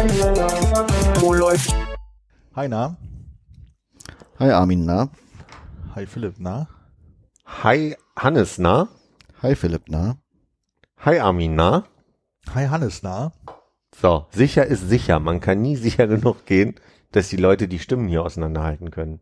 Läuft. Hi, na? Hi Armin, na? Hi, Philipp, na? Hi Hannes, na? Hi Philipp, na? Hi Armin, na? Hi, Hannes, na? So, sicher ist sicher. Man kann nie sicher genug gehen, dass die Leute die Stimmen hier auseinanderhalten können.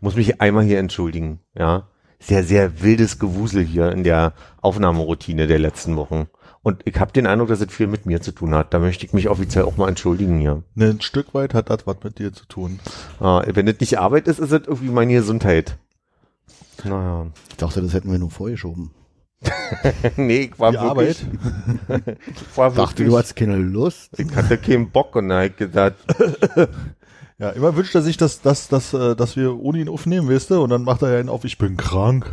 Muss mich einmal hier entschuldigen, ja. Sehr, sehr wildes Gewusel hier in der Aufnahmeroutine der letzten Wochen. Und ich habe den Eindruck, dass es viel mit mir zu tun hat. Da möchte ich mich offiziell auch mal entschuldigen hier. Ne, ein Stück weit hat das was mit dir zu tun. Äh, wenn das nicht Arbeit ist, ist es irgendwie meine Gesundheit. Naja. Ich dachte, das hätten wir nur vorgeschoben. nee, ich war Die wirklich, Arbeit? ich war Dachte, wirklich, du hast keine Lust. ich hatte keinen Bock und dann ich gesagt, Ja, immer wünscht er sich, dass, dass, dass, äh, dass wir ohne ihn aufnehmen, weißt du? Und dann macht er ja einen auf, ich bin krank.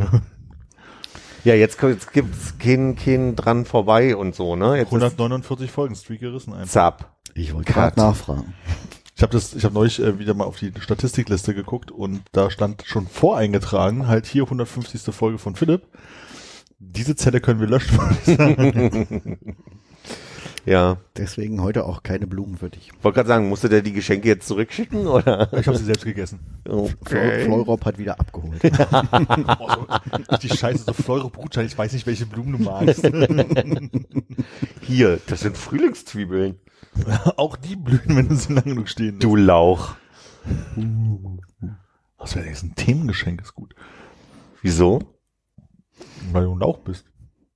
Ja, jetzt, jetzt gibt's keinen, keinen dran vorbei und so, ne? Jetzt ist 149 Folgen, Streak gerissen einfach. Zap. Ich wollte gerade nachfragen. Ich habe das, ich habe neulich äh, wieder mal auf die Statistikliste geguckt und da stand schon voreingetragen, halt hier 150. Folge von Philipp. Diese Zelle können wir löschen. Ja. Deswegen heute auch keine Blumen für dich. Wollte gerade sagen, musste der die Geschenke jetzt zurückschicken oder? ich habe sie selbst gegessen. Okay. Fleurop hat wieder abgeholt. Oh, so, die Scheiße, so Fleure Brutschein, ich weiß nicht, welche Blumen du magst. Hier, das sind Frühlingszwiebeln. Auch die blühen, wenn du so lange genug stehen lässt. Du Lauch. Was wäre jetzt ein Themengeschenk, ist gut. Wieso? Weil du ein Lauch bist.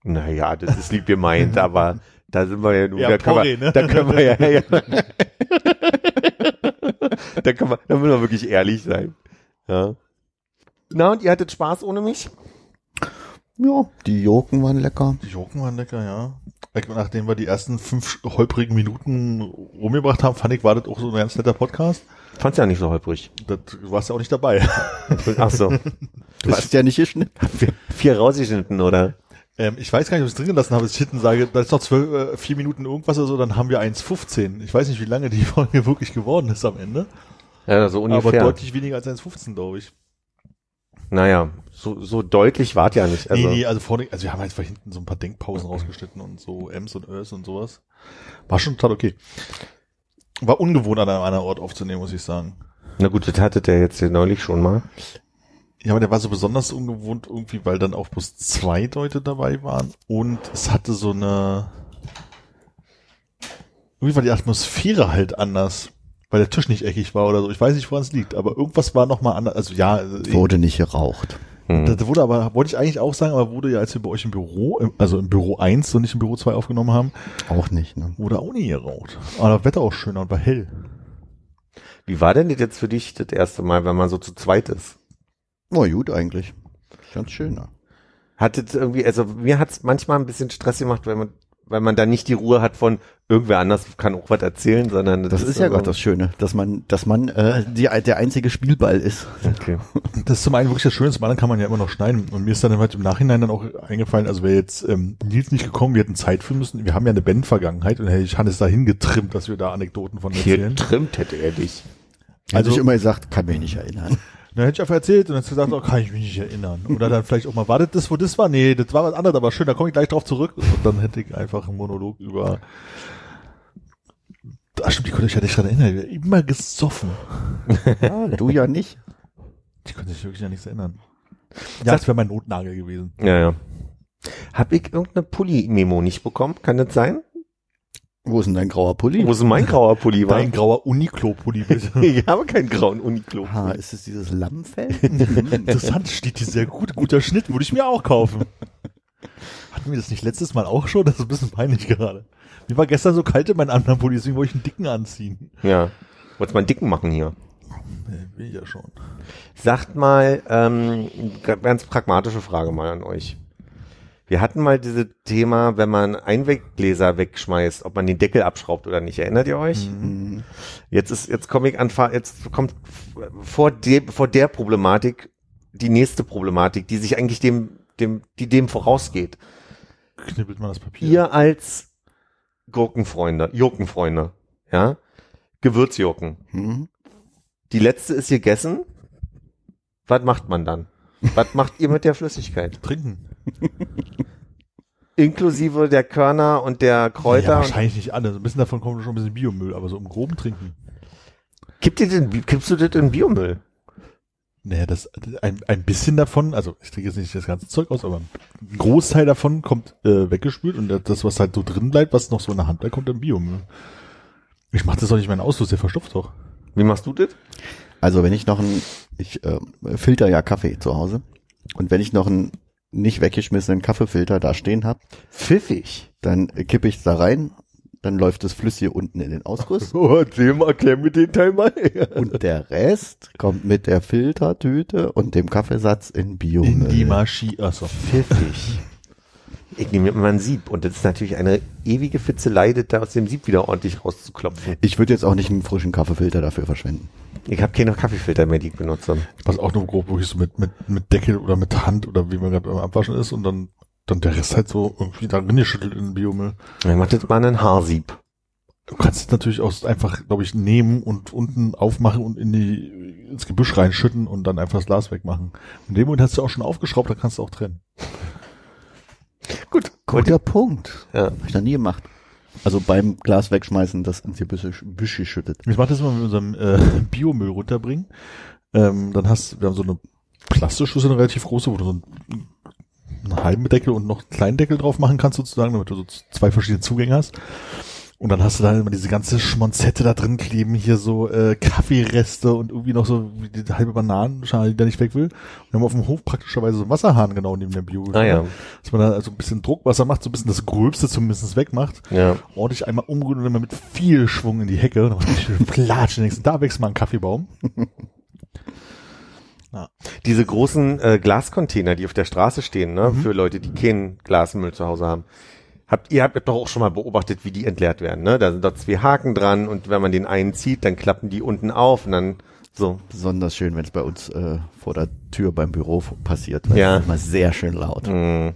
Naja, das ist lieb gemeint, aber da sind wir ja nun, Ja, da, können wir, ne? da können wir ja, ja. da können wir, da müssen wir wirklich ehrlich sein. Ja. Na, und ihr hattet Spaß ohne mich? ja, die Joken waren lecker. Die Joken waren lecker, ja. Nachdem wir die ersten fünf holprigen Minuten rumgebracht haben, fand ich, war das auch so ein ganz netter Podcast. Fand's ja nicht so holprig. Das, du warst ja auch nicht dabei. Ach so. Du hast ja nicht geschnitten. Vier, vier rausgeschnitten, oder? Ähm, ich weiß gar nicht, ob ich es drin gelassen habe, dass ich hinten sage, da ist noch zwölf, äh, vier Minuten irgendwas oder so, dann haben wir 1,15. Ich weiß nicht, wie lange die Folge wirklich geworden ist am Ende. Ja, so ungefähr. Aber deutlich weniger als 1,15, glaube ich. Naja, so, so deutlich wart ja nicht. Also, nee, nee, also vorne, also wir haben einfach hinten so ein paar Denkpausen rausgeschnitten und so Ms und Ös und sowas. War schon total okay. War ungewohnt an einem anderen Ort aufzunehmen, muss ich sagen. Na gut, das hattet ihr jetzt hier neulich schon mal. Ja, aber der war so besonders ungewohnt irgendwie, weil dann auch bloß zwei Leute dabei waren und es hatte so eine, irgendwie war die Atmosphäre halt anders, weil der Tisch nicht eckig war oder so. Ich weiß nicht, woran es liegt, aber irgendwas war nochmal anders. Also ja, äh, Wurde nicht geraucht. Hm. das wurde aber, wollte ich eigentlich auch sagen, aber wurde ja, als wir bei euch im Büro, also im Büro 1 und nicht im Büro 2 aufgenommen haben, Auch nicht, ne? wurde auch nie geraucht. Aber das Wetter auch schöner und war hell. Wie war denn das jetzt für dich das erste Mal, wenn man so zu zweit ist? Oh, gut eigentlich. Ganz schön. Hattet irgendwie, also mir hat's manchmal ein bisschen Stress gemacht, wenn man, weil man da nicht die Ruhe hat von irgendwer anders kann auch was erzählen, sondern Das ist ja gerade das Schöne, dass man, dass man äh, die, der einzige Spielball ist. Okay. Das ist zum einen wirklich das Schöne, zum anderen kann man ja immer noch schneiden. Und mir ist dann halt im Nachhinein dann auch eingefallen, also wäre jetzt ähm, Nils nicht gekommen, wir hätten Zeit für müssen. Wir haben ja eine Band-Vergangenheit und hätte ich Hannes dahin getrimmt, dass wir da Anekdoten von Hier erzählen. trimmt hätte er dich. Also Also- ich immer gesagt, kann mich nicht erinnern. Dann hätte ich einfach erzählt und dann ich gesagt, oh, kann ich mich nicht erinnern. Oder dann vielleicht auch mal, war das das, wo das war? Nee, das war was anderes, aber schön, da komme ich gleich drauf zurück. Und dann hätte ich einfach einen Monolog über. Ach stimmt, die konnte ich ja nicht dran erinnern. Wir haben Immer gesoffen. Ja, du ja nicht. Die konnte sich wirklich an nichts erinnern. Ja, das wäre mein Notnagel gewesen. Ja, ja. Hab ich irgendeine Pulli-Memo nicht bekommen? Kann das sein? Wo ist denn dein grauer Pulli? Wo ist mein grauer Pulli war? Dein grauer Uniqlo-Pulli, bitte. ich habe keinen grauen Uniqlo. Ah, ist es dieses Lammfell? Interessant, steht die sehr gut. Guter Schnitt, würde ich mir auch kaufen. Hatten wir das nicht letztes Mal auch schon? Das ist ein bisschen peinlich gerade. Mir war gestern so kalt in meinen anderen Pulli, deswegen wollte ich einen dicken anziehen. Ja. Wolltest mal einen dicken machen hier? Nee, will ich ja schon. Sagt mal, ähm, ganz pragmatische Frage mal an euch. Wir hatten mal dieses Thema, wenn man Einweggläser wegschmeißt, ob man den Deckel abschraubt oder nicht. Erinnert ihr euch? Mhm. Jetzt ist, jetzt komme ich an, jetzt kommt vor, de, vor der Problematik die nächste Problematik, die sich eigentlich dem, dem, die dem vorausgeht. Knibbelt man das Papier. Ihr als Gurkenfreunde, Jurkenfreunde, ja, Gewürzjurken. Mhm. Die letzte ist gegessen. Was macht man dann? Was macht ihr mit der Flüssigkeit? Trinken. Inklusive der Körner und der Kräuter. Ja, wahrscheinlich nicht alle. So ein bisschen davon kommt schon ein bisschen Biomüll, aber so im Groben trinken. Kippt ihr den, kippst du das in Biomüll? Naja, das, ein, ein bisschen davon, also ich trinke jetzt nicht das ganze Zeug aus, aber ein Großteil davon kommt äh, weggespült und das, was halt so drin bleibt, was noch so in der Hand bleibt, kommt im Biomüll. Ich mach das doch nicht meinen Ausfluss, der verstopft doch. Wie machst du das? Also wenn ich noch ein, ich äh, filter ja Kaffee zu Hause und wenn ich noch einen nicht weggeschmissenen Kaffeefilter da stehen habe, Pfiffig. dann kippe ich da rein, dann läuft das Flüssige unten in den Ausguss Oh, mal, erklär mir den Teil mal. und der Rest kommt mit der Filtertüte und dem Kaffeesatz in Biomüll. In die Maschine. Achso. Pfiffig. Ich nehme mir immer ein Sieb und das ist natürlich eine ewige Fitzelei, das da aus dem Sieb wieder ordentlich rauszuklopfen. Ich würde jetzt auch nicht einen frischen Kaffeefilter dafür verschwenden. Ich habe keine Kaffeefilter mehr, die ich benutze. Ich passe auch nur grob wirklich so mit, mit, mit Deckel oder mit Hand oder wie man gerade beim Abwaschen ist und dann, dann der Rest halt so irgendwie da geschüttelt in den Biomüll. Ich mach jetzt mal einen Haarsieb. Du kannst es natürlich auch einfach, glaube ich, nehmen und unten aufmachen und in die, ins Gebüsch reinschütten und dann einfach das Glas wegmachen. In dem Moment hast du auch schon aufgeschraubt, dann kannst du auch trennen. Gut. Guter Punkt. Ja. Hab ich noch nie gemacht. Also beim Glas wegschmeißen, das ins Gebüsch Gebüsch geschüttet. Ich mache das immer mit unserem äh, Biomüll runterbringen. Ähm, dann hast wir haben so eine Plastikschüssel, eine relativ große, wo du so einen, einen halben Deckel und noch einen kleinen Deckel drauf machen kannst sozusagen, damit du so zwei verschiedene Zugänge hast. Und dann hast du da immer diese ganze Schmonzette da drin kleben, hier so äh, Kaffeereste und irgendwie noch so wie die halbe Bananenschale, die da nicht weg will. Und wir haben auf dem Hof praktischerweise so einen Wasserhahn genau neben dem Bio. Ah ja. Dass man da also ein bisschen Druckwasser macht, so ein bisschen das Gröbste zumindest wegmacht Ja. ordentlich einmal umrühren und immer mit viel Schwung in die Hecke. Dann richtig schön platschen. Denkst du, Da wächst mal ein Kaffeebaum. Diese großen äh, Glascontainer, die auf der Straße stehen, ne, für Leute, die keinen Glasmüll zu Hause haben. Habt ihr habt doch auch schon mal beobachtet, wie die entleert werden, ne? Da sind da zwei Haken dran und wenn man den einen zieht, dann klappen die unten auf und dann so. Besonders schön, wenn es bei uns äh, vor der Tür beim Büro passiert. weil Ja. es ist Immer sehr schön laut. Mm.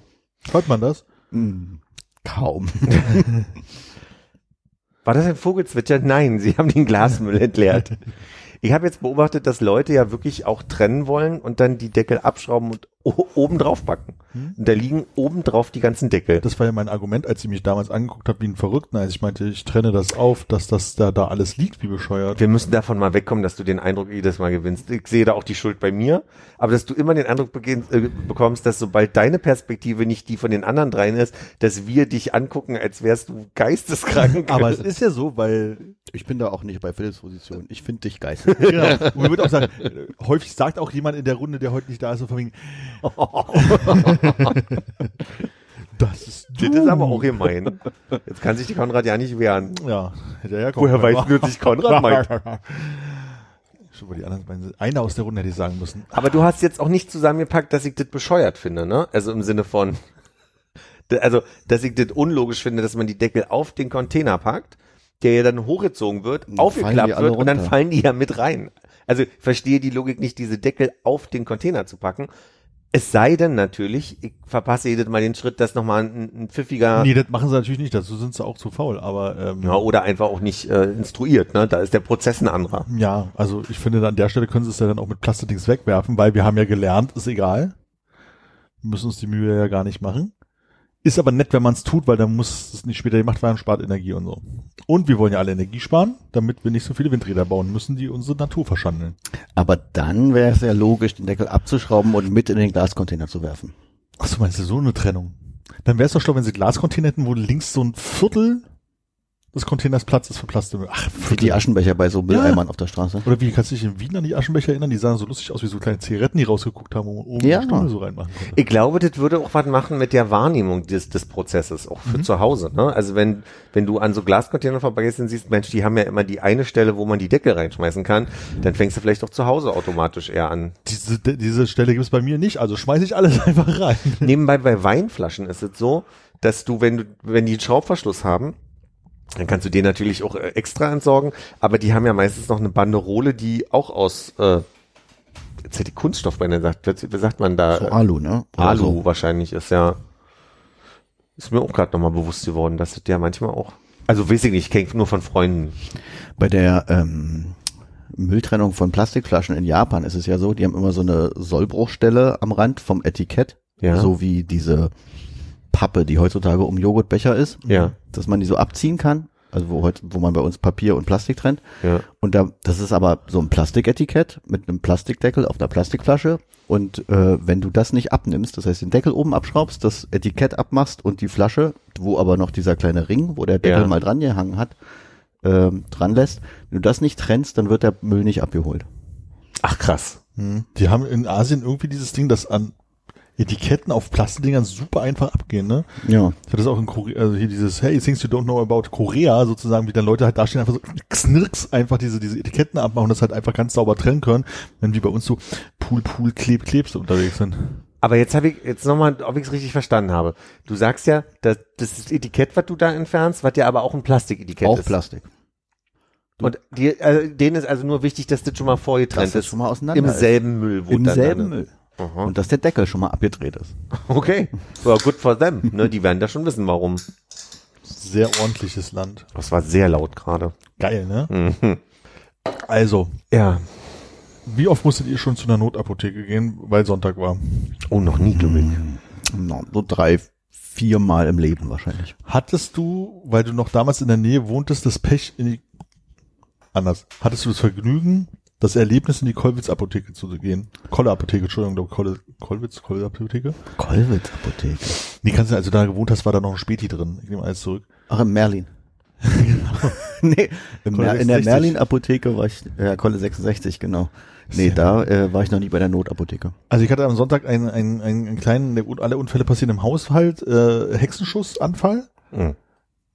Hört man das? Mm, Kaum. War das ein Vogelzwitscher? Nein, sie haben den Glasmüll entleert. Ich habe jetzt beobachtet, dass Leute ja wirklich auch trennen wollen und dann die Deckel abschrauben und oben drauf packen. Und da liegen oben drauf die ganzen Deckel. Das war ja mein Argument, als ich mich damals angeguckt habe wie ein Verrückter. Als ich meinte, ich trenne das auf, dass das da, da alles liegt, wie bescheuert. Wir müssen davon mal wegkommen, dass du den Eindruck jedes Mal gewinnst. Ich sehe da auch die Schuld bei mir, aber dass du immer den Eindruck äh, bekommst, dass sobald deine Perspektive nicht die von den anderen dreien ist, dass wir dich angucken, als wärst du geisteskrank. Aber es ist ja so, weil Ich bin da auch nicht bei Philips Position. Ich finde dich geistig. genau. Und ich würde auch sagen, häufig sagt auch jemand in der Runde, der heute nicht da ist, so von wegen, das ist du. das ist aber auch gemein. Jetzt kann sich die Konrad ja nicht wehren. Ja, hätte er ja Woher weiß nur sich Konrad meint? Schon die anderen beiden. Einer aus der Runde hätte ich sagen müssen. Aber du hast jetzt auch nicht zusammengepackt, dass ich das bescheuert finde, ne? Also im Sinne von, also, dass ich das unlogisch finde, dass man die Deckel auf den Container packt, der ja dann hochgezogen wird, Dann aufgeklappt wird und dann runter. fallen die ja mit rein. Also, ich verstehe die Logik nicht, diese Deckel auf den Container zu packen. Es sei denn natürlich, ich verpasse jedes Mal den Schritt, dass nochmal ein, ein pfiffiger, Nee, das machen sie natürlich nicht, dazu sind sie auch zu faul, aber ähm, ja, oder einfach auch nicht äh, instruiert, ne? Da ist der Prozess ein anderer. Ja, also ich finde, an der Stelle können sie es ja dann auch mit Plasterdings wegwerfen, weil wir haben ja gelernt, ist egal. Wir müssen uns die Mühe ja gar nicht machen. Ist aber nett, wenn man es tut, weil dann muss es nicht später gemacht werden, spart Energie und so. Und wir wollen ja alle Energie sparen, damit wir nicht so viele Windräder bauen müssen, die unsere Natur verschandeln. Aber dann wäre es ja logisch, den Deckel abzuschrauben und mit in den Glascontainer zu werfen. Ach so, meinst du so eine Trennung? Dann wäre es doch schlau, wenn sie Glascontainer hätten, wo links so ein Viertel des Containers Platz ist für Plastikmüll. Ach, Wie die Aschenbecher bei so Mülleimern auf der Straße. Oder wie kannst du dich in Wien an die Aschenbecher erinnern? Die sahen so lustig aus wie so kleine Zigaretten, die rausgeguckt haben, man oben Ja. die so reinmachen konnte. Ich glaube, das würde auch was machen mit der Wahrnehmung des, des Prozesses, auch für zu Hause. Ne? Also wenn, wenn du an so Glascontainer vorbeigehst und siehst, Mensch, die haben ja immer die eine Stelle, wo man die Deckel reinschmeißen kann, dann fängst du vielleicht auch zu Hause automatisch eher an. Diese, diese Stelle gibt es bei mir nicht, also schmeiße ich alles einfach rein. Nebenbei bei Weinflaschen ist es so, dass du, wenn du, wenn die einen Schraubverschluss haben, dann kannst du den natürlich auch äh, extra entsorgen, aber die haben ja meistens noch eine Banderole, die auch aus, äh, jetzt hätte ich Kunststoff bei sagt, wie sagt man da? So Alu, ne? Oder Alu So. wahrscheinlich ist ja. Ist mir auch gerade nochmal bewusst geworden, dass das ja manchmal auch. Also weiß ich nicht, ich kenne nur von Freunden. Bei der ähm, Mülltrennung von Plastikflaschen in Japan ist es ja so, die haben immer so eine Sollbruchstelle am Rand vom Etikett, Ja. so wie diese Pappe, die heutzutage um Joghurtbecher ist, Ja. dass man die so abziehen kann, also wo heute, wo man bei uns Papier und Plastik trennt. Ja. Und da, das ist aber so ein Plastiketikett mit einem Plastikdeckel auf einer Plastikflasche. Und äh, wenn du das nicht abnimmst, das heißt den Deckel oben abschraubst, das Etikett abmachst und die Flasche, wo aber noch dieser kleine Ring, wo der Deckel Ja. mal dran gehangen hat, ähm, dran lässt, wenn du das nicht trennst, dann wird der Müll nicht abgeholt. Ach krass. Die haben in Asien irgendwie dieses Ding, das an Etiketten auf Plastikdingern super einfach abgehen, ne? Ja. Ich hatte das auch in Korea, also hier dieses Hey, things you don't know about Korea, sozusagen, wie dann Leute halt da stehen, einfach so knirks einfach diese, diese Etiketten abmachen und das halt einfach ganz sauber trennen können, wenn wie bei uns so Pool, Pool, Kleb, Klebst unterwegs sind. Aber jetzt habe ich jetzt nochmal, ob ich es richtig verstanden habe. Du sagst ja, dass das ist Etikett, was du da entfernst, was ja aber auch ein Plastiketikett Auch ist. Plastik. Und die, äh, denen ist also nur wichtig, dass das schon mal vorgetrennt das ist. schon mal auseinander Im ist. selben Müll. Wo Im dann selben dann- Müll. Aha. Und dass der Deckel schon mal abgedreht ist. Okay. Well, good for them. Ne, die werden da schon wissen, warum. Sehr ordentliches Land. Das war sehr laut gerade. Geil, ne? Mhm. Also, Ja. wie oft musstet ihr schon zu einer Notapotheke gehen, weil Sonntag war? Oh, noch nie, glaube ich. No, so drei, vier Mal im Leben wahrscheinlich. Hattest du, weil du noch damals in der Nähe wohntest, das Pech in die, anders, hattest du das Vergnügen, das Erlebnis in die Kollwitz-Apotheke zu gehen? Kolle-Apotheke, Entschuldigung, glaube Kolle, Kollwitz, Kolle-Apotheke? Kollwitz Apotheke. Nee, kannst du, als du da gewohnt hast, war da noch ein Späti drin. Ich nehme alles zurück. Ach, im Merlin. nee, im Kolle Mer in der 66. Merlin-Apotheke war ich, ja, Kolle 66, genau. Nee, da äh, war ich noch nie bei der Notapotheke. Also ich hatte am Sonntag einen, einen, einen, einen kleinen, alle Unfälle passieren im Haushalt, äh, Hexenschussanfall, Mhm.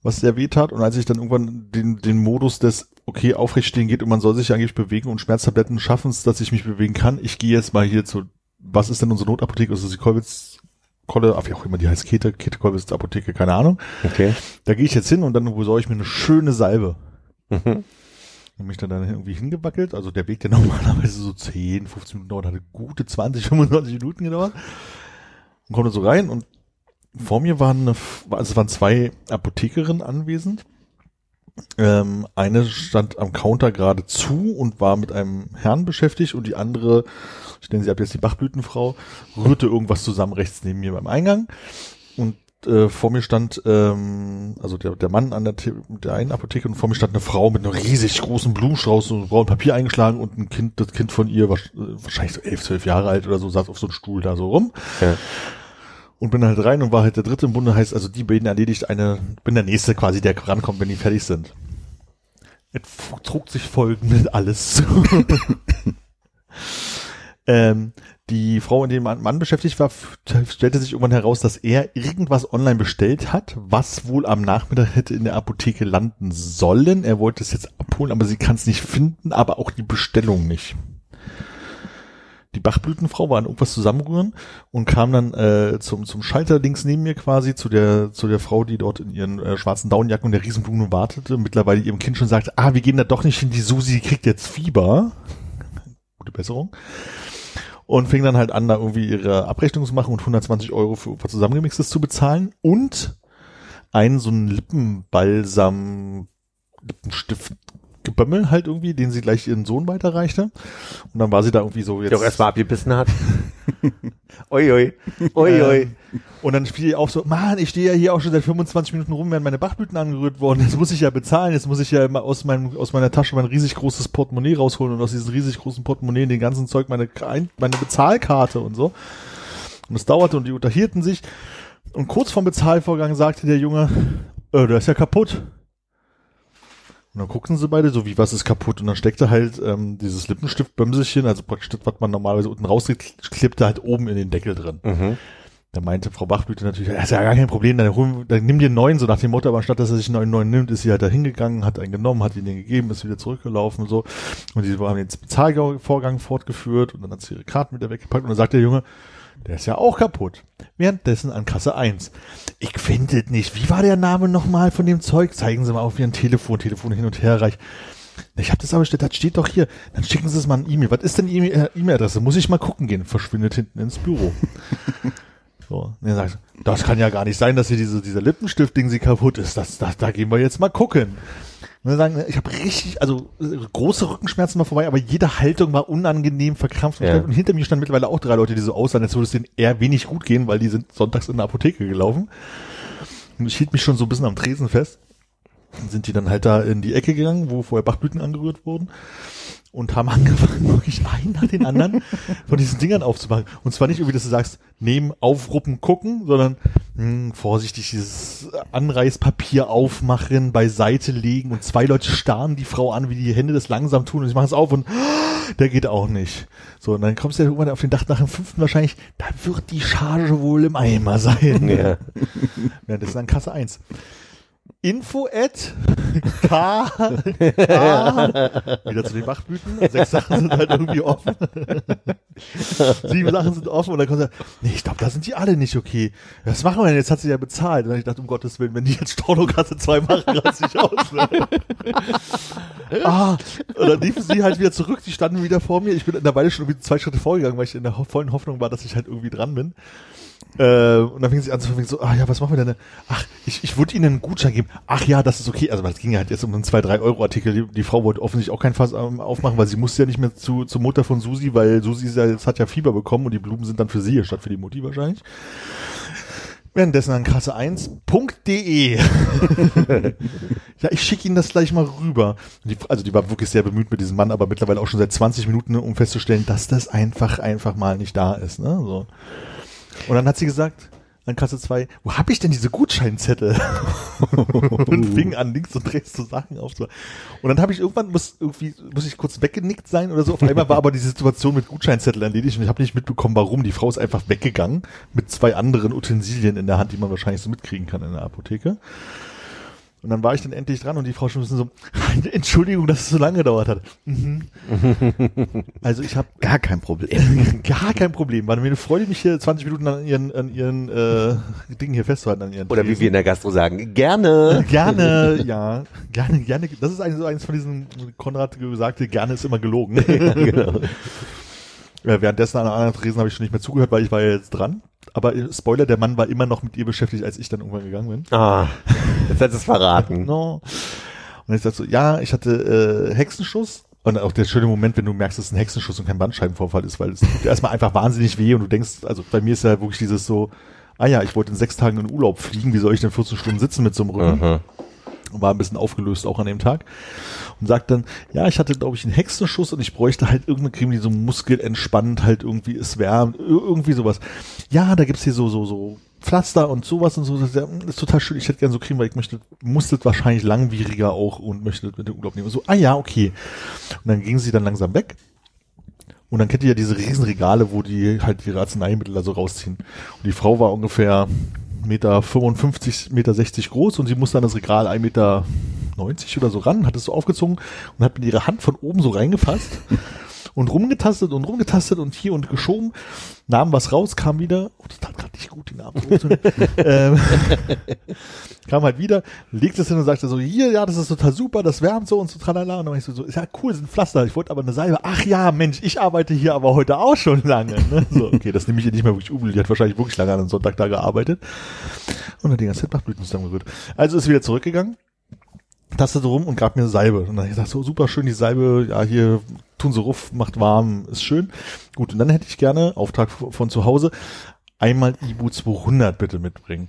Was sehr weh tat. Und als ich dann irgendwann den, den Modus des, okay, aufrechtstehen geht und man soll sich eigentlich bewegen und Schmerztabletten schaffen es, dass ich mich bewegen kann. Ich gehe jetzt mal hier zu, was ist denn unsere Notapotheke? Ist die Kolwitz, Kolle, ach, wie auch immer die heißt, Kete, Kete Kolwitz Apotheke, keine Ahnung. Okay. Da gehe ich jetzt hin und dann besorge ich mir eine schöne Salbe. Mhm. Und mich dann, dann irgendwie hingewackelt. Also der Weg, der normalerweise so 10, 15 Minuten dauert, hatte gute 20, 25 Minuten gedauert. Und komme dann so rein und vor mir waren, eine, also waren zwei Apothekerinnen anwesend. Ähm, eine stand am Counter gerade zu und war mit einem Herrn beschäftigt und die andere, ich nenne sie ab jetzt die Bachblütenfrau, rührte irgendwas zusammen rechts neben mir beim Eingang. Und äh, vor mir stand, ähm, also der, der Mann an der, der einen Apotheke und vor mir stand eine Frau mit einem riesig großen Blumenstrauß und braunem Papier eingeschlagen und ein Kind, das Kind von ihr, wahrsch- äh, wahrscheinlich so elf, zwölf Jahre alt oder so, saß auf so einem Stuhl da so rum. Ja. Und bin halt rein und war halt der dritte im Bunde, heißt also die beiden erledigt eine, bin der nächste quasi, der rankommt, wenn die fertig sind. Es trug sich folgendes alles ähm, die Frau, in dem Mann beschäftigt war, stellte sich irgendwann heraus, dass er irgendwas online bestellt hat, was wohl am Nachmittag hätte in der Apotheke landen sollen. Er wollte es jetzt abholen, aber sie kann es nicht finden, aber auch die Bestellung nicht. Die Bachblütenfrau war an irgendwas zusammenrühren und kam dann äh, zum, zum Schalter links neben mir quasi zu der, zu der Frau, die dort in ihren äh, schwarzen Daunenjacken und der Riesenblume wartete, mittlerweile ihrem Kind schon sagte, ah, wir gehen da doch nicht hin, die Susi kriegt jetzt Fieber. Gute Besserung. Und fing dann halt an, da irgendwie ihre Abrechnung zu machen und 120 Euro für was zusammengemixtes zu bezahlen und einen so einen Lippenbalsam, Lippenstift, Gebömmel halt irgendwie, den sie gleich ihren Sohn weiterreichte. Und dann war sie da irgendwie so jetzt. Der auch erstmal abgebissen hat. oi, oi. Oi, oi. Ähm, und dann fiel auf so, Mann, ich stehe ja hier auch schon seit 25 Minuten rum, werden meine Bachblüten angerührt worden. Jetzt muss ich ja bezahlen. Jetzt muss ich ja immer aus, meinem, aus meiner Tasche mein riesig großes Portemonnaie rausholen und aus diesem riesig großen Portemonnaie den ganzen Zeug meine, Ein- meine Bezahlkarte und so. Und es dauerte und die unterhielten sich. Und kurz vorm Bezahlvorgang sagte der Junge, äh, der ist ja kaputt. Und dann guckten sie beide, so wie was ist kaputt. Und dann steckte halt ähm, dieses Lippenstiftbömselchen, also praktisch das, was man normalerweise unten rausklippte, halt oben in den Deckel drin. Mhm. Da meinte Frau Bachblüte natürlich, ja, ist ja gar kein Problem, dann, holen, dann nimm dir einen neuen, so nach dem Motto, aber anstatt dass er sich einen neuen, neuen nimmt, ist sie halt da hingegangen, hat einen genommen, hat ihn den gegeben, ist wieder zurückgelaufen und so. Und die haben den Bezahlvorgang fortgeführt und dann hat sie ihre Karten wieder weggepackt und dann sagt der Junge, der ist ja auch kaputt. Währenddessen an Kasse 1. Ich finde es nicht. Wie war der Name nochmal von dem Zeug? Zeigen Sie mal auf Ihren Telefon, Telefon hin und her reicht. Ich habe das aber bestellt, das steht doch hier. Dann schicken Sie es mal ein E-Mail. Was ist denn äh, E-Mail-Adresse? Muss ich mal gucken gehen. Verschwindet hinten ins Büro. So, und er sagt, das kann ja gar nicht sein, dass hier diese, dieser Lippenstift-Ding sie kaputt ist. Das, das, da gehen wir jetzt mal gucken. Und dann sagen, ich habe richtig, also große Rückenschmerzen mal vorbei, aber jede Haltung war unangenehm verkrampft und, Ja. und hinter mir standen mittlerweile auch drei Leute, die so aussahen, als würde es denen eher wenig gut gehen, weil die sind sonntags in der Apotheke gelaufen. Und ich hielt mich schon so ein bisschen am Tresen fest. Dann sind die dann halt da in die Ecke gegangen, wo vorher Bachblüten angerührt wurden und haben angefangen, wirklich einen nach den anderen von diesen Dingern aufzumachen. Und zwar nicht irgendwie, dass du sagst, nehmen, aufruppen, gucken, sondern mh, vorsichtig dieses Anreißpapier aufmachen, beiseite legen und zwei Leute starren die Frau an, wie die Hände das langsam tun und sie machen es auf und der geht auch nicht. So, und dann kommst du ja irgendwann auf den Dach nach dem fünften wahrscheinlich, da wird die Charge wohl im Eimer sein. Ja. Währenddessen an Kasse 1. Info at K, K wieder zu den Bachblüten. Sechs Sachen sind halt irgendwie offen. Sieben Sachen sind offen und dann kommt er, nee, ich glaube, da sind die alle nicht okay. Was machen wir denn? Jetzt hat sie ja bezahlt. Und dann ich dachte, um Gottes Willen, wenn die jetzt Stornokasse 2 machen, reiß ich aus. Ne? ah, und dann liefen sie halt wieder zurück, die standen wieder vor mir. Ich bin in der Weile schon irgendwie zwei Schritte vorgegangen, weil ich in der vollen Hoffnung war, dass ich halt irgendwie dran bin. Äh, und dann fing sie an zu fing so, ah ja, was machen wir denn? Ach, ich, ich würde ihnen einen Gutschein geben. Ach ja, das ist okay. Also es ging ja halt jetzt um einen 2-3 Euro Artikel. Die, die Frau wollte offensichtlich auch kein Fass aufmachen, weil sie musste ja nicht mehr zu, zur Mutter von Susi, weil Susi ist ja, jetzt hat ja Fieber bekommen und die Blumen sind dann für sie statt für die Mutti wahrscheinlich. Währenddessen an Kasse1.de. ja, ich schicke Ihnen das gleich mal rüber. Die, also die war wirklich sehr bemüht mit diesem Mann, aber mittlerweile auch schon seit 20 Minuten, um festzustellen, dass das einfach, einfach mal nicht da ist. Ne? So. Und dann hat sie gesagt, an Kasse 2, wo habe ich denn diese Gutscheinzettel? und fing an, links und rechts zu Sachen aufzumachen. Und dann habe ich irgendwann, muss irgendwie, muss ich kurz weggenickt sein oder so. Auf einmal war aber die Situation mit Gutscheinzettel erledigt und ich habe nicht mitbekommen, warum. Die Frau ist einfach weggegangen mit zwei anderen Utensilien in der Hand, die man wahrscheinlich so mitkriegen kann in der Apotheke. Und dann war ich dann endlich dran und die Frau schon ein bisschen so, Entschuldigung, dass es so lange gedauert hat. Mhm. Also ich habe Gar kein Problem. gar kein Problem. War mir eine Freude, mich hier 20 Minuten an ihren, an ihren äh, Dingen hier festzuhalten, an ihren Oder wie Tresen. wir in der Gastro sagen, gerne. Gerne, ja, gerne, gerne. Das ist eigentlich so eins von diesen, Konrad gesagte, gerne ist immer gelogen. genau. Äh, Währenddessen an anderen Tresen habe ich schon nicht mehr zugehört, weil ich war ja jetzt dran. Aber äh, Spoiler, der Mann war immer noch mit ihr beschäftigt, als ich dann irgendwann gegangen bin. Ah, jetzt hat es verraten. No. Und ich sag so, ja, ich hatte äh, Hexenschuss. Und auch der schöne Moment, wenn du merkst, dass es ein Hexenschuss und kein Bandscheibenvorfall ist, weil es tut erstmal einfach wahnsinnig weh und du denkst, also bei mir ist ja wirklich dieses so, ah ja, ich wollte in sechs Tagen in Urlaub fliegen, wie soll ich denn 14 Stunden sitzen mit so einem Rücken? Mhm. und war ein bisschen aufgelöst auch an dem Tag und sagt dann, ja, ich hatte glaube ich einen Hexenschuss und ich bräuchte halt irgendeine Creme, die so muskelentspannt halt irgendwie es wärmt, ir- irgendwie sowas. Ja, da gibt's hier so so so Pflaster und sowas und so, das ist, total schön, ich hätte gern so Creme, weil ich möchte, muss das wahrscheinlich langwieriger auch und möchte mit dem Urlaub nehmen. So, ah ja, okay. Und dann ging sie dann langsam weg. Und dann kennt ihr ja diese Riesenregale, wo die halt ihre Arzneimittel da so rausziehen. Und die Frau war ungefähr Meter 55, Meter 60 groß und sie musste an das Regal 1 Meter 90 oder so ran, hat es so aufgezogen und hat mit ihrer Hand von oben so reingefasst und rumgetastet und rumgetastet und hier und geschoben, nahm was raus, kam wieder, oh, das tat gerade nicht gut, die Namen. ähm, kam halt wieder, legte es hin und sagte so, hier, ja, das ist total super, das wärmt so und so, tralala. Und dann war ich so, so, ist ja cool, sind Pflaster, ich wollte aber eine Salbe. Ach ja, Mensch, ich arbeite hier aber heute auch schon lange. Ne? So, okay, das nehme ich ihr nicht mehr wirklich übel, die hat wahrscheinlich wirklich lange an einem Sonntag da gearbeitet und hat die ganze Zeit Bachblüten zusammengerührt. Also ist wieder zurückgegangen, Taste rum und gab mir Salbe. Und dann habe ich gesagt, so super schön die Salbe, ja, hier tun sie ruff, macht warm, ist schön. Gut, und dann hätte ich gerne, Auftrag von zu Hause, einmal Ibu 200 bitte mitbringen.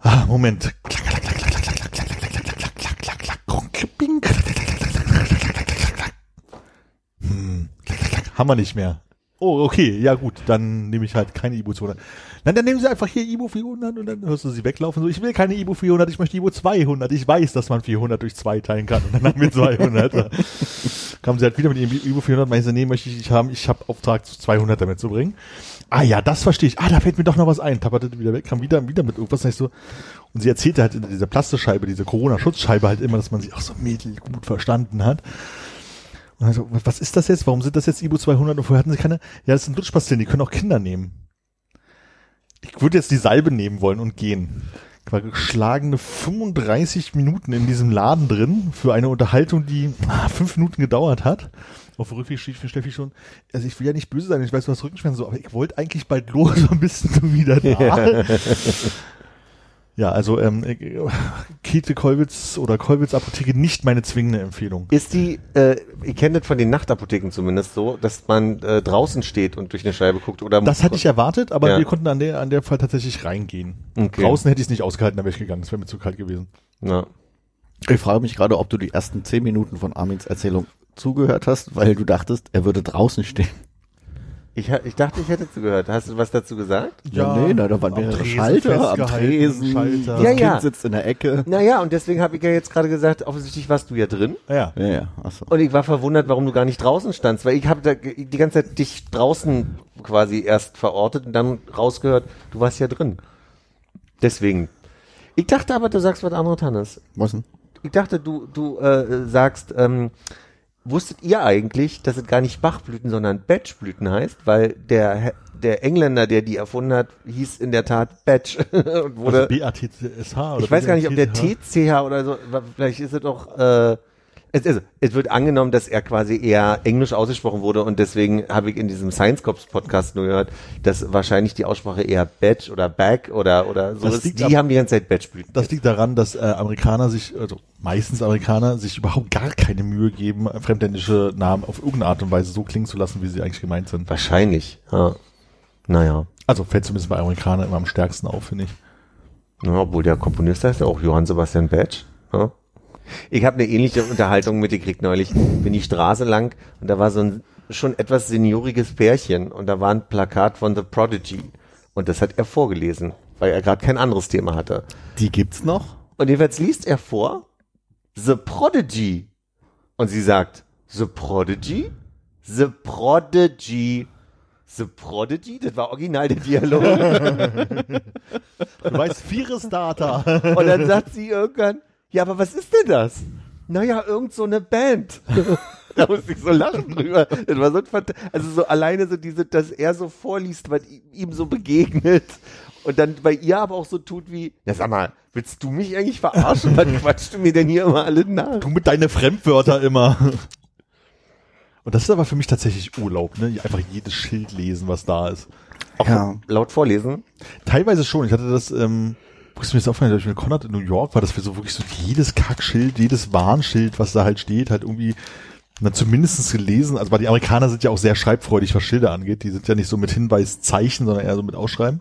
Ah, Moment. Hm. Haben wir nicht mehr. Oh, okay, ja gut, dann nehme ich halt keine Ibu 200. Nein, dann nehmen Sie einfach hier Ibu 400 und dann hörst du sie weglaufen. So, ich will keine Ibu 400, ich möchte Ibu 200. Ich weiß, dass man 400 durch zwei teilen kann und dann haben wir 200. Kamen sie halt wieder mit ihrem Ibu 400, meinen sie, nee, möchte ich nicht haben, ich habe Auftrag, 200 damit zu bringen. Ah ja, das verstehe ich. Ah, da fällt mir doch noch was ein. Tapperte wieder weg, kam wieder, wieder mit irgendwas. Nicht so. Und sie erzählte halt in dieser Plastischeibe, diese Corona-Schutzscheibe halt immer, dass man sich auch so mittelgut verstanden hat. Also, was ist das jetzt? Warum sind das jetzt Ibu 200 und vorher hatten sie keine? Ja, das sind Lutschpastillen, die können auch Kinder nehmen. Ich würde jetzt die Salbe nehmen wollen und gehen. Ich war geschlagene 35 Minuten in diesem Laden drin für eine Unterhaltung, die ah, fünf Minuten gedauert hat. Auf Rückweg schrieb mir Steffi schon, also ich will ja nicht böse sein, ich weiß, du hast Rückenschmerzen so, aber ich wollte eigentlich bald los und bist du wieder da. ja, also ähm, äh, Käthe Kollwitz oder Kollwitz Apotheke nicht meine zwingende Empfehlung. Ist die, äh, ihr kennt das von den Nachtapotheken zumindest so, dass man äh, draußen steht und durch eine Scheibe guckt oder Das hatte ich erwartet, aber Ja. wir konnten an der, an der Fall tatsächlich reingehen. Okay. Draußen hätte ich es nicht ausgehalten, da wäre ich gegangen, es wäre mir zu kalt gewesen. Ja. Ich frage mich gerade, ob du die ersten zehn Minuten von Armins Erzählung zugehört hast, weil du dachtest, er würde draußen stehen. Ich, ich dachte, ich hätte zugehört. Hast du was dazu gesagt? Ja, nee, na, da waren mehrere Schalter am Tresen. Schalter. Das Ja, Kind ja. sitzt in der Ecke. Naja, und deswegen habe ich ja jetzt gerade gesagt, offensichtlich warst du ja drin. Ja, Ja, ja, achso. Und ich war verwundert, warum du gar nicht draußen standst, weil ich habe die ganze Zeit dich draußen quasi erst verortet und dann rausgehört, du warst ja drin. Deswegen. Ich dachte aber, du sagst was anderes, Hannes. Was denn? Ich dachte, du, du äh, sagst, ähm, wusstet ihr eigentlich, dass es gar nicht Bachblüten, sondern Batchblüten heißt? Weil der, der Engländer, der die erfunden hat, hieß in der Tat Batch. und wurde, also BATCSH oder ich weiß gar nicht, ob der BATCH. TCH oder so, vielleicht ist es doch, äh, es, also, es wird angenommen, dass er quasi eher englisch ausgesprochen wurde und deswegen habe ich in diesem Science Cops Podcast nur gehört, dass wahrscheinlich die Aussprache eher Batch oder Back oder, oder so Das ist. liegt Die ab- haben die ganze Zeit Batchblüten. Das liegt daran, dass äh, Amerikaner sich, also meistens Amerikaner, sich überhaupt gar keine Mühe geben, fremdländische Namen auf irgendeine Art und Weise so klingen zu lassen, wie sie eigentlich gemeint sind. Wahrscheinlich, ja. Naja. Also fällt zumindest bei Amerikanern immer am stärksten auf, finde ich. Ja, obwohl der Komponist heißt ja auch Johann Sebastian Batch. Ja. Ich habe eine ähnliche Unterhaltung mitgekriegt neulich. Bin die Straße lang und da war so ein schon etwas senioriges Pärchen und da war ein Plakat von The Prodigy und das hat er vorgelesen, weil er gerade kein anderes Thema hatte. Die gibt's noch? Und jeweils liest er vor The Prodigy und sie sagt The Prodigy, The Prodigy, The Prodigy. Das war original der Dialog. Du weißt, Vieres Data. Und dann sagt sie irgendwann, ja, aber was ist denn das? Naja, irgend so eine Band. da musste ich so lachen drüber. Das war so ein Fant also so alleine so diese, dass er so vorliest, was ihm so begegnet. Und dann bei ihr aber auch so tut wie, ja sag mal, willst du mich eigentlich verarschen? Was quatschst du mir denn hier immer alle nach? Du mit deine Fremdwörter immer. Und das ist aber für mich tatsächlich Urlaub, ne? Einfach jedes Schild lesen, was da ist. Auch Ja. laut vorlesen. Teilweise schon. Ich hatte das, ähm, ist mir jetzt aufgefallen, dass ich mit Konrad in New York war, dass wir so wirklich so jedes Kackschild, jedes Warnschild, was da halt steht, halt irgendwie na, zumindest gelesen. Also weil die Amerikaner sind ja auch sehr schreibfreudig, was Schilder angeht. Die sind ja nicht so mit Hinweiszeichen, sondern eher so mit Ausschreiben.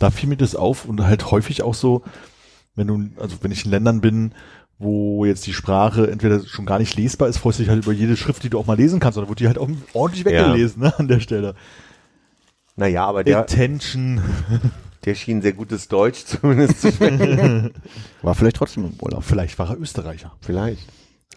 Da fiel mir das auf und halt häufig auch so, wenn du, also wenn ich in Ländern bin, wo jetzt die Sprache entweder schon gar nicht lesbar ist, freust du dich halt über jede Schrift, die du auch mal lesen kannst, oder wird die halt auch ordentlich Ja. weggelesen, ne, an der Stelle. Naja, aber der, Attention. der schien sehr gutes Deutsch zumindest zu sprechen. War vielleicht trotzdem im Urlaub. Vielleicht war er Österreicher. Vielleicht.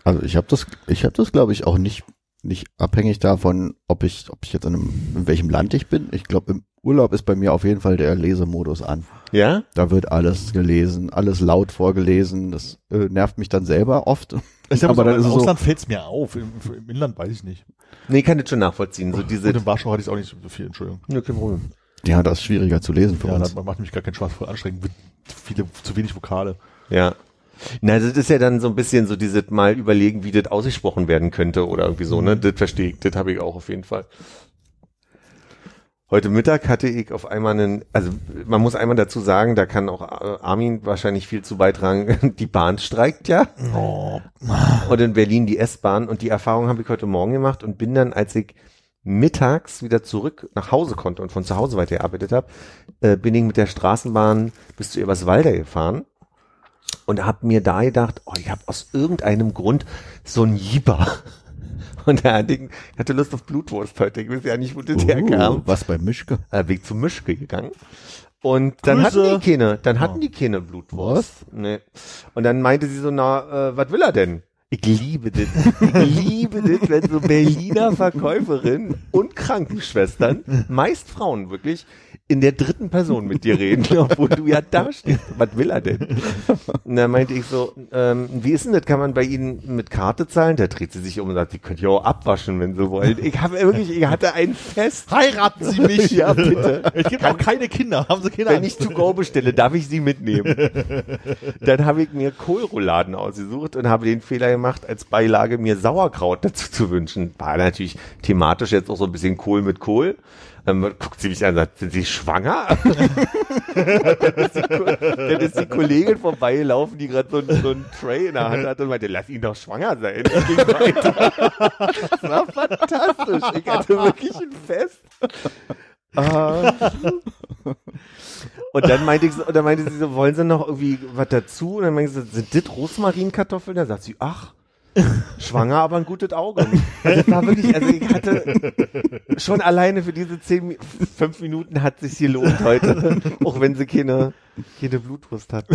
Also ich habe das, ich habe das, glaube ich, auch nicht nicht abhängig davon, ob ich, ob ich jetzt in, einem, in welchem Land ich bin. Ich glaube, im Urlaub ist bei mir auf jeden Fall der Lesemodus an. Ja? Da wird alles gelesen, alles laut vorgelesen. Das äh, nervt mich dann selber oft. Ich Aber aber dann im es so- Ausland fällt's mir auf. Im, Im Inland weiß ich nicht. Nee, ich kann das schon nachvollziehen. So diese, Und in Warschau hatte ich auch nicht so viel, Entschuldigung. Nö, kein Problem. Ja, das ist schwieriger zu lesen für Ja, uns. das macht mich gar keinen Spaß, voll anstrengend. Mit viele, zu wenig Vokale. Ja. Na, das ist ja dann so ein bisschen so dieses mal überlegen, wie das ausgesprochen werden könnte oder irgendwie so, ne? Das verstehe ich, das habe ich auch auf jeden Fall. Heute Mittag hatte ich auf einmal einen, also man muss einmal dazu sagen, da kann auch äh, Armin wahrscheinlich viel zu beitragen. Die Bahn streikt ja. Und in Berlin die S-Bahn. Und die Erfahrung habe ich heute Morgen gemacht und bin dann, als ich mittags wieder zurück nach Hause konnte und von zu Hause weitergearbeitet habe, äh, bin ich mit der Straßenbahn bis zu Eberswalder gefahren und habe mir da gedacht, oh, ich habe aus irgendeinem Grund so ein Jieber. Und der hatte, hatte Lust auf Blutwurst heute. Ich weiß ja nicht, wo das herkam. Uh, was bei Mischke? Äh, Weg zum Mischke gegangen. Und dann Grüße. hatten die keine, dann hatten die keine Blutwurst. Nee. Und dann meinte sie so, na, äh, was will er denn? Ich liebe das. Ich liebe das, wenn so Berliner Verkäuferinnen und Krankenschwestern, meist Frauen wirklich, in der dritten Person mit dir reden, obwohl du ja da stehst. Was will er denn? Und dann meinte ich so, ähm, wie ist denn das? Kann man bei Ihnen mit Karte zahlen? Da dreht sie sich um und sagt, die könnt ihr auch abwaschen, wenn Sie wollen. Ich habe wirklich, ich hatte ein Fest. Heiraten Sie mich! Ja, bitte. Ich gebe auch keine Kinder. Haben Sie Kinder? Wenn ich to go bestelle, darf ich sie mitnehmen. Dann habe ich mir Kohlrouladen ausgesucht und habe den Fehler gemacht, als Beilage mir Sauerkraut dazu zu wünschen. War natürlich thematisch jetzt auch so ein bisschen Kohl mit Kohl. Ähm, guckt sie mich an und sagt, sind Sie schwanger? dann, ist die, dann Kollegin vorbeigelaufen, die gerade so, ein- so ein Tray in der Hand hatte und meinte, lass ihn doch schwanger sein. Ging. Das war fantastisch. Ich hatte wirklich ein Fest. Ah. Und dann meinte ich und dann meinte sie so, wollen Sie noch irgendwie was dazu? Und dann meinte sie, sind das Rosmarinkartoffeln? Da sagt sie, ach, schwanger, aber ein gutes Auge. Also das war wirklich, also ich hatte schon alleine für diese zehn, fünf Minuten hat sich gelohnt heute, auch wenn sie keine, keine Blutwurst hat.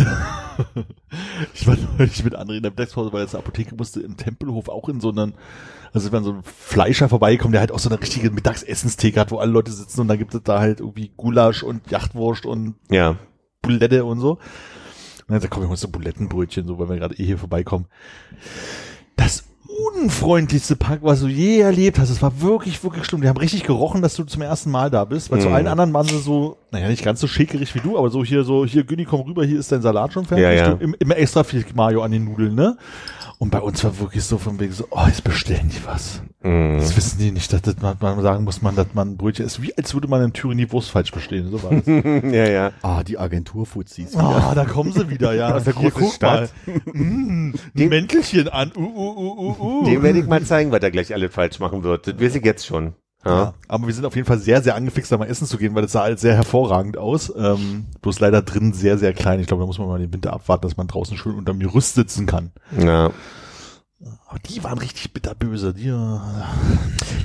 Ich war neulich mit anderen in der Mittagspause, weil jetzt eine Apotheke musste im Tempelhof auch in so einen, also wenn so ein Fleischer vorbeikommt, der halt auch so eine richtige Mittagsessenstheke hat, wo alle Leute sitzen und da gibt es da halt irgendwie Gulasch und Jachtwurst und Ja. Bulette und so. Und dann sagt, komm, wir holen so Bulettenbrötchen, so, weil wir gerade eh hier vorbeikommen. Das unfreundlichste Pack, was du je erlebt hast. Es war wirklich, wirklich schlimm. Die haben richtig gerochen, dass du zum ersten Mal da bist, weil zu Mhm. allen anderen waren sie so, naja, nicht ganz so schäkerig wie du, aber so hier, so, hier, Günni, komm rüber, hier ist dein Salat schon fertig. Ja, ja. Im- immer extra viel Mayo an den Nudeln, ne? Und bei uns war wirklich so von wegen so, oh, jetzt bestellen die was. Mhm. Das wissen die nicht, dass das man, man sagen muss, man, dass man ein Brötchen ist, wie als würde man in Thüringen die Wurst falsch bestellen. So war das. ja, ja. Ah, die Agenturfuzis. Ah, da kommen sie wieder, ja. Aus der großen Stadt. Mm, Dem- ein Mäntelchen an. Uh, uh, uh, uh, uh. Dem werde ich mal zeigen, was er gleich alles falsch machen wird. Das weiß ich jetzt schon. Ja. ja. Aber wir sind auf jeden Fall sehr, sehr angefixt, da mal essen zu gehen, weil das sah alles sehr hervorragend aus. Ähm, bloß leider drin sehr, sehr klein. Ich glaube, da muss man mal den Winter abwarten, dass man draußen schön unterm Gerüst sitzen kann. ja. Aber die waren richtig bitterböse. Die, äh,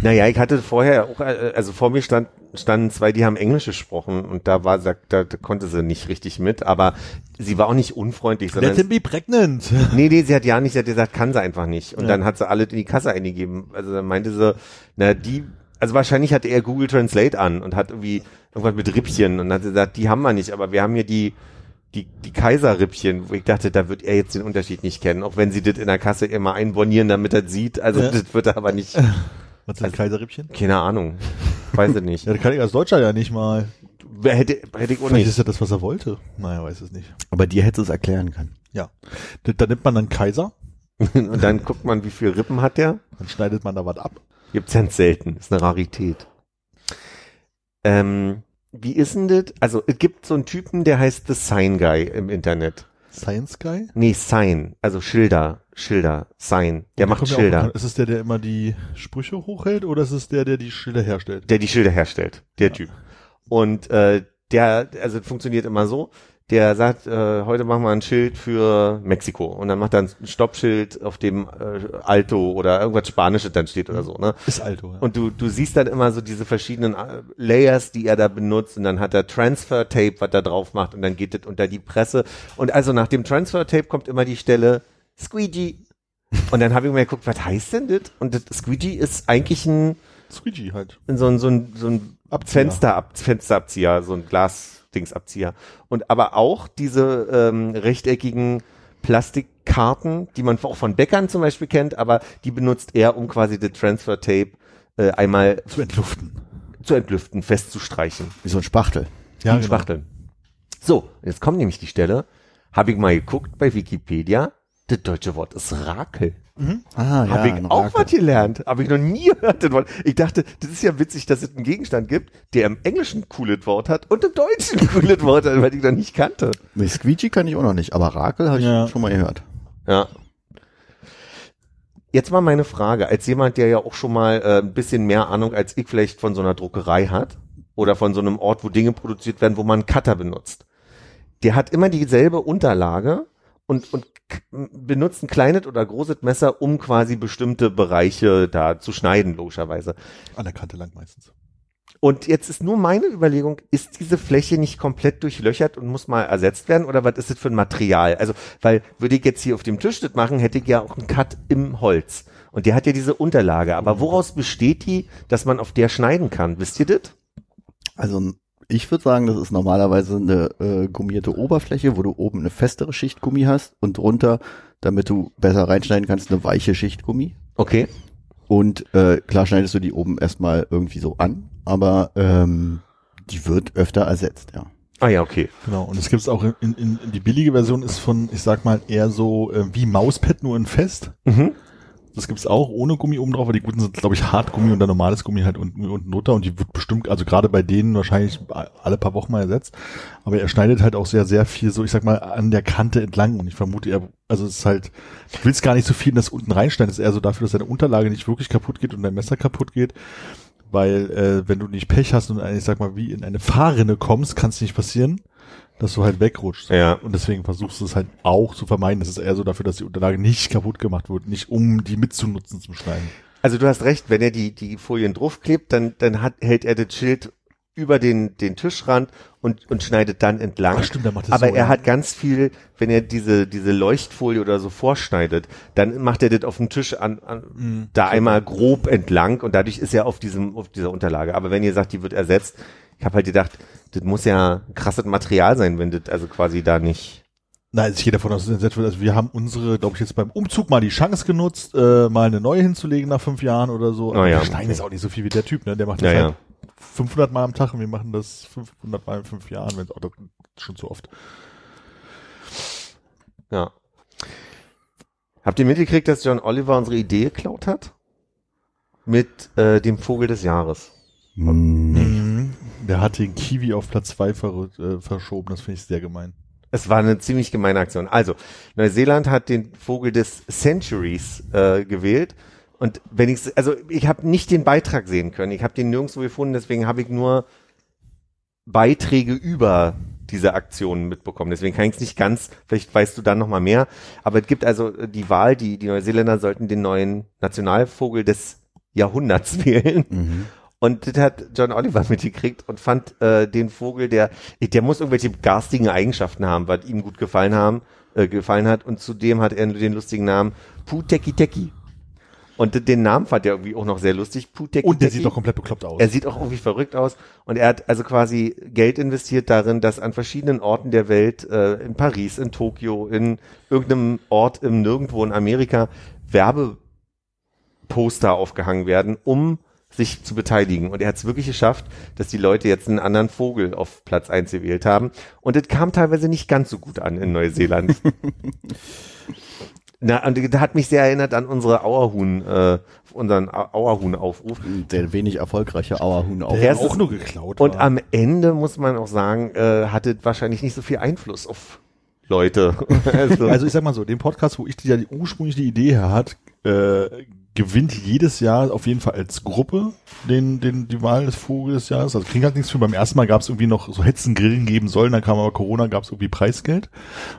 Naja, ich hatte vorher auch, äh, also vor mir stand, standen zwei, die haben Englisch gesprochen und da war, da, da konnte sie nicht richtig mit, aber sie war auch nicht unfreundlich, sondern let them be pregnant. Nee, nee, sie hat ja nicht, sie hat gesagt, kann sie einfach nicht. Und Ja. dann hat sie alles in die Kasse eingegeben. Also dann meinte sie, na, die, also wahrscheinlich hatte er Google Translate an und hat irgendwie irgendwas mit Rippchen und dann hat sie gesagt, die haben wir nicht, aber wir haben hier die, die, die Kaiserrippchen, wo ich dachte, da wird er jetzt den Unterschied nicht kennen, auch wenn sie das in der Kasse immer einbonieren, damit er sieht. Also Ja. das wird er aber nicht, Was ist ein Kaiserrippchen? keine Ahnung. Weiß ich nicht. Ja, das kann ich als Deutscher ja nicht mal. Wer hätte, hätte ich auch Vielleicht nicht. ist ja das, was er wollte. Naja, weiß es nicht. Aber dir hätte es erklären können. Ja. Da, da nimmt man dann Kaiser, Und dann guckt man, wie viel Rippen hat der. dann schneidet man da was ab. Gibt's ganz selten. Ist eine Rarität. Ähm, wie ist denn das? Also, es gibt so einen Typen, der heißt The Sign Guy im Internet. Science Guy? Nee, Sign. Also Schilder. Schilder. Sign. Der macht ja auch Schilder. Ist es der, der immer die Sprüche hochhält oder ist es der, der die Schilder herstellt? Der die Schilder herstellt. Der Typ. Und äh, der, also funktioniert immer so. Der sagt, äh, heute machen wir ein Schild für Mexiko. Und dann macht er ein Stoppschild, auf dem äh, Alto oder irgendwas Spanisches dann steht oder so. Ne? Ist Alto, ja. Und du, du siehst dann immer so diese verschiedenen äh, Layers, die er da benutzt und dann hat er Transfer Tape, was er drauf macht und dann geht das unter die Presse. Und also nach dem Transfer Tape kommt immer die Stelle Squeegee. Und dann habe ich mir geguckt, was heißt denn das? Und das Squeegee ist eigentlich ein, Squeegee halt. so ein, so ein, so ein Abzieher. Fensterab, Fensterabzieher, so ein Glasdingsabzieher. Und aber auch diese ähm, rechteckigen Plastikkarten, die man auch von Bäckern zum Beispiel kennt, aber die benutzt er, um quasi das Transfer Tape äh, einmal Zu entluften. zu entlüften, festzustreichen. Wie so ein Spachtel. Ja, Ja, genau. Spachteln. So, jetzt kommt nämlich die Stelle, habe ich mal geguckt bei Wikipedia, das deutsche Wort ist Rakel. Ah, Habe ich ein auch was gelernt. Habe ich noch nie gehört. das Wort. Ich dachte, das ist ja witzig, dass es einen Gegenstand gibt, der im Englischen ein cooles Wort hat und im Deutschen ein cooles Wort hat, weil ich noch nicht kannte. Nee, Squeegee kann ich auch noch nicht, aber Rakel habe ich Ja. schon mal gehört. Ja. Jetzt mal meine Frage, als jemand, der ja auch schon mal äh, ein bisschen mehr Ahnung als ich vielleicht von so einer Druckerei hat oder von so einem Ort, wo Dinge produziert werden, wo man einen Cutter benutzt. Der hat immer dieselbe Unterlage und, und benutzt ein kleines oder großes Messer, um quasi bestimmte Bereiche da zu schneiden, logischerweise. An der Kante lang meistens. Und jetzt ist nur meine Überlegung, ist diese Fläche nicht komplett durchlöchert und muss mal ersetzt werden oder was ist das für ein Material? Also, weil würde ich jetzt hier auf dem Tisch das machen, hätte ich ja auch einen Cut im Holz. Und der hat ja diese Unterlage. Aber woraus besteht die, dass man auf der schneiden kann? Wisst ihr das? Also ich würde sagen, das ist normalerweise eine äh, gummierte Oberfläche, wo du oben eine festere Schicht Gummi hast und drunter, damit du besser reinschneiden kannst, eine weiche Schicht Gummi. Okay. Und äh, klar schneidest du die oben erstmal irgendwie so an, aber ähm, die wird öfter ersetzt, ja. Ah ja, okay. Genau. Und es gibt es auch in, in, in die billige Version ist von, ich sag mal, eher so äh, wie Mauspad nur in fest. Mhm. Das gibt's auch ohne Gummi oben drauf, aber die guten sind, glaube ich, Hartgummi und dann normales Gummi halt unten, unten drunter und die wird bestimmt, also gerade bei denen wahrscheinlich alle paar Wochen mal ersetzt. Aber er schneidet halt auch sehr, sehr viel so, ich sag mal, an der Kante entlang und ich vermute, er, also es ist halt, du willst gar nicht so viel in das unten reinschneiden, es ist eher so dafür, dass deine Unterlage nicht wirklich kaputt geht und dein Messer kaputt geht. Weil, äh, wenn du nicht Pech hast und ich sag mal, wie in eine Fahrrinne kommst, kann es nicht passieren, dass du halt wegrutschst. Ja. Und deswegen versuchst du es halt auch zu vermeiden. Das ist eher so dafür, dass die Unterlage nicht kaputt gemacht wird, nicht um die mitzunutzen zum Schneiden. Also du hast recht, wenn er die, die Folien draufklebt, dann, dann hat, hält er das Schild über den, den Tischrand und, und schneidet dann entlang. Ach, stimmt, der macht das Aber so, er ja. hat ganz viel, wenn er diese, diese Leuchtfolie oder so vorschneidet, dann macht er das auf dem Tisch an, an Mhm. da einmal grob entlang und dadurch ist er auf diesem, auf dieser Unterlage. Aber wenn ihr sagt, die wird ersetzt, ich habe halt gedacht, das muss ja krasses Material sein, wenn das also quasi da nicht. Nein, also ich gehe davon aus, dass es ersetzt wird. Also wir haben unsere, glaube ich, jetzt beim Umzug mal die Chance genutzt, äh, mal eine neue hinzulegen nach fünf Jahren oder so. Oh ja, der Stein okay. ist auch nicht so viel wie der Typ, ne? Der macht das Ja, ja. halt 500 Mal am Tag und wir machen das 500 Mal in fünf Jahren, wenn auch das ist schon zu oft. Ja. Habt ihr mitgekriegt, dass John Oliver unsere Idee geklaut hat? Mit äh, dem Vogel des Jahres. Mhm. Der hat den Kiwi auf Platz zwei ver äh, verschoben. Das finde ich sehr gemein. Es war eine ziemlich gemeine Aktion. Also, Neuseeland hat den Vogel des Centuries äh, gewählt. Und wenn ich, also ich habe nicht den Beitrag sehen können. Ich habe den nirgendwo gefunden, deswegen habe ich nur Beiträge über diese Aktionen mitbekommen. Deswegen kann ich es nicht ganz, vielleicht weißt du dann noch mal mehr. Aber es gibt also die Wahl, die, die Neuseeländer sollten den neuen Nationalvogel des Jahrhunderts wählen. Mhm. Und das hat John Oliver mitgekriegt und fand äh, den Vogel, der, der muss irgendwelche garstigen Eigenschaften haben, was ihm gut gefallen haben, äh, gefallen hat. Und zudem hat er den lustigen Namen Puteki Teki. Und den Namen fand er irgendwie auch noch sehr lustig. Puteki Und der Teki. sieht doch komplett bekloppt aus. Er sieht auch irgendwie verrückt aus. Und er hat also quasi Geld investiert darin, dass an verschiedenen Orten der Welt, äh, in Paris, in Tokio, in irgendeinem Ort im Nirgendwo in Amerika, Werbeposter aufgehangen werden, um sich zu beteiligen. Und er hat es wirklich geschafft, dass die Leute jetzt einen anderen Vogel auf Platz eins gewählt haben. Und es kam teilweise nicht ganz so gut an in Neuseeland. Na, und das hat mich sehr erinnert an unsere Auerhuhn, äh, unseren Au- Auerhuhn-Aufruf. Der wenig erfolgreiche Auerhuhn auch. der Erstes- auch nur geklaut Und war. am Ende muss man auch sagen, äh, hatte wahrscheinlich nicht so viel Einfluss auf Leute. also, Also ich sag mal so, den Podcast, wo ich die, ja die ursprünglich die Idee her hat, äh, gewinnt jedes Jahr auf jeden Fall als Gruppe den, den, die Wahl des Vogels des Jahres. Also kriegen halt nichts für. Beim ersten Mal gab es irgendwie noch so Hetzen Grillen geben sollen, dann kam aber Corona, gab es irgendwie Preisgeld.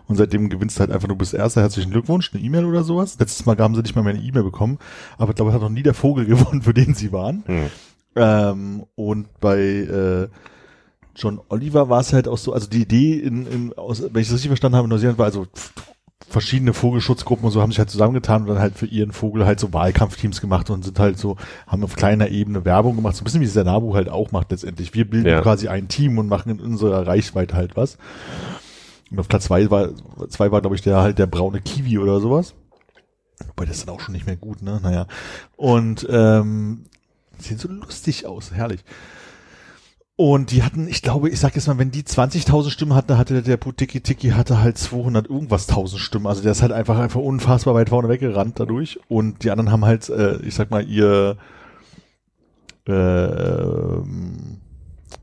Und seitdem gewinnst du halt einfach, du bist Erster, herzlichen Glückwunsch, eine E-Mail oder sowas. Letztes Mal haben sie nicht mal mehr eine E-Mail bekommen, aber ich glaube, es hat noch nie der Vogel gewonnen, für den sie waren. Hm. Ähm, und bei äh, John Oliver war es halt auch so, also die Idee, in, in, aus, wenn ich das richtig verstanden habe, in Neuseeland war also verschiedene Vogelschutzgruppen und so haben sich halt zusammengetan und dann halt für ihren Vogel halt so Wahlkampfteams gemacht und sind halt so, haben auf kleiner Ebene Werbung gemacht, so ein bisschen wie es der Nabu halt auch macht letztendlich. Wir bilden Ja. quasi ein Team und machen in unserer Reichweite halt was. Und auf Platz zwei war, zwei war glaube ich der halt der braune Kiwi oder sowas. Wobei das ist dann auch schon nicht mehr gut, ne? Naja. Und ähm, sehen so lustig aus, herrlich. Und die hatten, ich glaube, ich sag jetzt mal, wenn die 20.000 Stimmen hatte, hatte der Putiki Tiki hatte halt 200 irgendwas 1000 Stimmen. Also der ist halt einfach einfach unfassbar weit vorne weggerannt dadurch. Und die anderen haben halt, äh, ich sag mal, ihr, ähm,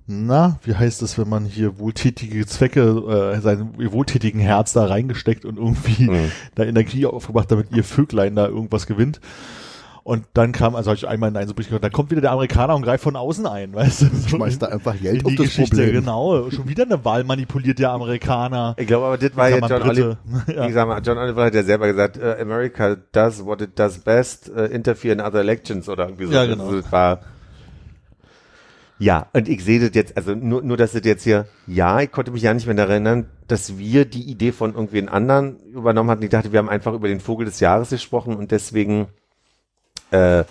na, wie heißt es, wenn man hier wohltätige Zwecke, äh, seinen wohltätigen Herz da reingesteckt und irgendwie Hm. da Energie aufgebracht, damit ihr Vöglein da irgendwas gewinnt. Und dann kam, also habe ich einmal in einen so gehört, dann kommt wieder der Amerikaner und greift von außen ein, weißt du? So Schmeißt da einfach Geld auf die das Geschichte, Problem. genau. Schon wieder eine Wahl manipuliert der Amerikaner. Ich glaube aber, das war ja John. Oliver. Ja. Ich sag mal, John Oliver hat ja selber gesagt, äh, America does what it does best, äh, interfere in other elections oder irgendwie so. Ja, genau. Also, das war ja, und ich sehe das jetzt, also nur, nur, dass das jetzt hier, ja, ich konnte mich ja nicht mehr daran erinnern, dass wir die Idee von irgendwie einen anderen übernommen hatten. Ich dachte, wir haben einfach über den Vogel des Jahres gesprochen und deswegen äh,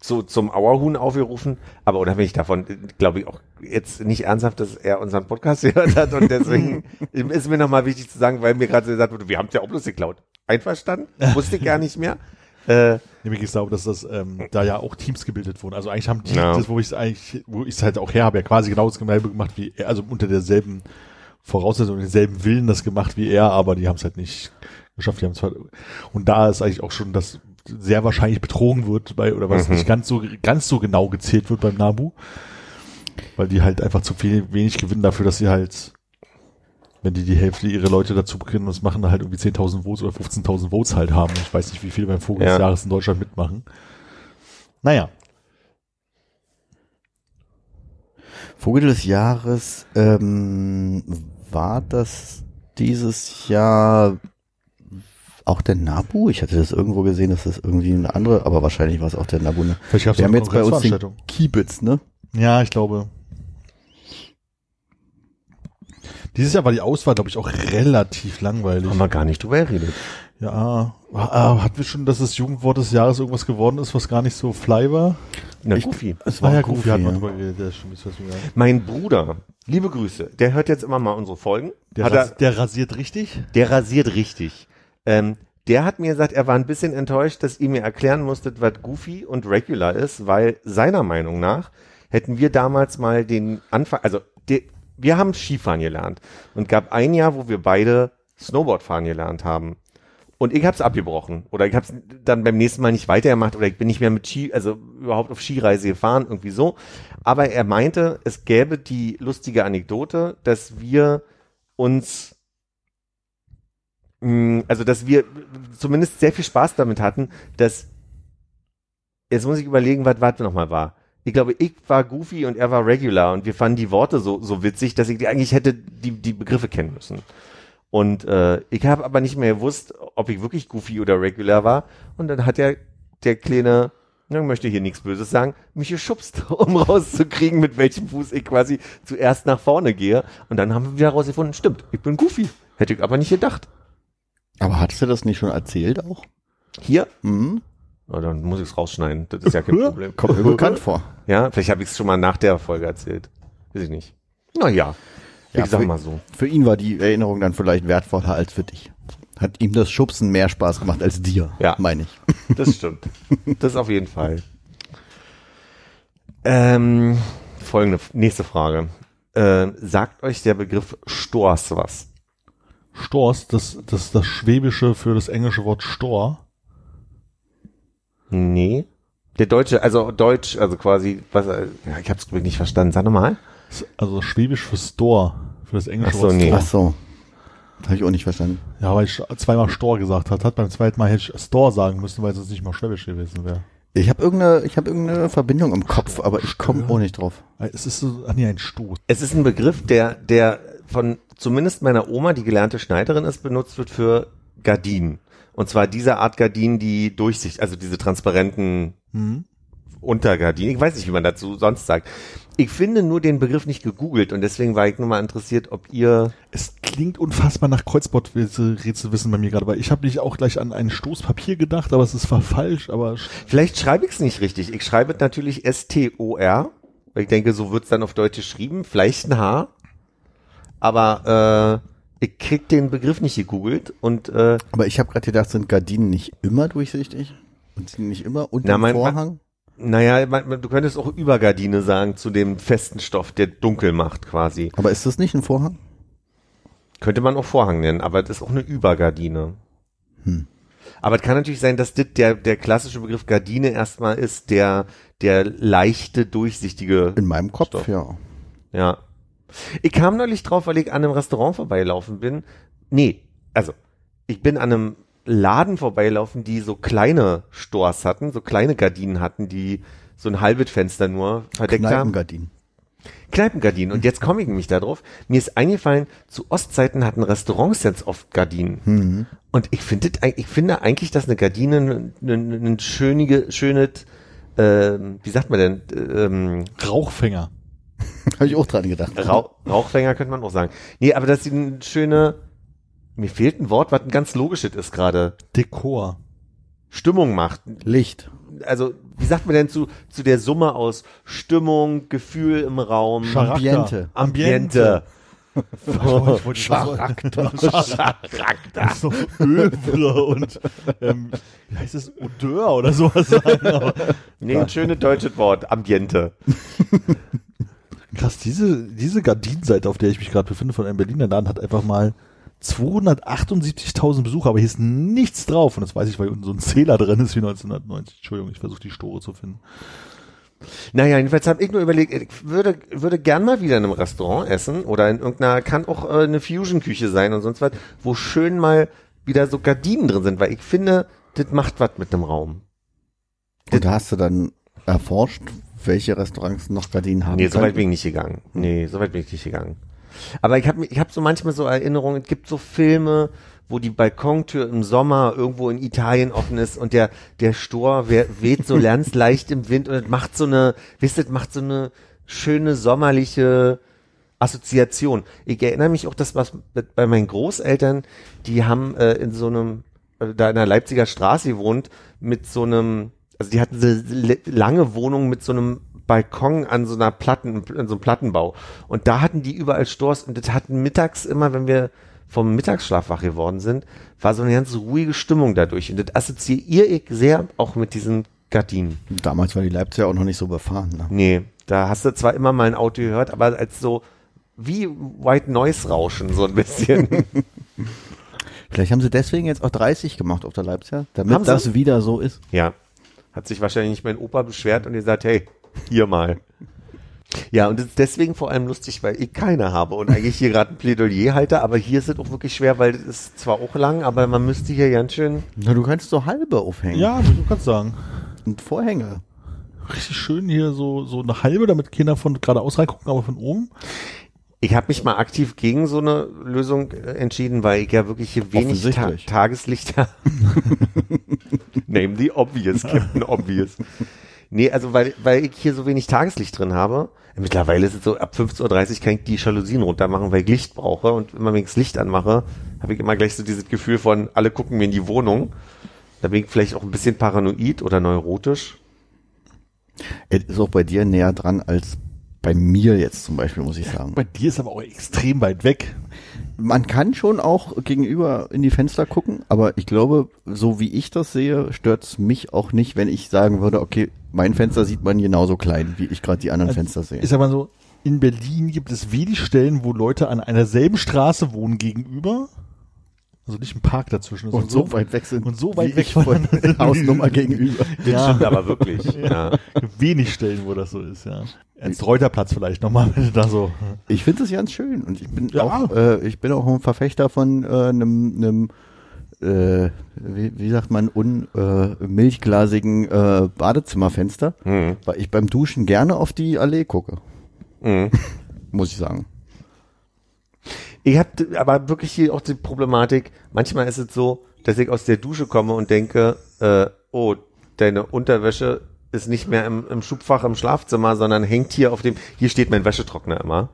zu, zum Auerhuhn aufgerufen. Aber unabhängig davon, glaube ich auch jetzt nicht ernsthaft, dass er unseren Podcast gehört hat und deswegen ist mir nochmal wichtig zu sagen, weil mir gerade so gesagt wurde, wir haben es ja auch bloß geklaut. Einverstanden? Wusste ich gar nicht mehr. Äh, Nämlich ich glaube, dass das ähm, da ja auch Teams gebildet wurden. Also eigentlich haben die, Ja. das, wo ich es eigentlich, wo ich es halt auch her habe, ja quasi genau das Gemälde gemacht wie er, also unter derselben Voraussetzung, denselben Willen das gemacht wie er, aber die haben es halt nicht geschafft. Die haben zwar und da ist eigentlich auch schon, dass sehr wahrscheinlich betrogen wird bei oder was Mhm. nicht ganz so ganz so genau gezählt wird beim Nabu, weil die halt einfach zu viel wenig gewinnen dafür, dass sie halt wenn die die Hälfte ihrer Leute dazu beginnen und es machen, halt irgendwie 10.000 Votes oder 15.000 Votes halt haben. Ich weiß nicht, wie viele beim Vogel Ja. des Jahres in Deutschland mitmachen. Naja, Vogel des Jahres, ähm, war das dieses Jahr auch der Nabu? Ich hatte das irgendwo gesehen, dass das irgendwie eine andere, aber wahrscheinlich war es auch der Nabu. Ne? Wir haben eine jetzt bei uns den. Kiebitz, ne? Ja, ich glaube. Dieses Jahr war die Auswahl, glaube ich, auch relativ langweilig. haben wir gar nicht drüber geredet. Ja, ah, hatten wir schon, dass das Jugendwort des Jahres irgendwas geworden ist, was gar nicht so fly war? Na, Ich- Goofy. Es Ah ja, Goofy, Goofy hat man ja. drüber geredet, der stimmt, das weiß ich gar nicht. Mein Bruder, liebe Grüße, der hört jetzt immer mal unsere Folgen. Der, hat ras er, der rasiert richtig? der rasiert richtig. Ähm, der hat mir gesagt, er war ein bisschen enttäuscht, dass ihr mir erklären musstet, was Goofy und Regular ist, weil seiner Meinung nach hätten wir damals mal den Anfang, also de, wir haben Skifahren gelernt und gab ein Jahr, wo wir beide Snowboardfahren gelernt haben. Und ich habe es abgebrochen oder ich habe es dann beim nächsten Mal nicht weitergemacht oder ich bin nicht mehr mit Ski, also überhaupt auf Skireise gefahren, irgendwie so. Aber er meinte, es gäbe die lustige Anekdote, dass wir uns, also dass wir zumindest sehr viel Spaß damit hatten, dass, jetzt muss ich überlegen, was was nochmal war. Ich glaube, ich war Goofy und er war Regular und wir fanden die Worte so, so witzig, dass ich die eigentlich hätte die, die Begriffe kennen müssen. Und äh, ich habe aber nicht mehr gewusst, ob ich wirklich Goofy oder Regular war. Und dann hat der, der kleine, ich möchte hier nichts Böses sagen, mich geschubst, um rauszukriegen, mit welchem Fuß ich quasi zuerst nach vorne gehe. Und dann haben wir wieder rausgefunden, stimmt, ich bin Goofy. Hätte ich aber nicht gedacht. Aber hattest du das nicht schon erzählt auch? Hier? Mhm. Na, dann muss ich es rausschneiden. Das ist ja kein Problem. Kommt mir bekannt vor. Ja, vielleicht habe ich es schon mal nach der Folge erzählt. Weiß ich nicht. Naja, ich Ja, sag für- mal so. Für ihn war die Erinnerung dann vielleicht wertvoller als für dich. Hat ihm das Schubsen mehr Spaß gemacht als dir, Ja. meine ich. Das stimmt. Das auf jeden Fall. Ähm, folgende, nächste Frage. Äh, sagt euch der Begriff Stors was? Stors, das, das ist das Schwäbische für das englische Wort Stor. Nee. Der deutsche, also Deutsch, also quasi, was, ja, ich hab's wirklich nicht verstanden. Sag nochmal. Also Schwäbisch für Store, für das englische Ach so, Wort nee. Store. Ach so. Habe ich auch nicht verstanden. Ja, weil ich zweimal Stor gesagt hat, hat beim zweiten Mal hätte ich Store sagen müssen, weil es sonst nicht mal Schwäbisch gewesen wäre. Ich habe irgendeine, ich habe irgendeine Verbindung im Kopf, aber ich komme auch nicht drauf. Es ist so, ach nee, ein Stoß. Es ist ein Begriff, der, der von zumindest meiner Oma, die gelernte Schneiderin ist, benutzt wird für Gardinen. Und zwar diese Art Gardinen, die Durchsicht, also diese transparenten Hm? Untergardinen. Ich weiß nicht, wie man dazu sonst sagt. Ich finde nur den Begriff nicht gegoogelt und deswegen war ich nur mal interessiert, ob ihr. Es klingt unfassbar nach Kreuzworträtselwissen bei mir gerade, weil ich habe nicht auch gleich an ein Stoßpapier gedacht, aber es ist zwar falsch, aber Vielleicht schreibe ich es nicht richtig. Ich schreibe natürlich S-T-O-R, weil ich denke, so wird's dann auf Deutsch geschrieben. Vielleicht ein H. Aber äh, ich krieg den Begriff nicht gegoogelt und äh, Aber ich habe gerade gedacht, sind Gardinen nicht immer durchsichtig? Und sind nicht immer unter dem Vorhang? Naja, man, du könntest auch Übergardine sagen zu dem festen Stoff, der dunkel macht quasi. Aber ist das nicht ein Vorhang? Könnte man auch Vorhang nennen, aber das ist auch eine Übergardine. Hm. Aber es kann natürlich sein, dass das der, der klassische Begriff Gardine erstmal ist, der, der leichte, durchsichtige. In meinem Kopf, Stoff. ja. Ja. Ich kam neulich drauf, weil ich an einem Restaurant vorbeigelaufen bin. Nee, also, ich bin an einem Laden vorbeilaufen, die so kleine Stores hatten, so kleine Gardinen hatten, die so ein halbes Fenster nur verdeckt haben. Kneipengardinen. Kneipengardinen. Und jetzt komme ich nämlich darauf. Mir ist eingefallen, zu Ostzeiten hatten Restaurants jetzt oft Gardinen. Und ich finde, ich finde eigentlich, dass eine Gardine ein, ein, ein schönige, schönes, ähm, wie sagt man denn, ähm, Rauchfänger. Habe ich auch dran gedacht. Rauch, Rauchfänger könnte man auch sagen. Nee, aber dass sie eine schöne, mir fehlt ein Wort, was ein ganz logisches ist gerade, Dekor. Stimmung macht. Licht. Also, wie sagt man denn zu, zu der Summe aus Stimmung, Gefühl im Raum, Charakter. Ambiente. Ambiente. Ich wollte Charakter. Charakter. So Övre und ähm, wie heißt es Odeur oder sowas sagen. Aber Nee, ein schönes deutsches Wort, Ambiente. Krass, diese, diese Gardinenseite, auf der ich mich gerade befinde von einem Berliner Laden, hat einfach mal 278.000 Besucher, aber hier ist nichts drauf. Und das weiß ich, weil unten so ein Zähler drin ist wie 1990. Entschuldigung, ich versuche die Store zu finden. Naja, jedenfalls habe ich nur überlegt, ich würde, würde gern mal wieder in einem Restaurant essen oder in irgendeiner, kann auch äh, eine Fusion-Küche sein und sonst was, wo schön mal wieder so Gardinen drin sind, weil ich finde, das macht was mit einem Raum. Und da hast du dann erforscht, welche Restaurants noch Gardinen haben. Nee, so weit bin ich nicht gegangen. Nee, so weit bin ich nicht gegangen. Aber ich habe ich hab so manchmal so Erinnerungen, es gibt so Filme, wo die Balkontür im Sommer irgendwo in Italien offen ist und der, der Stor we- weht so ganz leicht im Wind und es macht so eine, wisst ihr, macht so eine schöne sommerliche Assoziation. Ich erinnere mich auch, dass was bei meinen Großeltern, die haben äh, in so einem, äh, da in der Leipziger Straße gewohnt, mit so einem, also die hatten so lange Wohnung mit so einem Balkon an so einer Platten, an so einem Plattenbau. Und da hatten die überall Stores und das hatten mittags immer, wenn wir vom Mittagsschlaf wach geworden sind, war so eine ganz ruhige Stimmung dadurch. Und das assoziiere ich sehr auch mit diesen Gardinen. Damals war die Leipziger auch noch nicht so befahren. Ne? Nee, da hast du zwar immer mal ein Auto gehört, aber als so wie White Noise Rauschen so ein bisschen. Vielleicht haben sie deswegen jetzt auch 30 gemacht auf der Leipziger, damit das wieder so ist. ja. Hat sich wahrscheinlich nicht mein Opa beschwert und gesagt, hey, hier mal. Ja, und das ist deswegen vor allem lustig, weil ich keine habe und eigentlich hier gerade ein Plädoyer halte, aber hier ist es auch wirklich schwer, weil das ist zwar auch lang, aber man müsste hier ganz schön. Na, du kannst so halbe aufhängen. Ja, du kannst sagen. Und Vorhänge. Richtig schön hier so, so eine halbe, damit Kinder von geradeaus reingucken, aber von oben. Ich habe mich mal aktiv gegen so eine Lösung äh, entschieden, weil ich ja wirklich hier wenig ta. Tageslicht habe. Name the obvious, Captain Obvious. Nee, also weil, weil ich hier so wenig Tageslicht drin habe. Mittlerweile ist es so, ab 15.30 Uhr kann ich die Jalousien runter machen, weil ich Licht brauche. Und immer wenn ich das Licht anmache, habe ich immer gleich so dieses Gefühl von, alle gucken mir in die Wohnung. Da bin ich vielleicht auch ein bisschen paranoid oder neurotisch. Es ist auch bei dir näher dran als bei mir jetzt zum Beispiel, muss ich sagen. Bei dir ist aber auch extrem weit weg. Man kann schon auch gegenüber in die Fenster gucken, aber ich glaube, so wie ich das sehe, stört's mich auch nicht, wenn ich sagen würde, okay, mein Fenster sieht man genauso klein, wie ich gerade die anderen Fenster sehe. Ist aber so, in Berlin gibt es wenig Stellen, wo Leute an einer selben Straße wohnen gegenüber. Also nicht ein Park dazwischen. Und so weit weg sind. und so weit weg von der Hausnummer gegenüber. Das stimmt aber wirklich. Ja. Wenig Stellen, wo das so ist, ja. Ernst Reuterplatz vielleicht nochmal, wenn du da so. Ich finde es ganz schön und ich bin Ja. auch, äh, ich bin auch ein Verfechter von äh, einem, einem äh, wie, wie sagt man, un, äh, milchglasigen äh, Badezimmerfenster, Mhm. weil ich beim Duschen gerne auf die Allee gucke, Mhm. muss ich sagen. Ich habe aber wirklich hier auch die Problematik, manchmal ist es so, dass ich aus der Dusche komme und denke, äh, oh, deine Unterwäsche ist nicht mehr im, im Schubfach im Schlafzimmer, sondern hängt hier auf dem, hier steht mein Wäschetrockner immer.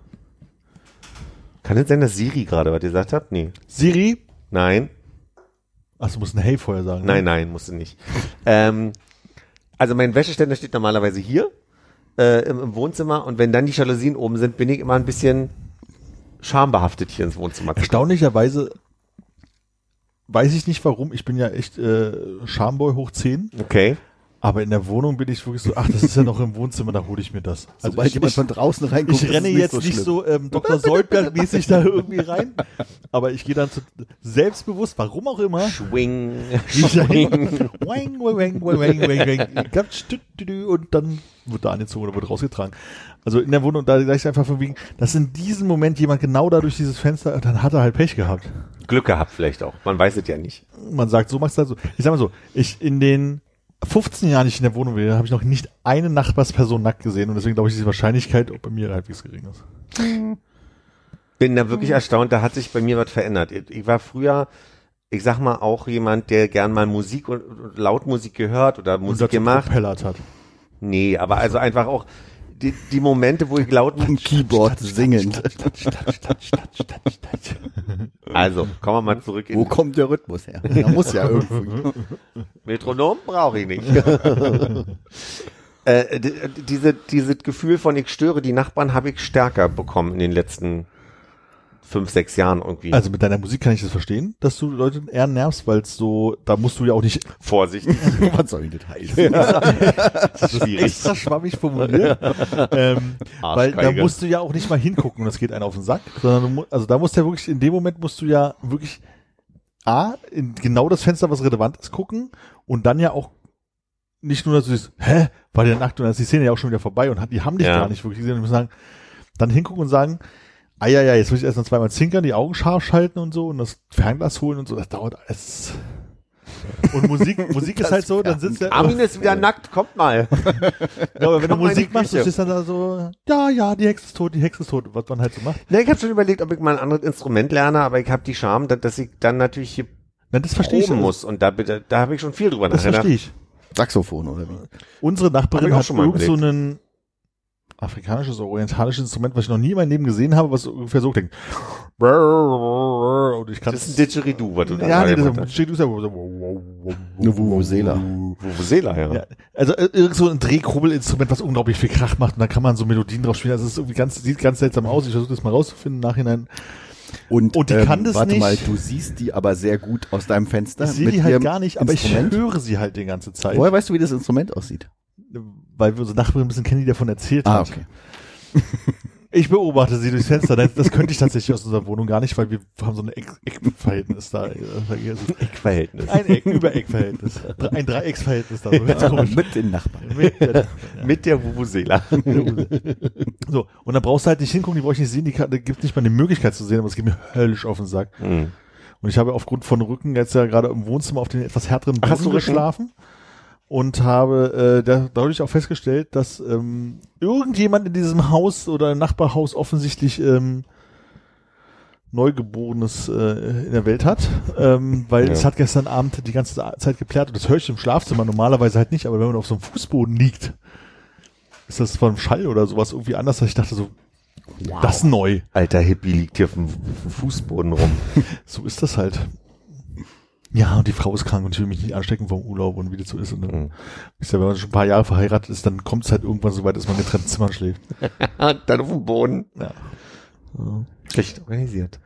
Kann es sein, dass Siri gerade was gesagt hat? Nee. Siri? Nein, Ach, du musst ein Hey vorher sagen. ne? nein, nein, musste nicht. ähm, also mein Wäscheständer steht normalerweise hier äh, im, im Wohnzimmer und wenn dann die Jalousien oben sind, bin ich immer ein bisschen schambehaftet hier ins Wohnzimmer zu. Erstaunlicherweise weiß ich nicht warum. Ich bin ja echt äh, Schamboy hoch 10. Okay. Aber in der Wohnung bin ich wirklich so, ach, das ist ja noch im Wohnzimmer, da hole ich mir das. Also Sobald ich, jemand ich, von draußen reinguckt, ich renne es jetzt so nicht so ähm, Dr. Soldberg-mäßig da irgendwie rein, aber ich gehe dann zu, selbstbewusst, warum auch immer, Schwing, schwing. wang, wang, wang, wang, wang, wang, und dann wird da angezogen oder wird rausgetragen. Also in der Wohnung, da gleich einfach von wegen, dass in diesem Moment jemand genau da durch dieses Fenster, dann hat er halt Pech gehabt. Glück gehabt vielleicht auch. Man weiß es ja nicht. man sagt so, machst du halt so. Ich sag mal so, ich in den 15 Jahren, die ich in der Wohnung wäre, habe ich noch nicht eine Nachbarsperson nackt gesehen und deswegen glaube ich, die Wahrscheinlichkeit bei mir halbwegs gering ist. Bin da wirklich erstaunt, da hat sich bei mir was verändert. Ich war früher, ich sag mal, auch jemand, der gern mal Musik und, und Lautmusik gehört oder Und Musik dazu gemacht. hat. Nee, aber also einfach auch die, die Momente, wo ich laut Am Keyboard singend. Also, kommen wir mal zurück Wo in kommt der Rhythmus her? Da muss ja irgendwo. Metronom brauche ich nicht. äh, d- diese, dieses Gefühl von ich störe die Nachbarn habe ich stärker bekommen in den letzten fünf, sechs Jahren irgendwie. Also mit deiner Musik kann ich das verstehen, dass du Leute eher nervst, weil es so, da musst du ja auch nicht vorsichtig. Was soll denn das heißen? Das ist schwierig. extra schwammig formulieren. ähm, weil da musst du ja auch nicht mal hingucken und das geht einer auf den Sack, sondern du, also da musst du ja wirklich, in dem Moment musst du ja wirklich A, in genau das Fenster, was relevant ist, gucken und dann ja auch nicht nur, dass du siehst, hä, war der nackt und dann ist die Szene ja auch schon wieder vorbei und die haben dich Ja. gar nicht wirklich gesehen und müssen sagen, dann hingucken und sagen, ah ja, ja, jetzt muss ich erst noch zweimal zinkern, die Augen scharf schalten und so und das Fernglas holen und so, das dauert alles. Und Musik, Musik ist halt so, dann sitzt der, Armin ist wieder nackt, kommt mal. ja, aber wenn du Musik machst, du stehst dann da so, ja, ja, die Hexe ist tot, die Hexe ist tot, was man halt so macht. Ne, ich habe schon überlegt, ob ich mal ein anderes Instrument lerne, aber ich habe die Scham, dass, dass ich dann natürlich hier Nein, das verstehe ich. muss und da, da, da habe ich schon viel drüber Das nachgedacht. verstehe ich. Saxophon oder wie? Unsere Nachbarin hat schon mal irgend so überlegt. Ein afrikanisches oder orientalisches Instrument, was ich noch nie in meinem Leben gesehen habe, was ungefähr so klingt. Und ich kann Das ist ein Didgeridoo, was du da ja, nee, das hast. steht so, Eine Vuvuzela. Vuvuzela, ja. ja. Also äh, irgend so ein Drehkrubbelinstrument, was unglaublich viel Krach macht und da kann man so Melodien drauf spielen. Also es ist irgendwie ganz, sieht ganz seltsam aus. Ich versuche das mal rauszufinden im Nachhinein. Und, Und die kann das warte nicht. mal, du siehst die aber sehr gut aus deinem Fenster. Ich sehe die halt gar nicht, aber ich höre sie halt die ganze Zeit. Woher weißt du, wie das Instrument aussieht? Weil wir unsere Nachbarin ein bisschen kennen, die davon erzählt Ah, hat. okay. Ich beobachte sie durchs Fenster. Das, könnte ich tatsächlich aus unserer Wohnung gar nicht, weil wir haben so ein Eck, Eckverhältnis da. Eckverhältnis. Ein Eck, Übereckverhältnis. Ein Dreiecksverhältnis da. So. Mit den Nachbarn. Mit der- Mit der Vuvuzela. so, und dann brauchst du halt nicht hingucken, die brauche ich nicht sehen, die da gibt nicht mal eine Möglichkeit zu sehen, aber es geht mir höllisch auf den Sack. Hm. Und ich habe aufgrund von Rücken jetzt ja gerade im Wohnzimmer auf den etwas härteren Ach, hast Boden du Rücken? Und habe äh, da, dadurch auch festgestellt, dass ähm, irgendjemand in diesem Haus oder im Nachbarhaus offensichtlich ähm, Neugeborenes äh, in der Welt hat, ähm, weil Ja. es hat gestern Abend die ganze Zeit geplärt und das höre ich im Schlafzimmer normalerweise halt nicht, aber wenn man auf so einem Fußboden liegt, ist das von Schall oder sowas irgendwie anders, dass ich dachte so, das ist neu. Alter Hippie liegt hier auf dem Fußboden rum. So ist das halt. Ja, und die Frau ist krank und ich will mich nicht anstecken vom Urlaub und wie das so ist. Und dann, Mhm. wisst ihr, wenn man schon ein paar Jahre verheiratet ist, dann kommt es halt irgendwann so weit, dass man in getrennten Zimmern schläft. Dann auf dem Boden. Ja. Schlecht organisiert.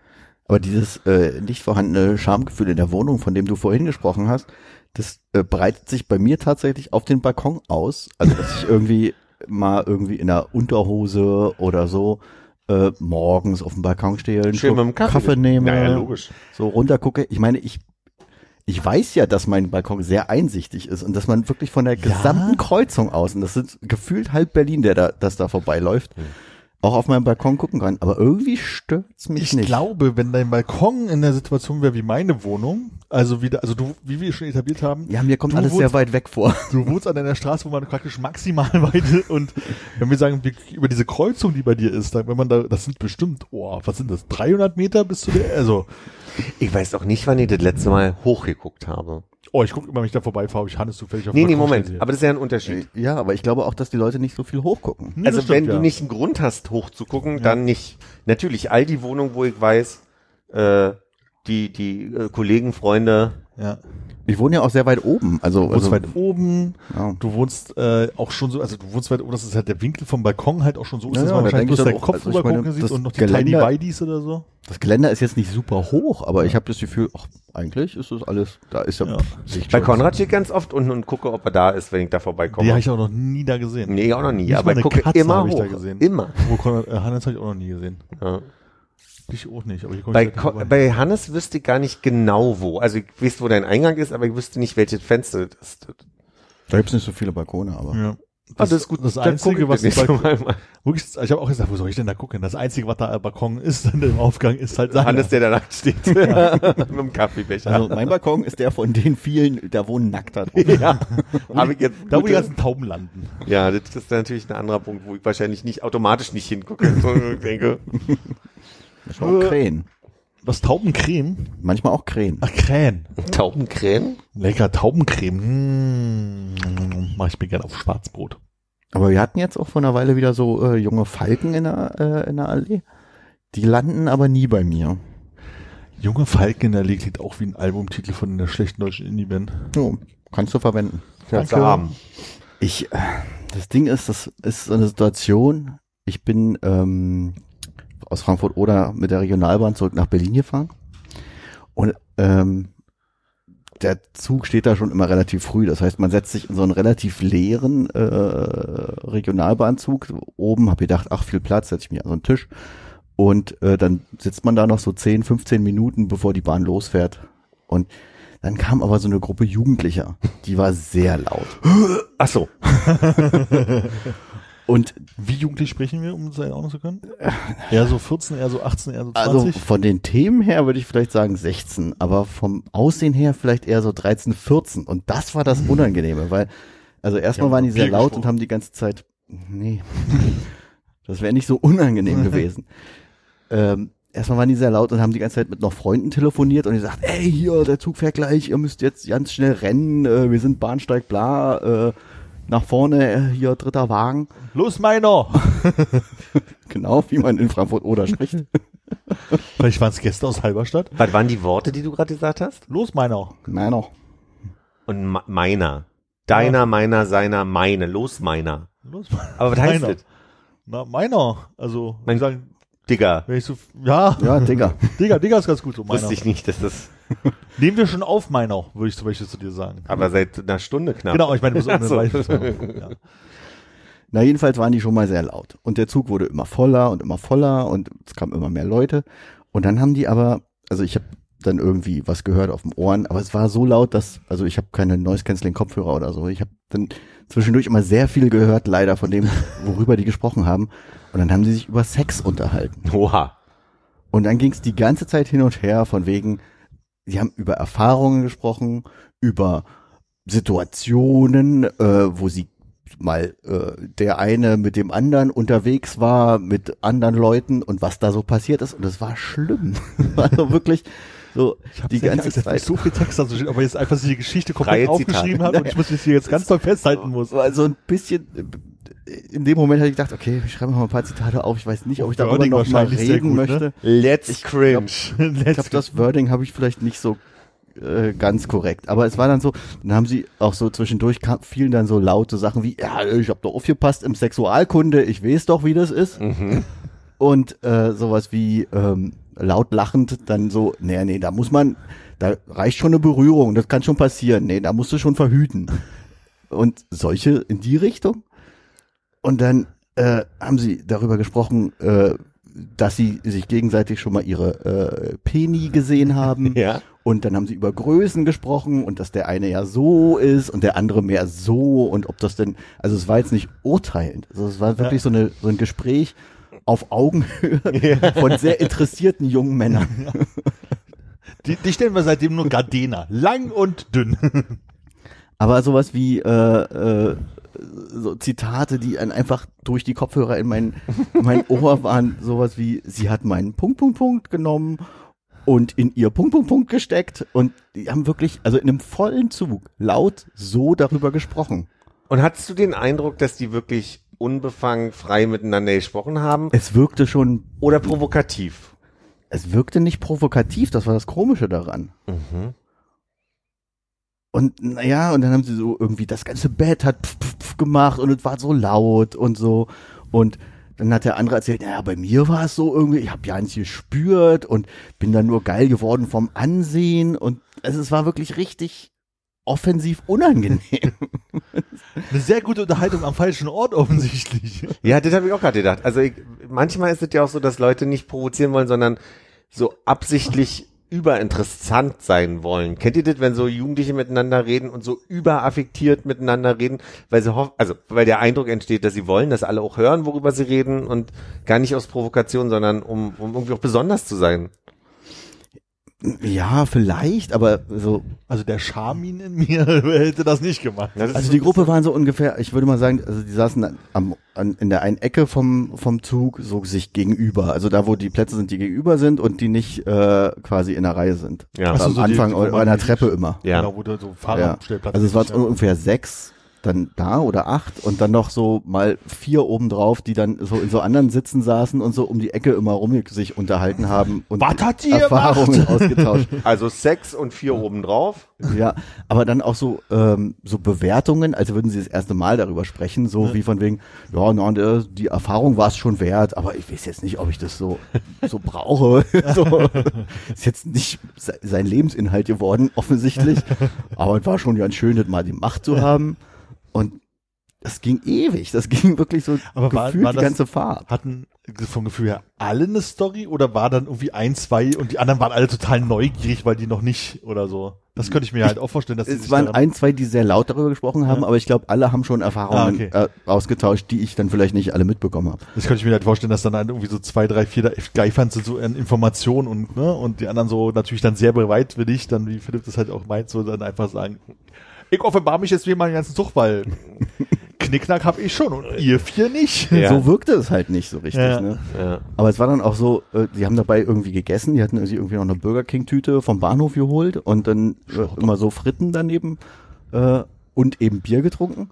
Aber dieses äh, nicht vorhandene Schamgefühl in der Wohnung, von dem du vorhin gesprochen hast, das äh, breitet sich bei mir tatsächlich auf den Balkon aus. Also dass ich irgendwie mal irgendwie in der Unterhose oder so äh, morgens auf dem Balkon stehe, einen Schön mit dem Kaffee. nehme, Naja, logisch. so runtergucke. Ich meine, ich ich weiß ja, dass mein Balkon sehr einsichtig ist und dass man wirklich von der Ja? gesamten Kreuzung aus, und das sind gefühlt halb Berlin, der da, das da vorbeiläuft, Hm. Auch auf meinem Balkon gucken kann. Aber irgendwie stört's mich Ich nicht. glaube, wenn dein Balkon in der Situation wäre wie meine Wohnung, also wieder, also du, wie wir schon etabliert haben, Ja, mir kommt alles wohnst- sehr weit weg vor. du wohnst an einer Straße, wo man praktisch maximal weite und wenn wir sagen, wir- über diese Kreuzung, die bei dir ist, dann, wenn man da, das sind bestimmt, oh, was sind das, 300 Meter bis zu der, also, Ich weiß auch nicht, wann ich das letzte Mal hochgeguckt habe. Oh, ich gucke immer, wenn ich da vorbeifahre, ob ich Hannes zufällig auf Nee, nee, Moment. sehe. Aber das ist ja ein Unterschied. Ja, aber ich glaube auch, dass die Leute nicht so viel hochgucken. Das Also stimmt, wenn du ja. nicht einen Grund hast, hochzugucken, dann nicht. Natürlich, all die Wohnungen, wo ich weiß, äh, die, die äh, Kollegen, Freunde, ja. Ich wohne ja auch sehr weit oben. Also, Du wohnst also weit oben, ja. du wohnst äh, auch schon so, also du wohnst weit oben, das ist halt der Winkel vom Balkon halt auch schon so ist, Ja, dass ja, man wahrscheinlich bloß deinen Kopf also meine, gucken sieht das und noch die Tiny Geländer- Weidis oder so. das Geländer ist jetzt nicht super hoch, aber ich habe das Gefühl, ach, eigentlich ist das alles, da ist ja, Ja. Sicht bei. Konrad stehe ich ganz oft unten und gucke, ob er da ist, wenn ich da vorbeikomme. Die habe ich auch noch nie da gesehen. nee, auch noch nie, Nicht aber ich gucke Katze immer habe ich da hoch. gesehen. Immer. Wo Konrad, äh, Hannes habe ich auch noch nie gesehen. Ja. Ich auch nicht, aber Bei, ich Ko vorbei. bei Hannes wüsste ich gar nicht genau wo. Also ich weiß, wo dein Eingang ist, aber ich wüsste nicht, welches Fenster das ist. Da gibt's nicht so viele Balkone, aber. Ja. Ah, das ist gut. Das dann Einzige, was ich das Mal. Wirklich, ich habe auch gesagt, wo soll ich denn da gucken? Das Einzige, was da am Balkon ist in dem Aufgang, ist halt seiner. Hannes, der da nackt steht. Mit dem Kaffeebecher. Also mein Balkon ist der von den vielen, da wohnen Nackter drauf. ja. Hab ich jetzt da, wo die ganzen Tauben landen. Ja, das ist natürlich ein anderer Punkt, wo ich wahrscheinlich nicht automatisch nicht hingucke. sondern ich denke, Auch Krähen. Was Taubencreme? Manchmal auch Krähen. Ach, Krähen. Taubenkrähen? Lecker Taubencreme. Mmh. Mach ich mir gerne auf Schwarzbrot. Aber wir hatten jetzt auch vor einer Weile wieder so äh, junge Falken in der, äh, in der Allee. Die landen aber nie bei mir. Junge Falken in der Leg klingt auch wie ein Albumtitel von einer schlechten deutschen Indie-Band. Jo, kannst du verwenden. Kannst du haben. Ich, äh, das Ding ist, das ist so eine Situation. Ich bin ähm, aus Frankfurt oder mit der Regionalbahn zurück nach Berlin gefahren und ähm, der Zug steht da schon immer relativ früh. Das heißt, man setzt sich in so einen relativ leeren äh, Regionalbahnzug. Oben habe ich gedacht, ach viel Platz, setze ich mich an so einen Tisch und äh, dann sitzt man da noch so 10, 15 Minuten, bevor die Bahn losfährt. Und dann kam aber so eine Gruppe Jugendlicher, die war sehr laut. Ach so. Und Wie jugendlich sprechen wir, um das einordnen zu können? Eher so 14, eher so 18, eher so 20? Also von den Themen her würde ich vielleicht sagen 16, aber vom Aussehen her vielleicht eher so 13, 14. Und das war das Unangenehme, weil, also erstmal haben waren die sehr laut gesprochen. und haben die ganze Zeit, nee, das wäre nicht so unangenehm gewesen. Ähm, erstmal waren die sehr laut und haben die ganze Zeit mit noch Freunden telefoniert und die sagt, ey, hier, der Zug fährt gleich, ihr müsst jetzt ganz schnell rennen, äh, wir sind Bahnsteig bla, äh, nach vorne, äh, hier, dritter Wagen. Los, meiner! Genau, wie man in Frankfurt oder spricht. Vielleicht waren es Gäste aus Halberstadt. Was waren die Worte, die du gerade gesagt hast? Los, meiner! Nein, noch. Und ma- meiner. Deiner, Ja. meiner, seiner, meine. Los, meiner. Los, Aber was heißt meiner. das? Na, meiner. Also, Mein- ich sagen, Digga. wenn ich so, ja, Ja, Digga. Digga, Digga ist ganz gut so, meiner. Wusste ich nicht, dass das, Nehmen wir schon auf, meiner, würde ich zum Beispiel zu dir sagen. aber seit einer Stunde knapp. Genau, ich meine, du musst Ach so. ja. Na, jedenfalls waren die schon mal sehr laut. Und der Zug wurde immer voller und immer voller und es kamen immer mehr Leute. Und dann haben die aber, also ich habe dann irgendwie was gehört auf dem Ohren, aber es war so laut, dass, also ich habe keine Noise Cancelling Kopfhörer oder so. Ich habe dann zwischendurch immer sehr viel gehört, leider von dem, worüber die gesprochen haben. Und dann haben sie sich über Sex unterhalten. Oha. Und dann ging es die ganze Zeit hin und her von wegen, sie haben über Erfahrungen gesprochen, über Situationen, äh, wo sie mal äh, der eine mit dem anderen unterwegs war, mit anderen Leuten und was da so passiert ist. Und das war schlimm. also wirklich so die ganze Angst, Zeit. so viel Text dazu steht, aber jetzt einfach so die Geschichte komplett Freie aufgeschrieben habe und ich muss das hier jetzt ganz toll festhalten muss. war so ein bisschen, in dem Moment habe ich gedacht, okay, ich schreibe mal ein paar Zitate auf. Ich weiß nicht, ob ich darüber Wording noch mal reden gut, ne? möchte. Let's Ich cringe. Ich glaube, das Wording habe ich vielleicht nicht so äh, ganz korrekt. Aber es war dann so, dann haben sie auch so zwischendurch kam, fielen dann so laute Sachen wie, ja, ich habe doch aufgepasst im Sexualkunde, ich weiß doch, wie das ist. Mhm. Und äh, sowas wie ähm, laut lachend dann so, nee, nee, da muss man, da reicht schon eine Berührung, das kann schon passieren. Nee, da musst du schon verhüten. Und solche in die Richtung. Und dann äh, haben sie darüber gesprochen, äh, dass sie sich gegenseitig schon mal ihre äh, Peni gesehen haben. Ja. Und dann haben sie über Größen gesprochen und dass der eine ja so ist und der andere mehr so und ob das denn, also es war jetzt nicht urteilend. Also es war wirklich so, eine, so ein Gespräch auf Augenhöhe von sehr interessierten jungen Männern. Die, die stellen wir seitdem nur Gardena. Lang und dünn. Aber sowas wie äh, äh, so Zitate, die einfach durch die Kopfhörer in mein, in mein Ohr waren, sowas wie, sie hat meinen Punkt, Punkt, Punkt genommen und in ihr Punkt, Punkt, Punkt gesteckt und die haben wirklich, also in einem vollen Zug, laut so darüber gesprochen. Und hattest du den Eindruck, dass die wirklich unbefangen frei miteinander gesprochen haben? Es wirkte schon, Oder provokativ? es wirkte nicht provokativ, das war das Komische daran. Mhm. Und naja, und dann haben sie so irgendwie, das ganze Bett hat pf, pf, pf gemacht und es war so laut und so. Und dann hat der andere erzählt, naja, bei mir war es so irgendwie, ich habe ja nichts gespürt und bin dann nur geil geworden vom Ansehen. Und also es war wirklich richtig offensiv unangenehm. Eine sehr gute Unterhaltung am falschen Ort offensichtlich. Ja, das habe ich auch gerade gedacht. Also ich, manchmal ist es ja auch so, dass Leute nicht provozieren wollen, sondern so absichtlich überinteressant sein wollen. Kennt ihr das, wenn so Jugendliche miteinander reden und so überaffektiert miteinander reden, weil sie hoffen, also weil der Eindruck entsteht, dass sie wollen, dass alle auch hören, worüber sie reden und gar nicht aus Provokation, sondern um, um irgendwie auch besonders zu sein. Ja, vielleicht, aber so, Also der Charmin in mir hätte das nicht gemacht. Das also so- die Gruppe waren so ungefähr, ich würde mal sagen, also die saßen am, an, in der einen Ecke vom, vom Zug so sich gegenüber. Also da, wo die Plätze sind, die gegenüber sind und die nicht äh, quasi in der Reihe sind. Ja. Also am so, die- Anfang an der die- Treppe immer. Ja. Genau, wo du so Ja. Fahrradstellplatz Also es waren ist, ungefähr sechs dann da oder acht und dann noch so mal vier obendrauf, die dann so in so anderen Sitzen saßen und so um die Ecke immer rum sich unterhalten haben und Was hat die Erfahrungen ausgetauscht. Also Sex und vier obendrauf. Ja, aber dann auch so ähm, so Bewertungen, als würden sie das erste Mal darüber sprechen, so wie von wegen, ja, na, die Erfahrung war es schon wert, aber ich weiß jetzt nicht, ob ich das so so brauche. so, ist jetzt nicht se- sein Lebensinhalt geworden, offensichtlich, aber es war schon ganz schön, das mal die Macht zu haben und das ging ewig, das ging wirklich so Aber war- gefühlt war die das- ganze Fahrt. Hatten vom Gefühl her alle eine Story oder war dann irgendwie ein, zwei und die anderen waren alle total neugierig, weil die noch nicht oder so? Das könnte ich mir halt auch vorstellen, dass die Es waren ein, zwei, die sehr laut darüber gesprochen haben, Ja. aber ich glaube, alle haben schon Erfahrungen Ah, äh, ausgetauscht, die ich dann vielleicht nicht alle mitbekommen habe. Das könnte ich mir halt vorstellen, dass dann halt irgendwie so zwei, drei, vier da- Geifern sind so an Informationen und, ne, und die anderen so natürlich dann sehr bereitwillig, dann wie Philipp das halt auch meint, so dann einfach sagen, ich offenbar mich jetzt wie meinen ganzen Zug, weil Knickknack hab ich schon und ihr vier nicht. Ja. So wirkte es halt nicht so richtig. Ja. Ne? Ja. Aber es war dann auch so, äh, die haben dabei irgendwie gegessen, die hatten sich irgendwie noch eine Burger King Tüte vom Bahnhof geholt und dann äh, immer so Fritten daneben äh, und eben Bier getrunken.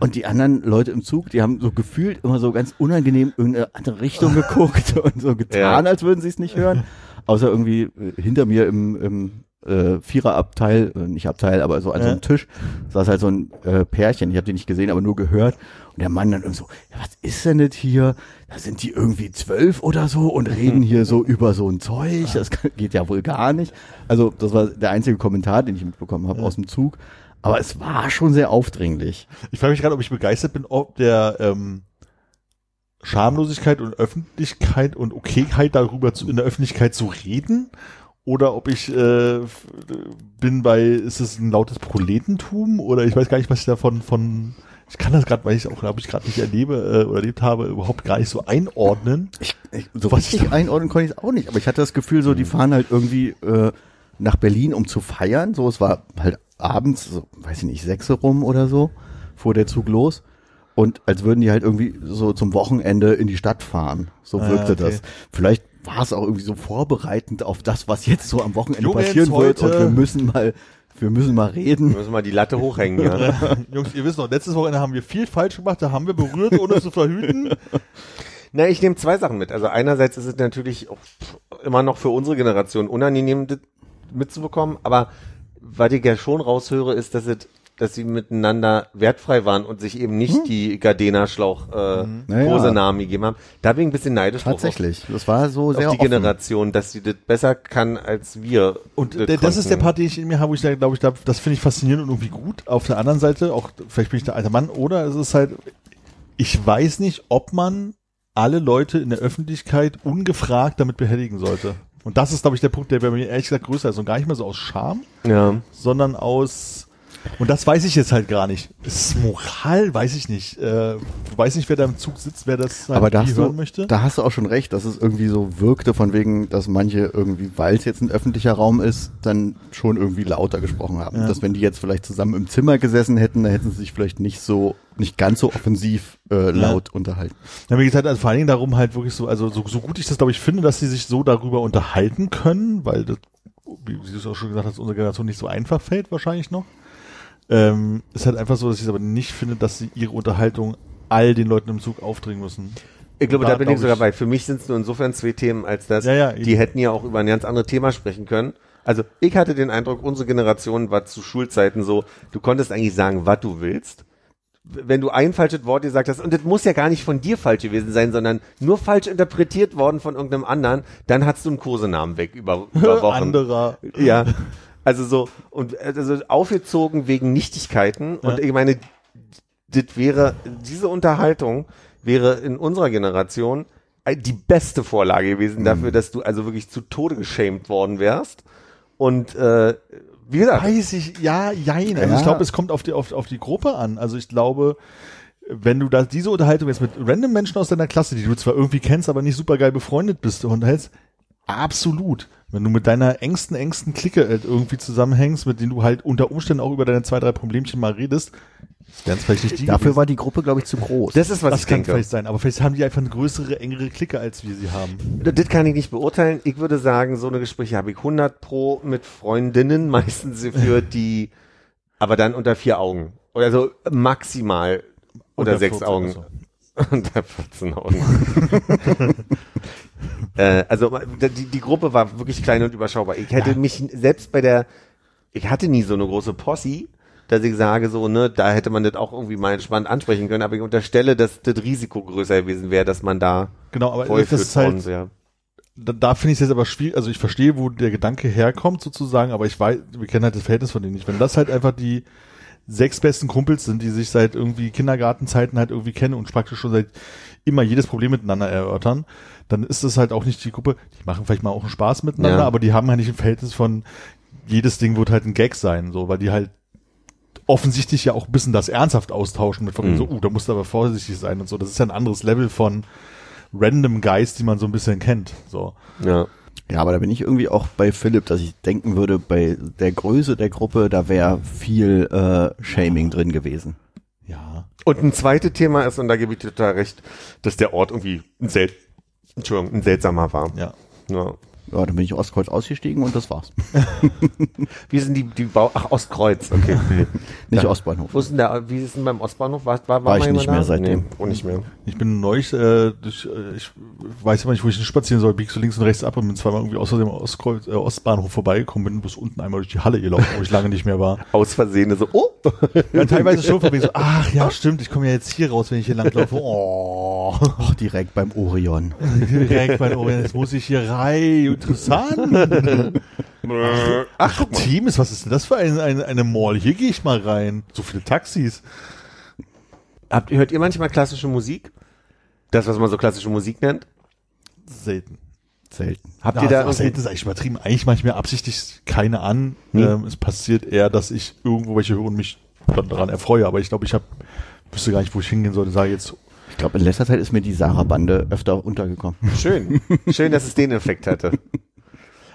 Und die anderen Leute im Zug, die haben so gefühlt immer so ganz unangenehm irgendeine andere Richtung geguckt und so getan, Ja. als würden sie es nicht hören. Außer irgendwie äh, hinter mir im, im äh, Viererabteil, äh, nicht Abteil, aber so an so Ja. einem Tisch, saß halt so ein äh, Pärchen, ich habe die nicht gesehen, aber nur gehört. Und der Mann dann irgendwie so, ja, was ist denn das hier? Da sind die irgendwie zwölf oder so und reden hier so über so ein Zeug. Das geht ja wohl gar nicht. Also das war der einzige Kommentar, den ich mitbekommen habe aus dem Zug. Aber es war schon sehr aufdringlich. Ich frage mich gerade, ob ich begeistert bin, ob der ähm, Schamlosigkeit und Öffentlichkeit und Okayheit darüber zu, in der Öffentlichkeit zu reden oder ob ich äh, bin bei, ist es ein lautes Proletentum oder ich weiß gar nicht, was ich davon von ich kann das gerade, weil ich es auch, glaube ich, gerade nicht erlebe äh, oder erlebt habe, überhaupt gar nicht so einordnen. Ich, ich, so Was richtig einordnen konnte ich es auch nicht. Aber ich hatte das Gefühl, so die fahren halt irgendwie äh, nach Berlin, um zu feiern. So, es war halt abends, so, weiß ich nicht, sechs rum oder so, fuhr der Zug los. Und als würden die halt irgendwie so zum Wochenende in die Stadt fahren. So Ah, wirkte okay. das. Vielleicht war es auch irgendwie so vorbereitend auf das, was jetzt so am Wochenende Jungs, passieren wird. Und wir müssen mal, wir müssen mal reden. Wir müssen mal die Latte hochhängen, ja. Jungs, ihr wisst noch, letztes Wochenende haben wir viel falsch gemacht, da haben wir berührt, ohne es zu verhüten. Na, ich nehme zwei Sachen mit. Also einerseits ist es natürlich auch immer noch für unsere Generation unangenehm das mitzubekommen, aber was ich ja schon raushöre, ist, dass es dass sie miteinander wertfrei waren und sich eben nicht die Gardena-Schlauch äh, Naja. Namen gegeben haben. Da bin ich ein bisschen neidisch drauf, Tatsächlich. Das war so sehr auf die offen. Generation, dass sie das besser kann als wir. Und das der, das ist der. Part, den ich in mir habe, wo ich da, glaube ich, da, das finde ich faszinierend und irgendwie gut. Auf der anderen Seite, auch vielleicht bin ich der alte Mann, oder es ist halt, ich weiß nicht, ob man alle Leute in der Öffentlichkeit ungefragt damit behelligen sollte. Und das ist, glaube ich, der Punkt, der bei mir ehrlich gesagt größer ist. Und gar nicht mehr so aus Scham, Ja. sondern aus und das weiß ich jetzt halt gar nicht. Ist Moral, weiß ich nicht. Äh, weiß nicht, wer da im Zug sitzt, wer das halt Aber da wie hast, hören du, möchte. da hast du auch schon recht, dass es irgendwie so wirkte, von wegen, dass manche irgendwie, weil es jetzt ein öffentlicher Raum ist, dann schon irgendwie lauter gesprochen haben. Ja. Dass wenn die jetzt vielleicht zusammen im Zimmer gesessen hätten, dann hätten sie sich vielleicht nicht so, nicht ganz so offensiv äh, laut unterhalten. Ja, mir geht halt also vor allen Dingen darum halt wirklich so, also so, so gut ich das glaube ich finde, dass sie sich so darüber unterhalten können, weil das, wie du es auch schon gesagt hast, unserer Generation nicht so einfach fällt wahrscheinlich noch. Ähm, ist halt einfach so, dass ich es aber nicht finde, dass sie ihre Unterhaltung all den Leuten im Zug aufdringen müssen. Ich glaube, Da da, bin ich sogar bei. Für mich sind es nur insofern zwei Themen, als dass Ja, ja, die hätten ja auch über ein ganz anderes Thema sprechen können. Also ich hatte den Eindruck, unsere Generation war zu Schulzeiten so, du konntest eigentlich sagen, was du willst. Wenn du ein falsches Wort gesagt hast, und das muss ja gar nicht von dir falsch gewesen sein, sondern nur falsch interpretiert worden von irgendeinem anderen, dann hast du einen Kosenamen weg über, über Wochen. Anderer. Ja. Also so, und also aufgezogen wegen Nichtigkeiten. Und Ja. ich meine, das wäre, diese Unterhaltung wäre in unserer Generation ein- die beste Vorlage gewesen dafür, dass du also wirklich zu Tode geschämt worden wärst. Und äh, wie gesagt, Weiß ich, ja, jein. Also Ja. ich glaube, es kommt auf die, auf, auf die Gruppe an. Also ich glaube, wenn du da diese Unterhaltung jetzt mit random Menschen aus deiner Klasse, die du zwar irgendwie kennst, aber nicht super geil befreundet bist, unterhältst, absolut. Wenn du mit deiner engsten, engsten Clique halt irgendwie zusammenhängst, mit denen du halt unter Umständen auch über deine zwei, drei Problemchen mal redest, wären es vielleicht nicht die Dafür gewesen. war die Gruppe, glaube ich, zu groß. das ist was das ich kann denke. vielleicht sein, aber vielleicht haben die einfach eine größere, engere Clique, als wir sie haben. Das kann ich nicht beurteilen. Ich würde sagen, so eine Gespräche habe ich 100 pro mit Freundinnen, meistens für die, aber dann unter vier Augen. Oder so maximal unter Unter sechs 14 Augen. oder so. Unter 14 Augen. äh, also die, die Gruppe war wirklich klein und überschaubar. Ich hätte mich selbst bei der, ich hatte nie so eine große Posse, dass ich sage so, ne, da hätte man das auch irgendwie mal entspannt ansprechen können, aber ich unterstelle, dass das Risiko größer gewesen wäre, dass man da Genau, aber das ist halt, worden wäre. da, da finde ich es jetzt aber schwierig, also ich verstehe, wo der Gedanke herkommt sozusagen, aber ich weiß, wir kennen halt das Verhältnis von denen nicht. Wenn das halt einfach die sechs besten Kumpels sind, die sich seit irgendwie Kindergartenzeiten halt irgendwie kennen und praktisch schon seit immer jedes Problem miteinander erörtern, dann ist das halt auch nicht die Gruppe, die machen vielleicht mal auch einen Spaß miteinander, Ja. aber die haben halt nicht ein Verhältnis von jedes Ding wird halt ein Gag sein, so, weil die halt offensichtlich ja auch ein bisschen das ernsthaft austauschen mit von Mhm. so, uh, da musst du aber vorsichtig sein und so. Das ist ja ein anderes Level von random Guys, die man so ein bisschen kennt. So. Ja. Ja, aber da bin ich irgendwie auch bei Philipp, dass ich denken würde, bei der Größe der Gruppe, da wäre viel äh, Shaming drin gewesen. Ja. Und ein zweites Thema ist, und da gebe ich dir total recht, dass der Ort irgendwie ein, sel Entschuldigung, ein seltsamer war. Ja. Ja. Ja, dann bin ich Ostkreuz ausgestiegen und das war's. Wie sind die, die Bau, ach, Ostkreuz, okay. Nicht Ja. Ostbahnhof. Wo ist denn der, wie ist denn beim Ostbahnhof? War, war, War ich nicht mehr da? seitdem. Nee, auch nicht mehr. Ich bin neulich, äh, durch, äh, ich weiß immer nicht, wo ich hin spazieren soll, biegst du links und rechts ab und bin zweimal irgendwie außerdem am Ostkreuz, äh, Ostbahnhof vorbeigekommen, bin bis unten einmal durch die Halle gelaufen, wo ich lange nicht mehr war. Aus Versehen so, oh! Ja, teilweise schon wegen so, ach ja, stimmt, ich komme ja jetzt hier raus, wenn ich hier langlaufe. Oh, Ach, direkt beim Orion. direkt mein Ohr, jetzt muss ich hier rein. Interessant. Ach, guck mal. Teams, was ist denn das für ein, ein, eine Mall? Hier gehe ich mal rein. So viele Taxis. Habt, hört ihr manchmal klassische Musik? Das, was man so klassische Musik nennt? Selten. Selten. Habt Ja, ihr da also selten ist eigentlich übertrieben. Eigentlich mache ich mir absichtlich keine an. Hm. Ähm, es passiert eher, dass ich irgendwo welche höre und mich dann daran erfreue. Aber ich glaube, ich habe wüsste gar nicht, wo ich hingehen sollte. Sage jetzt, Ich glaube, in letzter Zeit ist mir die Sarah-Bande öfter untergekommen. Schön. Schön, dass es den Effekt hatte.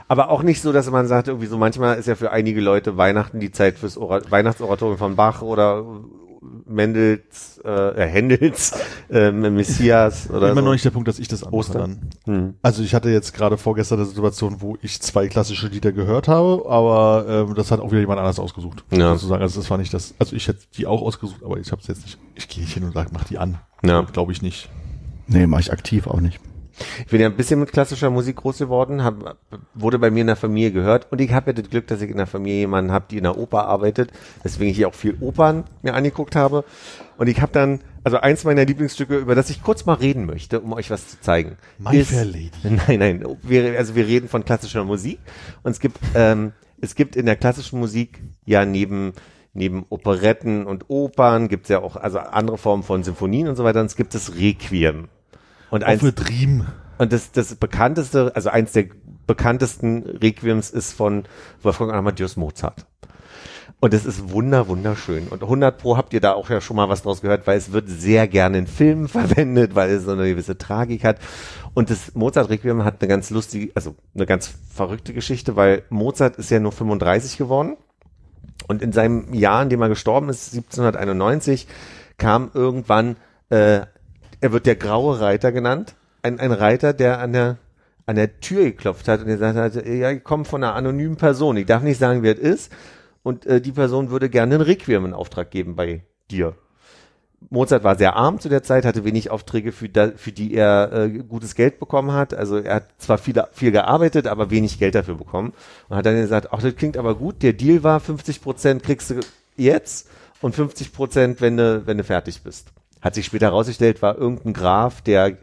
Aber auch nicht so, dass man sagt, irgendwie so manchmal ist ja für einige Leute Weihnachten die Zeit fürs Ora Weihnachtsoratorium von Bach oder Mendels, äh, äh, Händels, äh, Messias oder immer so. noch nicht der Punkt, dass ich das Ostern. dann. Hm. Also ich hatte jetzt gerade vorgestern eine Situation, wo ich zwei klassische Lieder gehört habe, aber ähm, das hat auch wieder jemand anders ausgesucht. Ja. Sozusagen. Also das war nicht das, also ich hätte die auch ausgesucht, aber ich habe es jetzt nicht, ich gehe nicht hin und sage, mach die an. Ja. Glaube ich nicht. Nee, mache ich aktiv auch nicht. Ich bin ja ein bisschen mit klassischer Musik groß geworden, hab, wurde bei mir in der Familie gehört und ich habe ja das Glück, dass ich in der Familie jemanden habe, die in der Oper arbeitet, deswegen ich auch viel Opern mir angeguckt habe und ich habe dann, also eins meiner Lieblingsstücke, über das ich kurz mal reden möchte, um euch was zu zeigen. My ist- Fair Lady. Nein, nein, wir, also wir reden von klassischer Musik und es gibt, ähm, es gibt in der klassischen Musik ja neben neben Operetten und Opern gibt es ja auch also andere Formen von Symphonien und so weiter und es gibt das Requiem. Und mit Riemen. und das, das bekannteste, also eins der bekanntesten Requiems ist von Wolfgang Amadeus Mozart. Und es ist wunder, wunderschön. Und 100 Pro habt ihr da auch ja schon mal was draus gehört, weil es wird sehr gerne in Filmen verwendet, weil es so eine gewisse Tragik hat. Und das Mozart-Requiem hat eine ganz lustige, also eine ganz verrückte Geschichte, weil Mozart ist ja nur 35 geworden. Und in seinem Jahr, in dem er gestorben ist, 1791, kam irgendwann, äh, er wird der graue Reiter genannt, ein, ein Reiter, der an der an der Tür geklopft hat und gesagt hat, ja, ich komme von einer anonymen Person, ich darf nicht sagen, wer es ist, und äh, die Person würde gerne ein Requiem in Auftrag geben bei dir. Mozart war sehr arm zu der Zeit, hatte wenig Aufträge, für, da, für die er äh, gutes Geld bekommen hat. Also er hat zwar viel, viel gearbeitet, aber wenig Geld dafür bekommen. Und hat dann gesagt, ach, das klingt aber gut. Der Deal war, 50 Prozent kriegst du jetzt und 50 Prozent, wenn du, wenn du fertig bist. Hat sich später herausgestellt, war irgendein Graf, der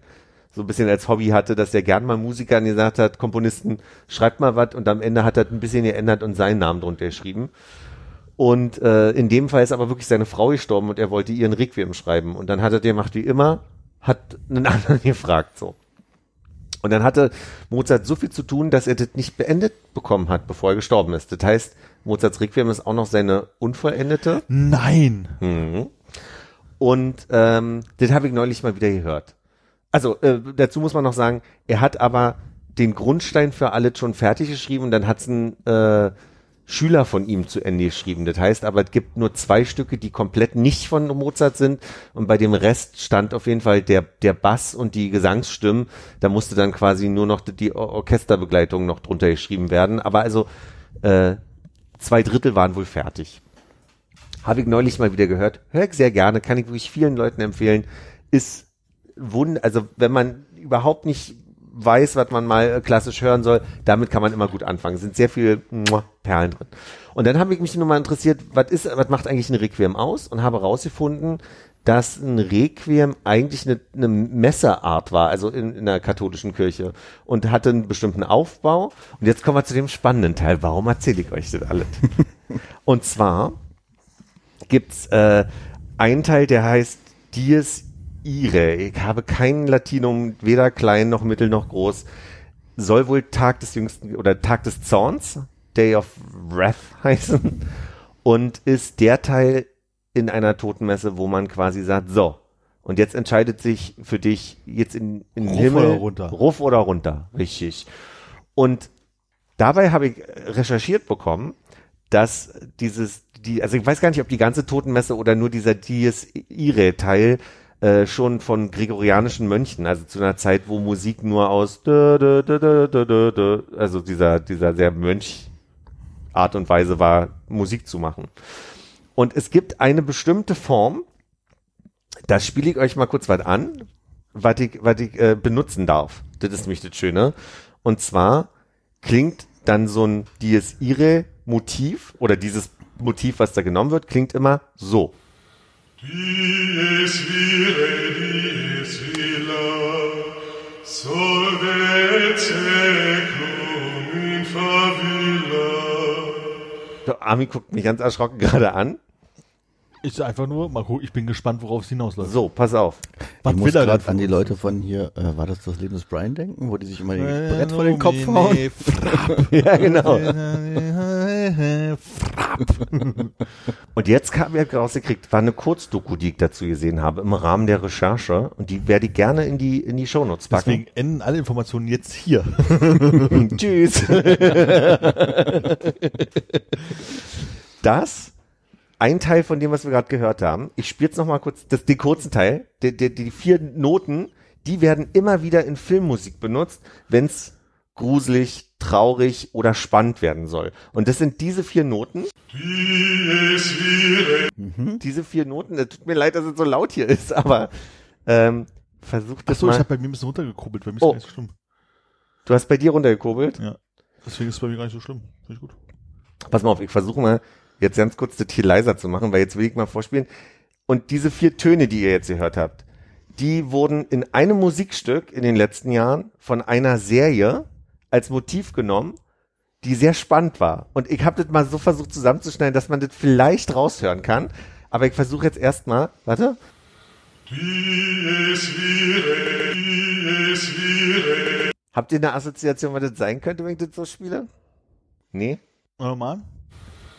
so ein bisschen als Hobby hatte, dass er gern mal Musikern gesagt hat, Komponisten, schreibt mal was und am Ende hat er ein bisschen geändert und seinen Namen drunter geschrieben. Und äh, in dem Fall ist aber wirklich seine Frau gestorben und er wollte ihren Requiem schreiben. Und dann hat er gemacht wie immer, hat einen anderen gefragt so. Und dann hatte Mozart so viel zu tun, dass er das nicht beendet bekommen hat, bevor er gestorben ist. Das heißt, Mozarts Requiem ist auch noch seine unvollendete. Nein. Mhm. Und ähm, das habe ich neulich mal wieder gehört. Also äh, dazu muss man noch sagen, er hat aber den Grundstein für alles schon fertig geschrieben und dann hat's ein äh, Schüler von ihm zu Ende geschrieben. Das heißt aber, es gibt nur zwei Stücke, die komplett nicht von Mozart sind und bei dem Rest stand auf jeden Fall der, der Bass und die Gesangsstimmen. Da musste dann quasi nur noch die Or Orchesterbegleitung noch drunter geschrieben werden. Aber also äh, zwei Drittel waren wohl fertig. Habe ich neulich mal wieder gehört. Hör ich sehr gerne, kann ich wirklich vielen Leuten empfehlen. Ist wund, also wenn man überhaupt nicht weiß, was man mal äh, klassisch hören soll, damit kann man immer gut anfangen. Es sind sehr viele Perlen drin. Und dann habe ich mich nur mal interessiert, was ist, was macht eigentlich ein Requiem aus? Und habe herausgefunden, dass ein Requiem eigentlich eine, eine Messerart war, also in, in der katholischen Kirche und hatte einen bestimmten Aufbau. Und jetzt kommen wir zu dem spannenden Teil. Warum erzähle ich euch das alles? und zwar gibt's äh, einen Teil, der heißt Dies Ire. Ich habe kein Latinum, weder klein noch mittel noch groß. Soll wohl Tag des jüngsten oder Tag des Zorns, Day of Wrath heißen und ist der Teil in einer Totenmesse, wo man quasi sagt, so, und jetzt entscheidet sich für dich jetzt in, in den Ruf Himmel, oder runter. Ruf oder runter, richtig. Und dabei habe ich recherchiert bekommen, dass dieses, die, also ich weiß gar nicht, ob die ganze Totenmesse oder nur dieser Dies Irae Teil äh, schon von gregorianischen Mönchen, also zu einer Zeit, wo Musik nur aus dö, dö, dö, also dieser, dieser sehr Mönch Art und Weise war, Musik zu machen. Und es gibt eine bestimmte Form, da spiele ich euch mal kurz was an, was ich, was ich äh, benutzen darf. Das ist nämlich das Schöne. Und zwar klingt dann so ein Dies Irae Motiv oder dieses Motiv, was da genommen wird, klingt immer so. Dies vire, dies villa, solvet seclum in favilla. Der Armin guckt mich ganz erschrocken gerade an. Ich einfach nur, gucken, ich bin gespannt, worauf es hinausläuft. So, pass auf. Was ich muss er gerade an die? Leute von hier, äh, war das das Leben des Brian denken, wo die sich immer Äh, die Brett vor den Kopf hauen? Ja, genau. Und jetzt haben wir rausgekriegt, war eine Kurzdoku, die ich dazu gesehen habe, im Rahmen der Recherche. Und die werde ich gerne in die, in die Shownotes packen. Deswegen enden alle Informationen jetzt hier. Tschüss. das, ein Teil von dem, was wir gerade gehört haben. Ich spiele jetzt noch mal kurz das, den kurzen Teil. Die, die, die vier Noten, die werden immer wieder in Filmmusik benutzt, wenn es gruselig, traurig oder spannend werden soll. Und das sind diese vier Noten. Vire, Diese vier Noten. Es tut mir leid, dass es so laut hier ist, aber ähm, versucht das Achso, ich habe bei mir ein bisschen runtergekurbelt, bei mir ist Oh. gar nicht so schlimm. Du hast bei dir runtergekurbelt. Ja. Deswegen ist es bei mir gar nicht so schlimm. Finde ich gut. Pass mal auf, ich versuche mal jetzt ganz kurz das hier leiser zu machen, weil jetzt will ich mal vorspielen. Und diese vier Töne, die ihr jetzt gehört habt, die wurden in einem Musikstück in den letzten Jahren von einer Serie als Motiv genommen, die sehr spannend war. Und ich habe das mal so versucht zusammenzuschneiden, dass man das vielleicht raushören kann. Aber ich versuche jetzt erstmal, warte, habt ihr eine Assoziation, was das sein könnte, wenn ich das so spiele? Nee? Normal? dies vire, dies vire,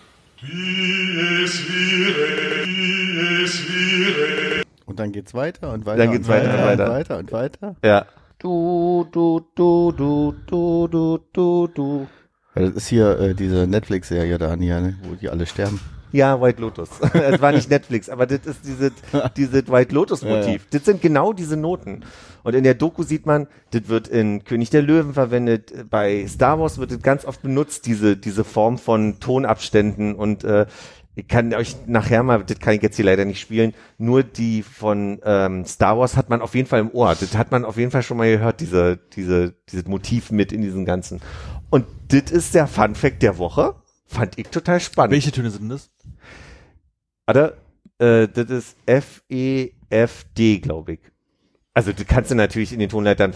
Und dann geht's weiter und weiter. Dann geht's und weiter und weiter. und weiter und weiter. Ja. Du, du, du, du, du, du, du, du. Das ist hier äh, diese Netflix-Serie da, hier, ne, wo die alle sterben. Ja, White Lotus. Es war nicht Netflix, aber das ist diese, diese White Lotus Motiv. Das sind genau diese Noten. Und in der Doku sieht man, das wird in König der Löwen verwendet. Bei Star Wars wird das ganz oft benutzt, diese, diese Form von Tonabständen und, äh, ich kann euch nachher mal, das kann ich jetzt hier leider nicht spielen, nur die von ähm, Star Wars hat man auf jeden Fall im Ohr. Das hat man auf jeden Fall schon mal gehört, diese, diese, dieses Motiv mit in diesem Ganzen. Und das ist der Fun Fact der Woche. Fand ich total spannend. Welche Töne sind das? Warte, äh, das ist F, E, F, D, glaube ich. Also du kannst du natürlich in den Tonleitern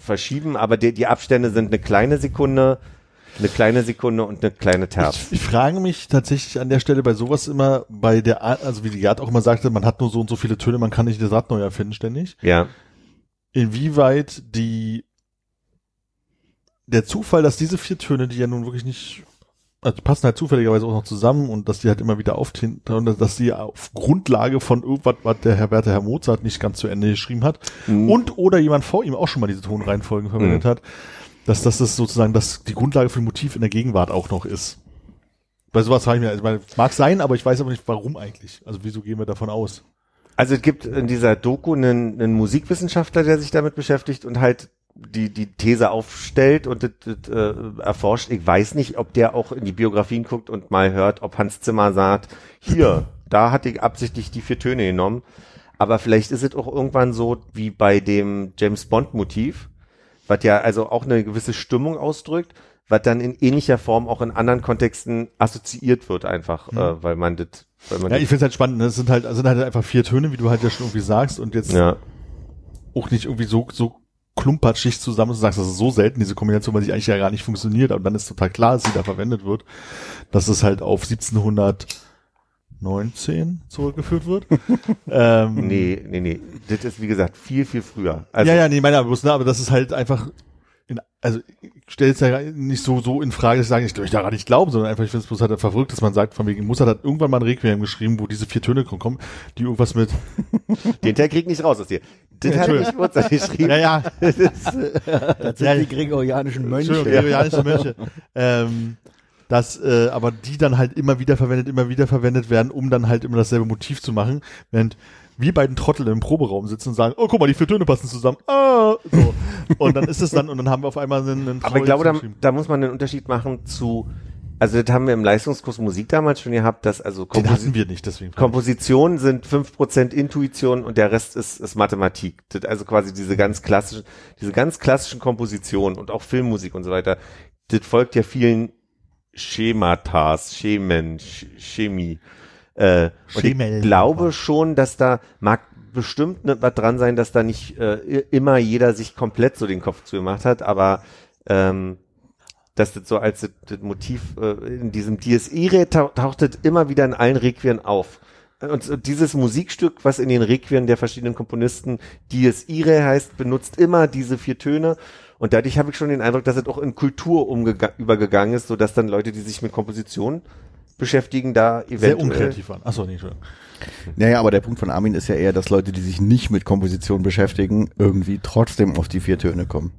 verschieben, aber die, die Abstände sind eine kleine Sekunde, eine kleine Sekunde und eine kleine Terz. Ich, ich frage mich tatsächlich an der Stelle bei sowas immer, bei der, Art- also wie die Gerd auch immer sagte, man hat nur so und so viele Töne, man kann nicht das Rad neu erfinden ständig. Ja, Inwieweit die der Zufall, dass diese vier Töne, die ja nun wirklich nicht, also die passen halt zufälligerweise auch noch zusammen und dass die halt immer wieder auftreten, und dass die auf Grundlage von irgendwas, was der Herr Werther Herr Mozart nicht ganz zu Ende geschrieben hat Mhm. und oder jemand vor ihm auch schon mal diese Tonreihenfolgen verwendet Mhm. hat, dass das, das sozusagen das die Grundlage für ein Motiv in der Gegenwart auch noch ist. Bei sowas frage ich mir, also, meine, mag sein, aber ich weiß aber nicht, warum eigentlich. Also wieso gehen wir davon aus? Also es gibt in dieser Doku einen, einen Musikwissenschaftler, der sich damit beschäftigt und halt die, die These aufstellt und das, das, äh, erforscht. Ich weiß nicht, ob der auch in die Biografien guckt und mal hört, ob Hans Zimmer sagt, hier, da hatte ich absichtlich die vier Töne genommen. Aber vielleicht ist es auch irgendwann so wie bei dem James Bond Motiv, was ja also auch eine gewisse Stimmung ausdrückt, was dann in ähnlicher Form auch in anderen Kontexten assoziiert wird einfach, äh, weil man das, weil man Ja, ich finde es halt spannend. Ne? Es sind halt, es sind halt einfach vier Töne, wie du halt ja schon irgendwie sagst und jetzt ja. auch nicht irgendwie so, so klumpatschig zusammen, du sagst, das ist so selten, diese Kombination, weil sie eigentlich ja gar nicht funktioniert, aber dann ist total klar, dass sie da verwendet wird, dass es halt auf 1719 zurückgeführt wird. ähm, Nee, nee, nee. Das ist, wie gesagt, viel, viel früher. Also, ja, ja, nee, meine aber bloß, ne, aber das ist halt einfach, in, also ich stelle es ja nicht so so in Frage, dass ich sage, ich möchte daran nicht glauben, sondern einfach, ich finde es bloß halt verrückt, dass man sagt, von wegen, Mozart hat irgendwann mal ein Requiem geschrieben, wo diese vier Töne kommen, die irgendwas mit, Den Teil krieg nicht raus aus dir. Das hat nicht Mozart geschrieben. ja, ja, Das sind die gregorianischen Mönche. Gregorianische Mönche. ähm, dass äh, aber die dann halt immer wieder verwendet, immer wieder verwendet werden, um dann halt immer dasselbe Motiv zu machen, während wir beiden Trottel im Proberaum sitzen und sagen, oh guck mal, die vier Töne passen zusammen. Ah, so. Und dann ist es dann, und dann haben wir auf einmal einen, einen Aber ich glaube, da, da muss man einen Unterschied machen zu, also das haben wir im Leistungskurs Musik damals schon gehabt, dass also Den Komposi hatten wir nicht, deswegen. Komposition sind 5% Intuition und der Rest ist, ist Mathematik. Das also quasi diese ganz klassischen, diese ganz klassischen Kompositionen und auch Filmmusik und so weiter, das folgt ja vielen Schematas, Schemen, Sch- Chemie. Äh, und ich glaube schon, dass da mag bestimmt was dran sein, dass da nicht äh, immer jeder sich komplett so den Kopf zu gemacht hat, aber ähm, dass das so als das, das Motiv äh, in diesem Dies Irae tau taucht das immer wieder in allen Requien auf. Und dieses Musikstück, was in den Requien der verschiedenen Komponisten Dies Irae heißt, benutzt immer diese vier Töne. Und dadurch habe ich schon den Eindruck, dass es auch in Kultur übergegangen ist, so dass dann Leute, die sich mit Komposition beschäftigen, da eventuell Sehr unkreativ waren. Achso, nee, Entschuldigung. Naja, aber der Punkt von Armin ist ja eher, dass Leute, die sich nicht mit Komposition beschäftigen, irgendwie trotzdem auf die vier Töne kommen.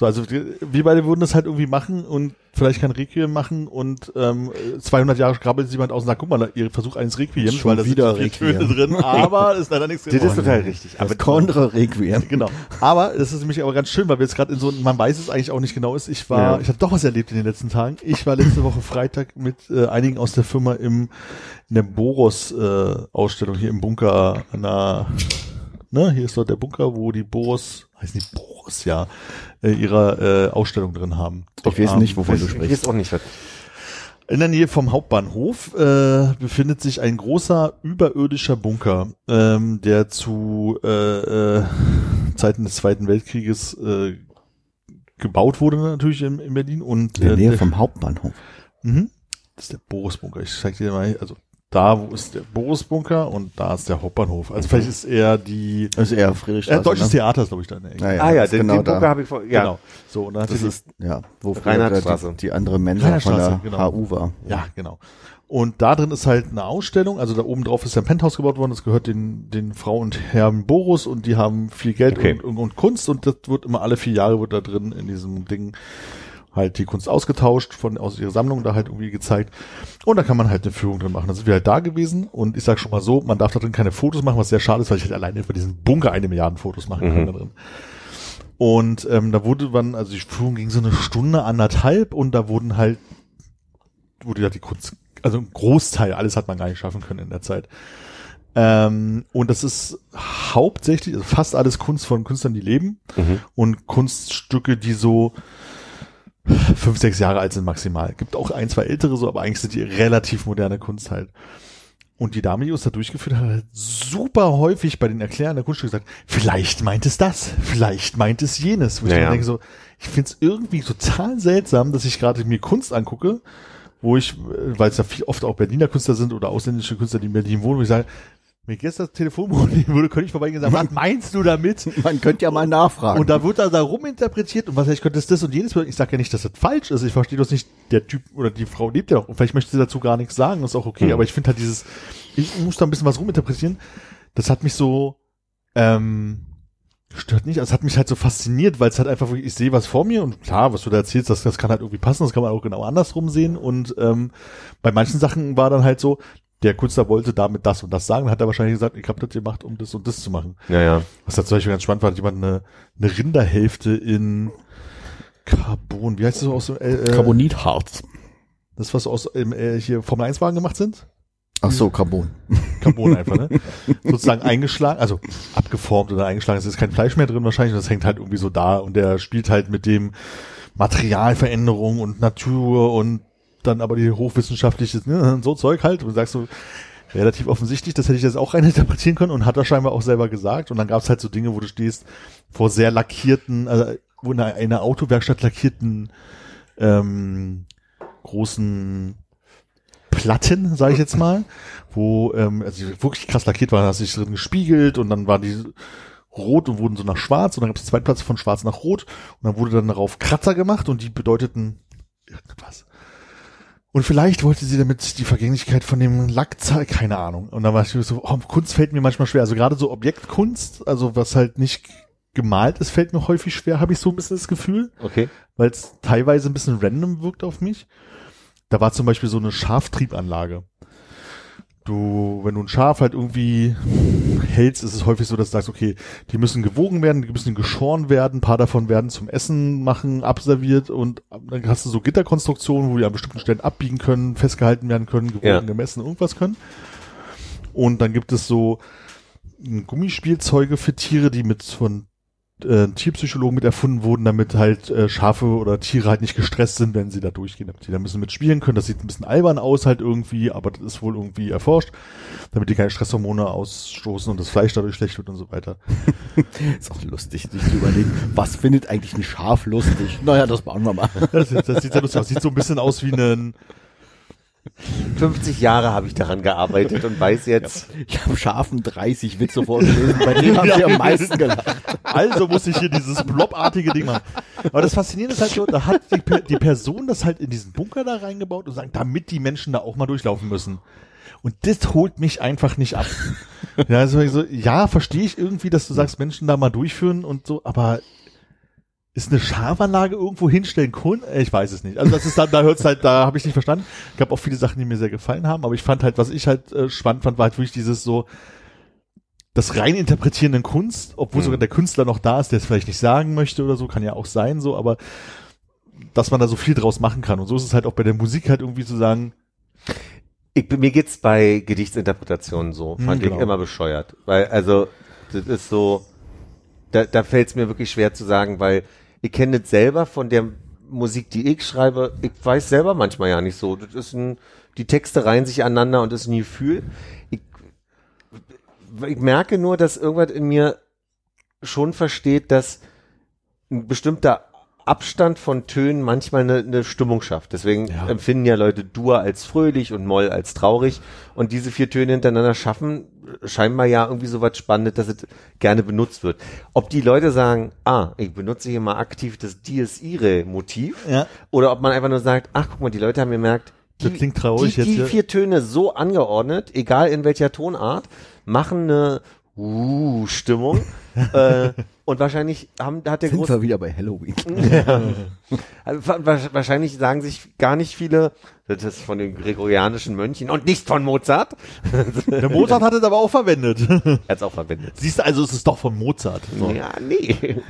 So, also wir beide würden das halt irgendwie machen und vielleicht kein Requiem machen und ähm, 200 Jahre krabbelt sich jemand aus und sagt, guck mal, ihr Versuch eines Requiems, Schon weil da wieder sind Requiem. Töne drin, aber ist leider nichts Das ist geworden. total richtig. Aber Contra Requiem. Genau. Aber das ist nämlich aber ganz schön, weil wir jetzt gerade in so, man weiß es eigentlich auch nicht genau ist. Ich war, Ja. ich habe doch was erlebt in den letzten Tagen. Ich war letzte Woche Freitag mit äh, einigen aus der Firma im in der Boros äh, Ausstellung hier im Bunker der, ne, hier ist dort der Bunker, wo die Boros, heißt nicht Boros, ja, äh, ihre äh, Ausstellung drin haben. Ich weiß Ähm, nicht, wovon du ich sprichst. weiß auch nicht, was. in der Nähe vom Hauptbahnhof äh, befindet sich ein großer überirdischer Bunker, ähm, der zu äh, äh, Zeiten des Zweiten Weltkrieges äh, gebaut wurde natürlich in, in Berlin und In der äh, Nähe der- vom Hauptbahnhof. Mhm. Das ist der Boris-Bunker. Ich zeig dir mal, also da wo ist der Boris-Bunker und da ist der Hauptbahnhof. Also vielleicht ist eher die Das ist eher Friedrichstraße. äh, Deutsches ne? Theater ist glaube ich da in der Ecke. Ja, ja, ah ja, den, genau den Bunker da. habe ich vor, ja. Genau. So und dann hat Das sie ist, ja, wo Reinhardtstraße. die, die andere Mensa von der genau. HU war. Ja, genau. Und da drin ist halt eine Ausstellung, also da oben drauf ist ein Penthouse gebaut worden, das gehört den, den Frau und Herrn Boris und die haben viel Geld Okay. und, und, und Kunst und das wird immer alle vier Jahre wird da drin in diesem Ding halt die Kunst ausgetauscht, von aus ihrer Sammlung da halt irgendwie gezeigt. Und da kann man halt eine Führung drin machen. Da sind wir halt da gewesen und ich sag schon mal so, man darf da drin keine Fotos machen, was sehr schade ist, weil ich halt alleine über diesen Bunker eine Milliarde Fotos machen kann da drin. Und ähm, da wurde dann, also die Führung ging so eine Stunde, anderthalb und da wurden halt, wurde ja die Kunst, also ein Großteil, alles hat man gar nicht schaffen können in der Zeit. Ähm, und das ist hauptsächlich, also fast alles Kunst von Künstlern, die leben Mhm. und Kunststücke, die so fünf, sechs Jahre alt sind maximal. Gibt auch ein, zwei ältere so, aber eigentlich sind die relativ moderne Kunst halt. Und die Dame, die uns da durchgeführt hat, hat halt super häufig bei den Erklären der Kunststücke gesagt, vielleicht meint es das, vielleicht meint es jenes. Wo ich Naja. mir denke so, ich finde es irgendwie total seltsam, dass ich gerade mir Kunst angucke, wo ich, äh, weil es ja viel oft auch Berliner Künstler sind oder ausländische Künstler, die in Berlin wohnen, wo ich sage, Wenn ich jetzt das Telefonbuch nehmen würde, könnte ich vorbeigehen und sagen, was meinst du damit? Man könnte ja mal nachfragen. Und da wird dann da ruminterpretiert und was ich könnte ist das und jenes. Ich sage ja nicht, dass das falsch ist. Ich verstehe das nicht. Der Typ oder die Frau lebt ja noch. Und vielleicht möchte sie dazu gar nichts sagen. Das ist auch okay. Mhm. Aber ich finde halt dieses, ich muss da ein bisschen was ruminterpretieren. Das hat mich so, ähm, stört nicht. Also es hat mich halt so fasziniert, weil es halt einfach ich sehe was vor mir und klar, was du da erzählst, das, das kann halt irgendwie passen. Das kann man auch genau andersrum sehen. Und ähm, bei manchen Sachen war dann halt so, der Künstler wollte damit das und das sagen, dann hat er wahrscheinlich gesagt, ich habe das gemacht, um das und das zu machen. Ja, ja. Was da zum Beispiel ganz spannend war, hat jemand eine, eine Rinderhälfte in Carbon, wie heißt das so aus dem, äh, äh, Carbonitharz. das was aus im, äh, hier Formel 1 Wagen gemacht sind? Ach so, Carbon. Carbon einfach, ne? Sozusagen eingeschlagen, also abgeformt oder eingeschlagen, es ist kein Fleisch mehr drin wahrscheinlich, das hängt halt irgendwie so da und der spielt halt mit dem Materialveränderung und Natur und dann aber die hochwissenschaftliche, ne, so Zeug halt und sagst so, relativ offensichtlich, das hätte ich jetzt auch rein interpretieren können und hat er scheinbar auch selber gesagt und dann gab es halt so Dinge, wo du stehst vor sehr lackierten, also wo in einer, Autowerkstatt lackierten ähm, großen Platten, sage ich jetzt mal, wo ähm, also wirklich krass lackiert waren, hat sich drin gespiegelt und dann waren die rot und wurden so nach schwarz und dann gab es zwei Platz von schwarz nach rot und dann wurde dann darauf Kratzer gemacht und die bedeuteten irgendwas. Und vielleicht wollte sie damit die Vergänglichkeit von dem Lack zeigen, keine Ahnung. Und dann war ich so, oh, Kunst fällt mir manchmal schwer. Also gerade so Objektkunst, also was halt nicht gemalt ist, fällt mir häufig schwer, habe ich so ein bisschen das Gefühl Okay. weil es teilweise ein bisschen random wirkt auf mich. Da war zum Beispiel so eine Schaftriebanlage. Du, wenn du ein Schaf halt irgendwie hältst, ist es häufig so, dass du sagst, okay, die müssen gewogen werden, die müssen geschoren werden, ein paar davon werden zum Essen machen, abserviert und dann hast du so Gitterkonstruktionen, wo die an bestimmten Stellen abbiegen können, festgehalten werden können, gewogen, Ja. gemessen, irgendwas können. Und dann gibt es so Gummispielzeuge für Tiere, die mit von äh, Tierpsychologen mit erfunden wurden, damit halt äh, Schafe oder Tiere halt nicht gestresst sind, wenn sie da durchgehen, damit die da bisschen mitspielen können. Das sieht ein bisschen albern aus halt irgendwie, aber das ist wohl irgendwie erforscht, damit die keine Stresshormone ausstoßen und das Fleisch dadurch schlecht wird und so weiter. Ist auch lustig, sich zu überlegen, was findet eigentlich ein Schaf lustig? Naja, das bauen wir mal. Das, das sieht sehr lustig aus. Sieht so ein bisschen aus wie ein 50 Jahre habe ich daran gearbeitet und weiß jetzt, Ich habe Schafen 30 Witze vorgelesen, bei denen haben sie am meisten gelacht. Also muss ich hier dieses blobartige Ding machen. Aber das Faszinierende ist halt so, da hat die, die Person das halt in diesen Bunker da reingebaut und sagt, damit die Menschen da auch mal durchlaufen müssen. Und das holt mich einfach nicht ab. Ja, also so, ja, verstehe ich irgendwie, dass du sagst, Menschen da mal durchführen und so, aber ist eine Schafanlage irgendwo hinstellen Kunden? Ich weiß es nicht. Also das ist dann, da hört's halt, da habe ich nicht verstanden. Es gab auch viele Sachen, die mir sehr gefallen haben, aber ich fand halt, was ich halt äh, spannend fand, war halt wirklich dieses so, das rein interpretierenden Kunst, obwohl Mhm. sogar der Künstler noch da ist, der es vielleicht nicht sagen möchte oder so, kann ja auch sein, so, aber dass man da so viel draus machen kann. Und so ist es halt auch bei der Musik halt irgendwie zu sagen, ich, mir geht's bei Gedichtsinterpretationen so, Hm, fand genau. ich immer bescheuert. Weil, also, das ist so, da, da fällt's mir wirklich schwer zu sagen, weil ich kenne das selber von der Musik, die ich schreibe, ich weiß selber manchmal ja nicht so. Das ist ein, die Texte reihen sich aneinander und das ist ein Gefühl. Ich, ich merke nur, dass irgendwas in mir schon versteht, dass ein bestimmter Abstand von Tönen manchmal eine, eine Stimmung schafft. Deswegen Ja. empfinden ja Leute Dur als fröhlich und Moll als traurig. Und diese vier Töne hintereinander schaffen scheinbar ja irgendwie so was Spannendes, dass es gerne benutzt wird. Ob die Leute sagen, ah, ich benutze hier mal aktiv das Dies Irae Motiv, Ja. oder ob man einfach nur sagt, ach guck mal, die Leute haben gemerkt, die, Das klingt traurig die, die hier. vier Töne so angeordnet, egal in welcher Tonart, machen eine uh, Stimmung. äh, und wahrscheinlich haben, hat der Sind wir wieder bei Halloween. also wa- wa- wahrscheinlich sagen sich gar nicht viele, das ist von den gregorianischen Mönchen und nicht von Mozart. der Mozart hat es aber auch verwendet. Er hat's auch verwendet. Siehst du, also es ist doch von Mozart. So. Ja, nee.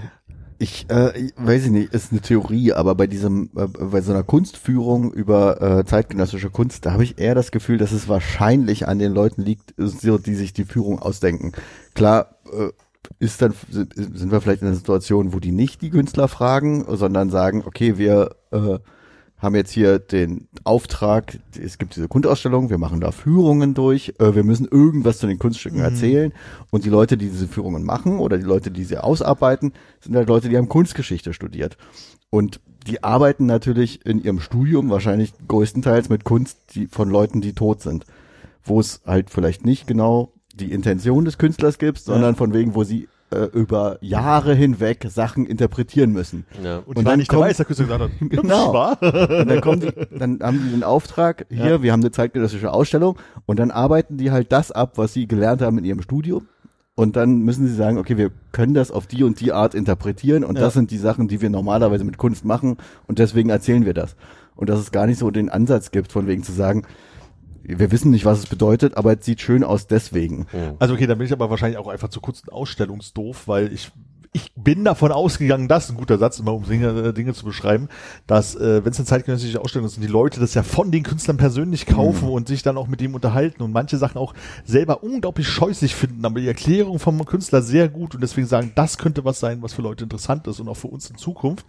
Ich, äh, ich weiß ich nicht, ist eine Theorie, aber bei diesem, äh, bei so einer Kunstführung über äh, zeitgenössische Kunst, da habe ich eher das Gefühl, dass es wahrscheinlich an den Leuten liegt, so, die sich die Führung ausdenken. Klar, äh, ist dann sind wir vielleicht in einer Situation, wo die nicht die Künstler fragen, sondern sagen, okay, wir äh, haben jetzt hier den Auftrag, es gibt diese Kunstausstellung, wir machen da Führungen durch, äh, wir müssen irgendwas zu den Kunststücken erzählen und die Leute, die diese Führungen machen oder die Leute, die sie ausarbeiten, sind halt Leute, die haben Kunstgeschichte studiert. Und die arbeiten natürlich in ihrem Studium wahrscheinlich größtenteils mit Kunst die, von Leuten, die tot sind. Wo es halt vielleicht nicht genau die Intention des Künstlers gibt, sondern von wegen, wo sie äh, über Jahre hinweg Sachen interpretieren müssen. Ja. Und, Und dann nicht dabei, kommt- der Künstler gesagt hat, hübsch, Genau. Und dann kommen die, dann haben die den Auftrag, hier, wir haben eine zeitgenössische Ausstellung und dann arbeiten die halt das ab, was sie gelernt haben in ihrem Studium. Und dann müssen sie sagen, okay, wir können das auf die und die Art interpretieren und Ja. das sind die Sachen, die wir normalerweise mit Kunst machen und deswegen erzählen wir das. Und dass es gar nicht so den Ansatz gibt, von wegen zu sagen, wir wissen nicht, was es bedeutet, aber es sieht schön aus deswegen. Also okay, dann bin ich aber wahrscheinlich auch einfach zu kurz ein Ausstellungsdoof, weil ich ich bin davon ausgegangen, das ist ein guter Satz, immer um Dinge, äh, Dinge zu beschreiben, dass äh, wenn es eine zeitgenössische Ausstellung ist und die Leute das ja von den Künstlern persönlich kaufen und sich dann auch mit dem unterhalten und manche Sachen auch selber unglaublich scheußlich finden, aber die Erklärung vom Künstler sehr gut und deswegen sagen, das könnte was sein, was für Leute interessant ist und auch für uns in Zukunft.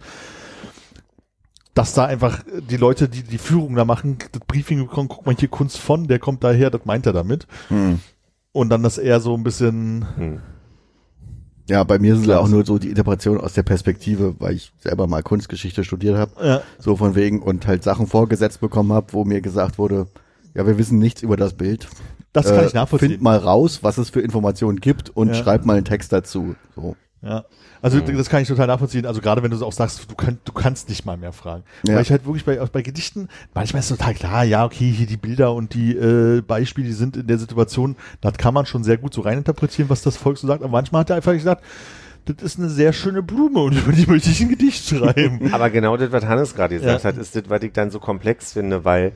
Dass da einfach äh, die Leute, die die Führung da machen, das Briefing bekommen, guck mal hier Kunst von, der kommt daher, das meint er damit. Und dann das eher so ein bisschen, Ja, bei mir ist es ja auch nur so die Interpretation aus der Perspektive, weil ich selber mal Kunstgeschichte studiert habe. ja, So von wegen und halt Sachen vorgesetzt bekommen habe, wo mir gesagt wurde, ja, wir wissen nichts über das Bild. das kann Äh, ich nachvollziehen. Find mal raus, was es für Informationen gibt und Ja. schreib mal einen Text dazu. So. Ja. Also das kann ich total nachvollziehen. Also gerade wenn du auch sagst, du, kann, du kannst nicht mal mehr fragen. Ja. Weil ich halt wirklich bei, auch bei Gedichten, manchmal ist es total klar, ja, okay, hier die Bilder und die äh, Beispiele, die sind in der Situation, das kann man schon sehr gut so reininterpretieren, was das Volk so sagt. Aber manchmal hat er einfach gesagt, das ist eine sehr schöne Blume und über die möchte ich ein Gedicht schreiben. Aber genau das, was Hannes gerade gesagt Ja. hat, ist das, was ich dann so komplex finde, weil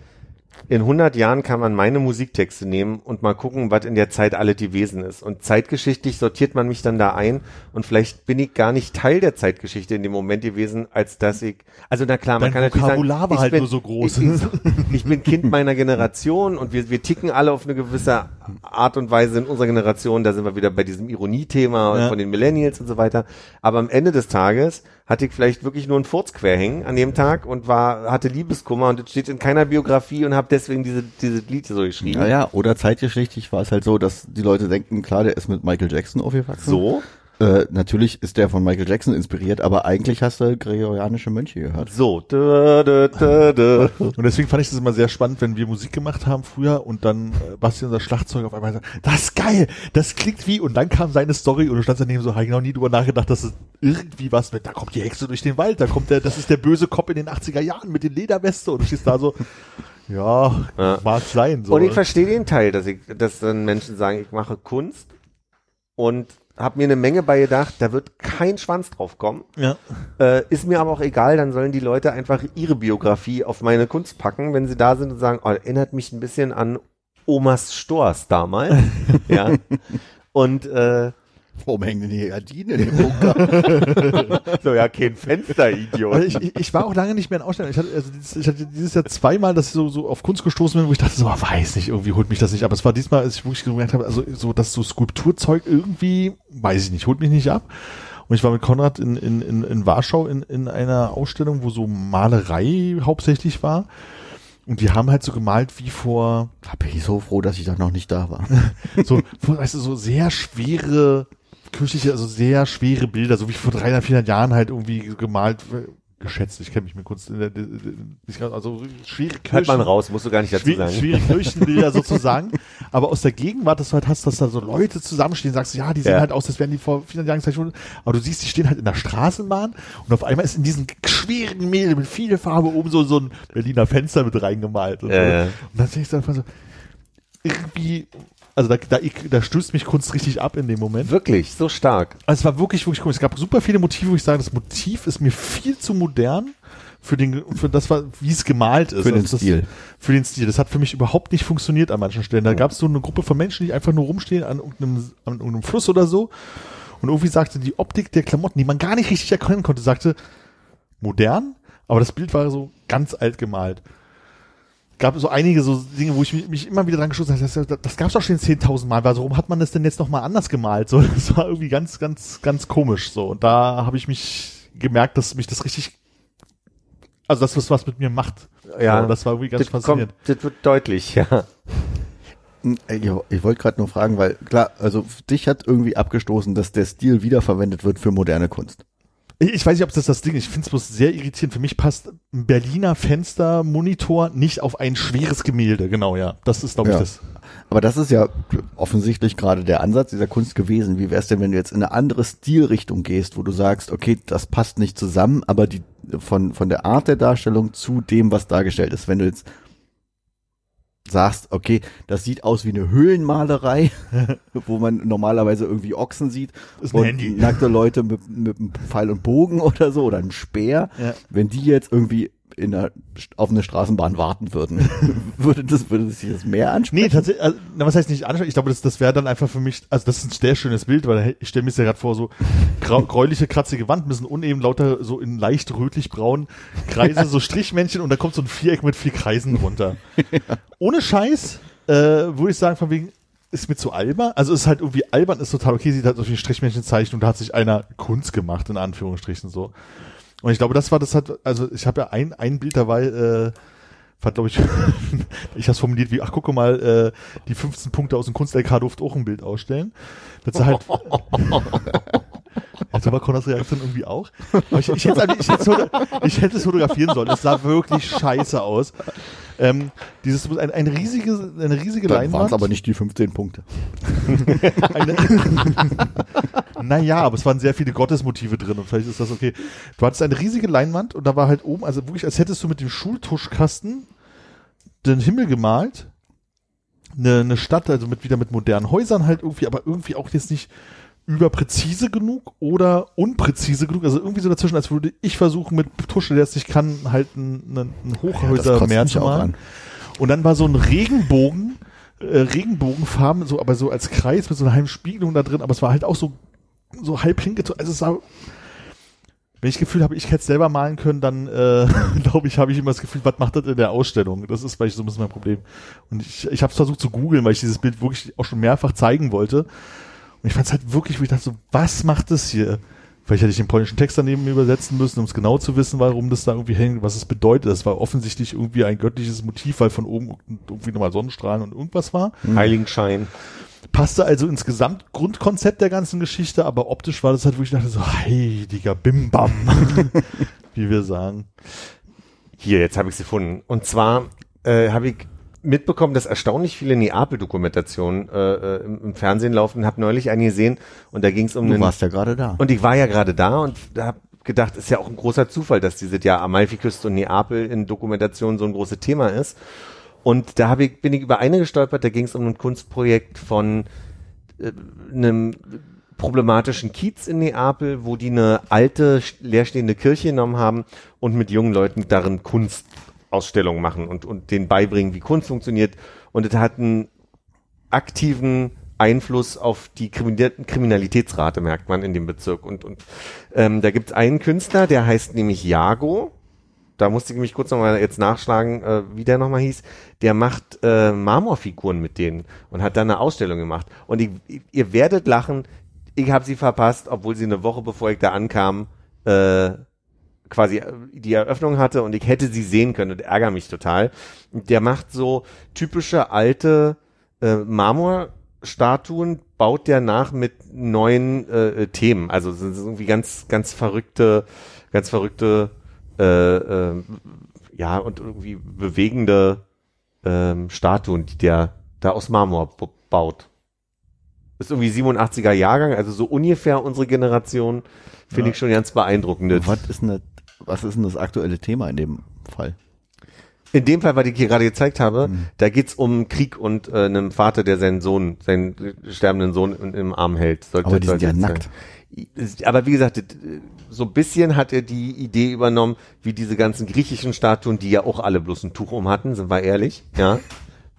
in 100 Jahren kann man meine Musiktexte nehmen und mal gucken, was in der Zeit alle gewesen ist. Und zeitgeschichtlich sortiert man mich dann da ein und vielleicht bin ich gar nicht Teil der Zeitgeschichte in dem Moment gewesen, als dass ich, also na klar, man Dein kann natürlich sagen, Vokabular war ich halt bin, nur so groß. Ich, ich, ich bin Kind meiner Generation und wir, wir ticken alle auf eine gewisse Art und Weise in unserer Generation. Da sind wir wieder bei diesem Ironie-Thema Ja. von den Millennials und so weiter. Aber am Ende des Tages hatte ich vielleicht wirklich nur einen Furz quer hängen an dem Tag und war, hatte Liebeskummer und das steht in keiner Biografie und habe deswegen diese, diese Lied so geschrieben. Naja, oder zeitgeschichtlich war es halt so, dass die Leute denken, klar, der ist mit Michael Jackson aufgewachsen. So, Äh, natürlich ist der von Michael Jackson inspiriert, aber eigentlich hast du gregorianische Mönche gehört. so. Dö, dö, dö, dö. Und deswegen fand ich das immer sehr spannend, wenn wir Musik gemacht haben früher und dann äh, Basti, unser Schlagzeug, auf einmal sagt, das ist geil, das klingt wie, und dann kam seine Story und du standst daneben so, habe ich noch nie drüber nachgedacht, dass es irgendwie was mit, da kommt die Hexe durch den Wald, da kommt der, das ist der böse Kopf in den 80er Jahren mit den Lederweste und du stehst da so, ja, Ja. mag sein, so. Und ich verstehe den Teil, dass ich, dass dann Menschen sagen, ich mache Kunst und habe mir eine Menge bei gedacht, da wird kein Schwanz drauf kommen. ja. Äh, ist mir aber auch egal, dann sollen die Leute einfach ihre Biografie auf meine Kunst packen, wenn sie da sind und sagen, oh, erinnert mich ein bisschen an Omas Stors damals. ja. Und äh, Warum hängen denn hier Gardinen im Bunker? so ja, kein Fenster, Idiot. Also ich, ich, ich war auch lange nicht mehr in Ausstellung. Ich hatte, also dieses, ich hatte dieses Jahr zweimal, dass ich so, so auf Kunst gestoßen bin, wo ich dachte, so, weiß nicht, irgendwie holt mich das nicht ab. Es war diesmal, als ich wirklich gemerkt habe, also so, dass so Skulpturzeug irgendwie, weiß ich nicht, holt mich nicht ab. Und ich war mit Konrad in, in, in, in Warschau in, in einer Ausstellung, wo so Malerei hauptsächlich war. Und die haben halt so gemalt wie vor, Da bin ich so froh, dass ich da noch nicht da war. so, weißt du, so sehr schwere kirchliche, also sehr schwere Bilder, so wie vor 300, 400 Jahren halt irgendwie gemalt, äh, geschätzt. Ich kenne mich mit Kunst, also schwere Hört Kirchen. man raus, musst du gar nicht dazu sagen. schwere Kirchenbilder sozusagen, aber aus der Gegenwart, dass du halt hast, dass da so Leute zusammenstehen, sagst du, ja, die sehen Ja. halt aus, als wären die vor 400 Jahren gezeichnet worden, aber du siehst, die stehen halt in der Straßenbahn und auf einmal ist in diesen schweren Gemälde mit viel Farbe oben so, so ein Berliner Fenster mit reingemalt und, Ja, so. ja. und dann denkst du einfach so, irgendwie, also da, da, da stößt mich Kunst richtig ab in dem Moment. Wirklich, so stark. Also es war wirklich, wirklich cool. Es gab super viele Motive, wo ich sage, das Motiv ist mir viel zu modern für den, für das, war, wie es gemalt ist. Für den das, Stil. Für den Stil. Das hat für mich überhaupt nicht funktioniert an manchen Stellen. Da gab es so eine Gruppe von Menschen, die einfach nur rumstehen an irgendeinem, an irgendeinem Fluss oder so. Und irgendwie sagte die Optik der Klamotten, die man gar nicht richtig erkennen konnte, sagte modern, aber das Bild war so ganz alt gemalt. Gab so einige so Dinge, wo ich mich, mich immer wieder dran gestoßen habe, das, das, das gab es doch schon 10.000 Mal, warum hat man das denn jetzt nochmal anders gemalt? So, das war irgendwie ganz, ganz, ganz komisch so. Und da habe ich mich gemerkt, dass mich das richtig, also das, was was mit mir macht. Ja. So, das war irgendwie ganz Das, kommt, faszinierend. das wird deutlich, ja. Ich, ich wollte gerade nur fragen, weil klar, also dich hat irgendwie abgestoßen, dass der Stil wiederverwendet wird für moderne Kunst. Ich, weiß nicht, ob das das Ding ist. Ich finde es bloß sehr irritierend. Für mich passt ein Berliner Fenstermonitor nicht auf ein schweres Gemälde. Genau, ja. Das ist, glaube ich, Ja. das. Aber das ist ja offensichtlich gerade der Ansatz dieser Kunst gewesen. Wie wär's denn, wenn du jetzt in eine andere Stilrichtung gehst, wo du sagst, okay, das passt nicht zusammen, aber die von, von der Art der Darstellung zu dem, was dargestellt ist. Wenn du jetzt sagst, okay, das sieht aus wie eine Höhlenmalerei, wo man normalerweise irgendwie Ochsen sieht und Handy. nackte Leute mit, mit einem Pfeil und Bogen oder so oder ein Speer. Ja. Wenn die jetzt irgendwie in der, auf eine Straßenbahn warten würden, würde das, würde sich das mehr ansprechen? Nee, tatsächlich, also, na, was heißt nicht anschauen? Ich glaube, das, das wäre dann einfach für mich, also das ist ein sehr schönes Bild, weil ich stelle mir das ja gerade vor, so grau, gräuliche, kratzige Wand, bisschen uneben, lauter so in leicht rötlich-braun Kreise, so Strichmännchen und da kommt so ein Viereck mit vier Kreisen runter. Ohne Scheiß, äh, würde ich sagen, von wegen, ist mir zu albern. Also ist halt irgendwie albern, ist total okay, sieht halt so wie Strichmännchenzeichen und da hat sich einer Kunst gemacht, in Anführungsstrichen so. Und ich glaube, das war das hat, also ich habe ja ein, ein Bild dabei, äh, war glaube ich, ich habe es formuliert wie, ach gucke mal, äh, die 15 Punkte aus dem Kunst-LK durfte auch ein Bild ausstellen. Das halt, ja, so war Connors Reaktion irgendwie auch. Aber ich, ich, hätte, ich, hätte, ich hätte es fotografieren sollen. Es sah wirklich scheiße aus. Ähm, dieses ein, ein riesige, eine riesige Dann waren Leinwand. es aber nicht die 15 Punkte. Eine, naja, aber es waren sehr viele Gottesmotive drin und vielleicht ist das okay. Du hattest eine riesige Leinwand und da war halt oben, also wirklich, als hättest du mit dem Schultuschkasten den Himmel gemalt. Eine, eine Stadt, also mit wieder mit modernen Häusern halt irgendwie, aber irgendwie auch jetzt nicht überpräzise genug oder unpräzise genug. Also irgendwie so dazwischen, als würde ich versuchen, mit Tusche, der es nicht kann, halt ein, ein, ein Hochhäuser kotzt mehr zu an. Und dann war so ein Regenbogen, äh, Regenbogenfarben, so, aber so als Kreis mit so einer halben Spiegelung da drin, aber es war halt auch so, so halb hingezogen. Also es sah, wenn ich Gefühl habe, ich hätte es selber malen können, dann äh, glaube ich, habe ich immer das Gefühl, was macht das in der Ausstellung? Das ist vielleicht so ein bisschen mein Problem. Und ich, ich habe es versucht zu googeln, weil ich dieses Bild wirklich auch schon mehrfach zeigen wollte. Und ich fand es halt wirklich, wo ich dachte so, was macht das hier? Vielleicht hätte ich den polnischen Text daneben übersetzen müssen, um es genau zu wissen, warum das da irgendwie hängt, was es bedeutet. Das war offensichtlich irgendwie ein göttliches Motiv, weil von oben irgendwie nochmal Sonnenstrahlen und irgendwas war. Heiligenschein. Passte also ins Gesamtgrundkonzept der ganzen Geschichte, aber optisch war das halt wirklich, ich dachte so, heiliger Bimbam, wie wir sagen. Hier, jetzt habe ich sie gefunden. Und zwar äh, habe ich mitbekommen, dass erstaunlich viele Neapel-Dokumentationen äh, äh, im, im Fernsehen laufen. Habe neulich eine gesehen und da ging es um Du einen warst ja gerade da. Und ich war ja gerade da und habe gedacht, ist ja auch ein großer Zufall, dass dieses Jahr Amalfiküste und Neapel in Dokumentation so ein großes Thema ist. Und da hab ich, bin ich über eine gestolpert, da ging es um ein Kunstprojekt von äh, einem problematischen Kiez in Neapel, wo die eine alte, leerstehende Kirche genommen haben und mit jungen Leuten darin Kunstausstellungen machen und, und denen beibringen, wie Kunst funktioniert. Und es hat einen aktiven Einfluss auf die Kriminal- Kriminalitätsrate, merkt man in dem Bezirk. Und, und ähm, da gibt es einen Künstler, der heißt nämlich Jago. Da musste ich mich kurz nochmal jetzt nachschlagen, äh, wie der nochmal hieß. Der macht äh, Marmorfiguren mit denen und hat da eine Ausstellung gemacht. Und ich, ihr werdet lachen, ich habe sie verpasst, obwohl sie eine Woche bevor ich da ankam, äh, quasi äh, die Eröffnung hatte und ich hätte sie sehen können und ärgere mich total. Der macht so typische alte äh, Marmorstatuen, baut der nach mit neuen äh, äh, Themen. Also sind irgendwie ganz, ganz verrückte, ganz verrückte, äh, äh, ja, und irgendwie bewegende ähm, Statuen, die der da aus Marmor baut. Ist irgendwie 87er Jahrgang, also so ungefähr unsere Generation, finde ich schon ganz beeindruckend. was ist denn das, was ist denn das aktuelle Thema in dem Fall? In dem Fall, was ich hier gerade gezeigt habe, da geht's um Krieg und äh, einem Vater, der seinen Sohn, seinen sterbenden Sohn im, im Arm hält. Sollte, Aber die sind ja nackt. Aber wie gesagt, so ein bisschen hat er die Idee übernommen, wie diese ganzen griechischen Statuen, die ja auch alle bloß ein Tuch um hatten, sind wir ehrlich, ja.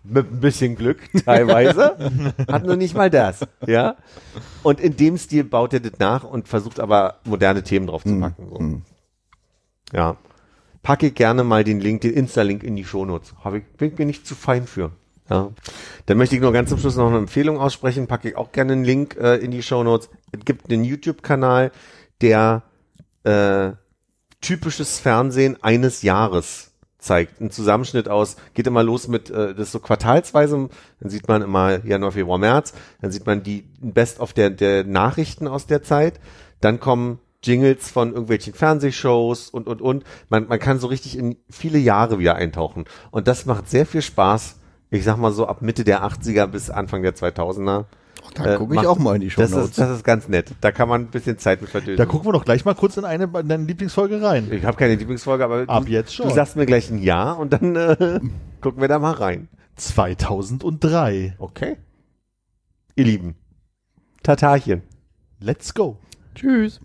Mit ein bisschen Glück teilweise. hat nur nicht mal das, ja. Und in dem Stil baut er das nach und versucht aber moderne Themen drauf zu packen. So. Hm. Ja. Packe gerne mal den Link, den Insta-Link in die Shownotes. Habe ich, bin mir nicht zu fein für. Ja. Dann möchte ich nur ganz zum Schluss noch eine Empfehlung aussprechen. Packe ich auch gerne einen Link äh, in die Shownotes. Es gibt einen YouTube-Kanal, der äh, typisches Fernsehen eines Jahres zeigt. Ein Zusammenschnitt aus, geht immer los mit, äh, das ist so quartalsweise, dann sieht man immer Januar, Februar, März, dann sieht man die Best of der, der Nachrichten aus der Zeit, dann kommen Jingles von irgendwelchen Fernsehshows und, und, und. Man, man kann so richtig in viele Jahre wieder eintauchen. Und das macht sehr viel Spaß. Ich sag mal so ab Mitte der 80er bis Anfang der 2000er. Da gucke ich macht- auch mal in die Show Das ist, das ist ganz nett. Da kann man ein bisschen Zeit mit verdösen. Da gucken wir doch gleich mal kurz in eine in deine Lieblingsfolge rein. ich habe keine Lieblingsfolge, aber Ab du, jetzt schon. du sagst mir gleich ein Ja und dann äh, gucken wir da mal rein. 2003. Okay. Ihr Lieben. Tatarchen. Let's go. Tschüss.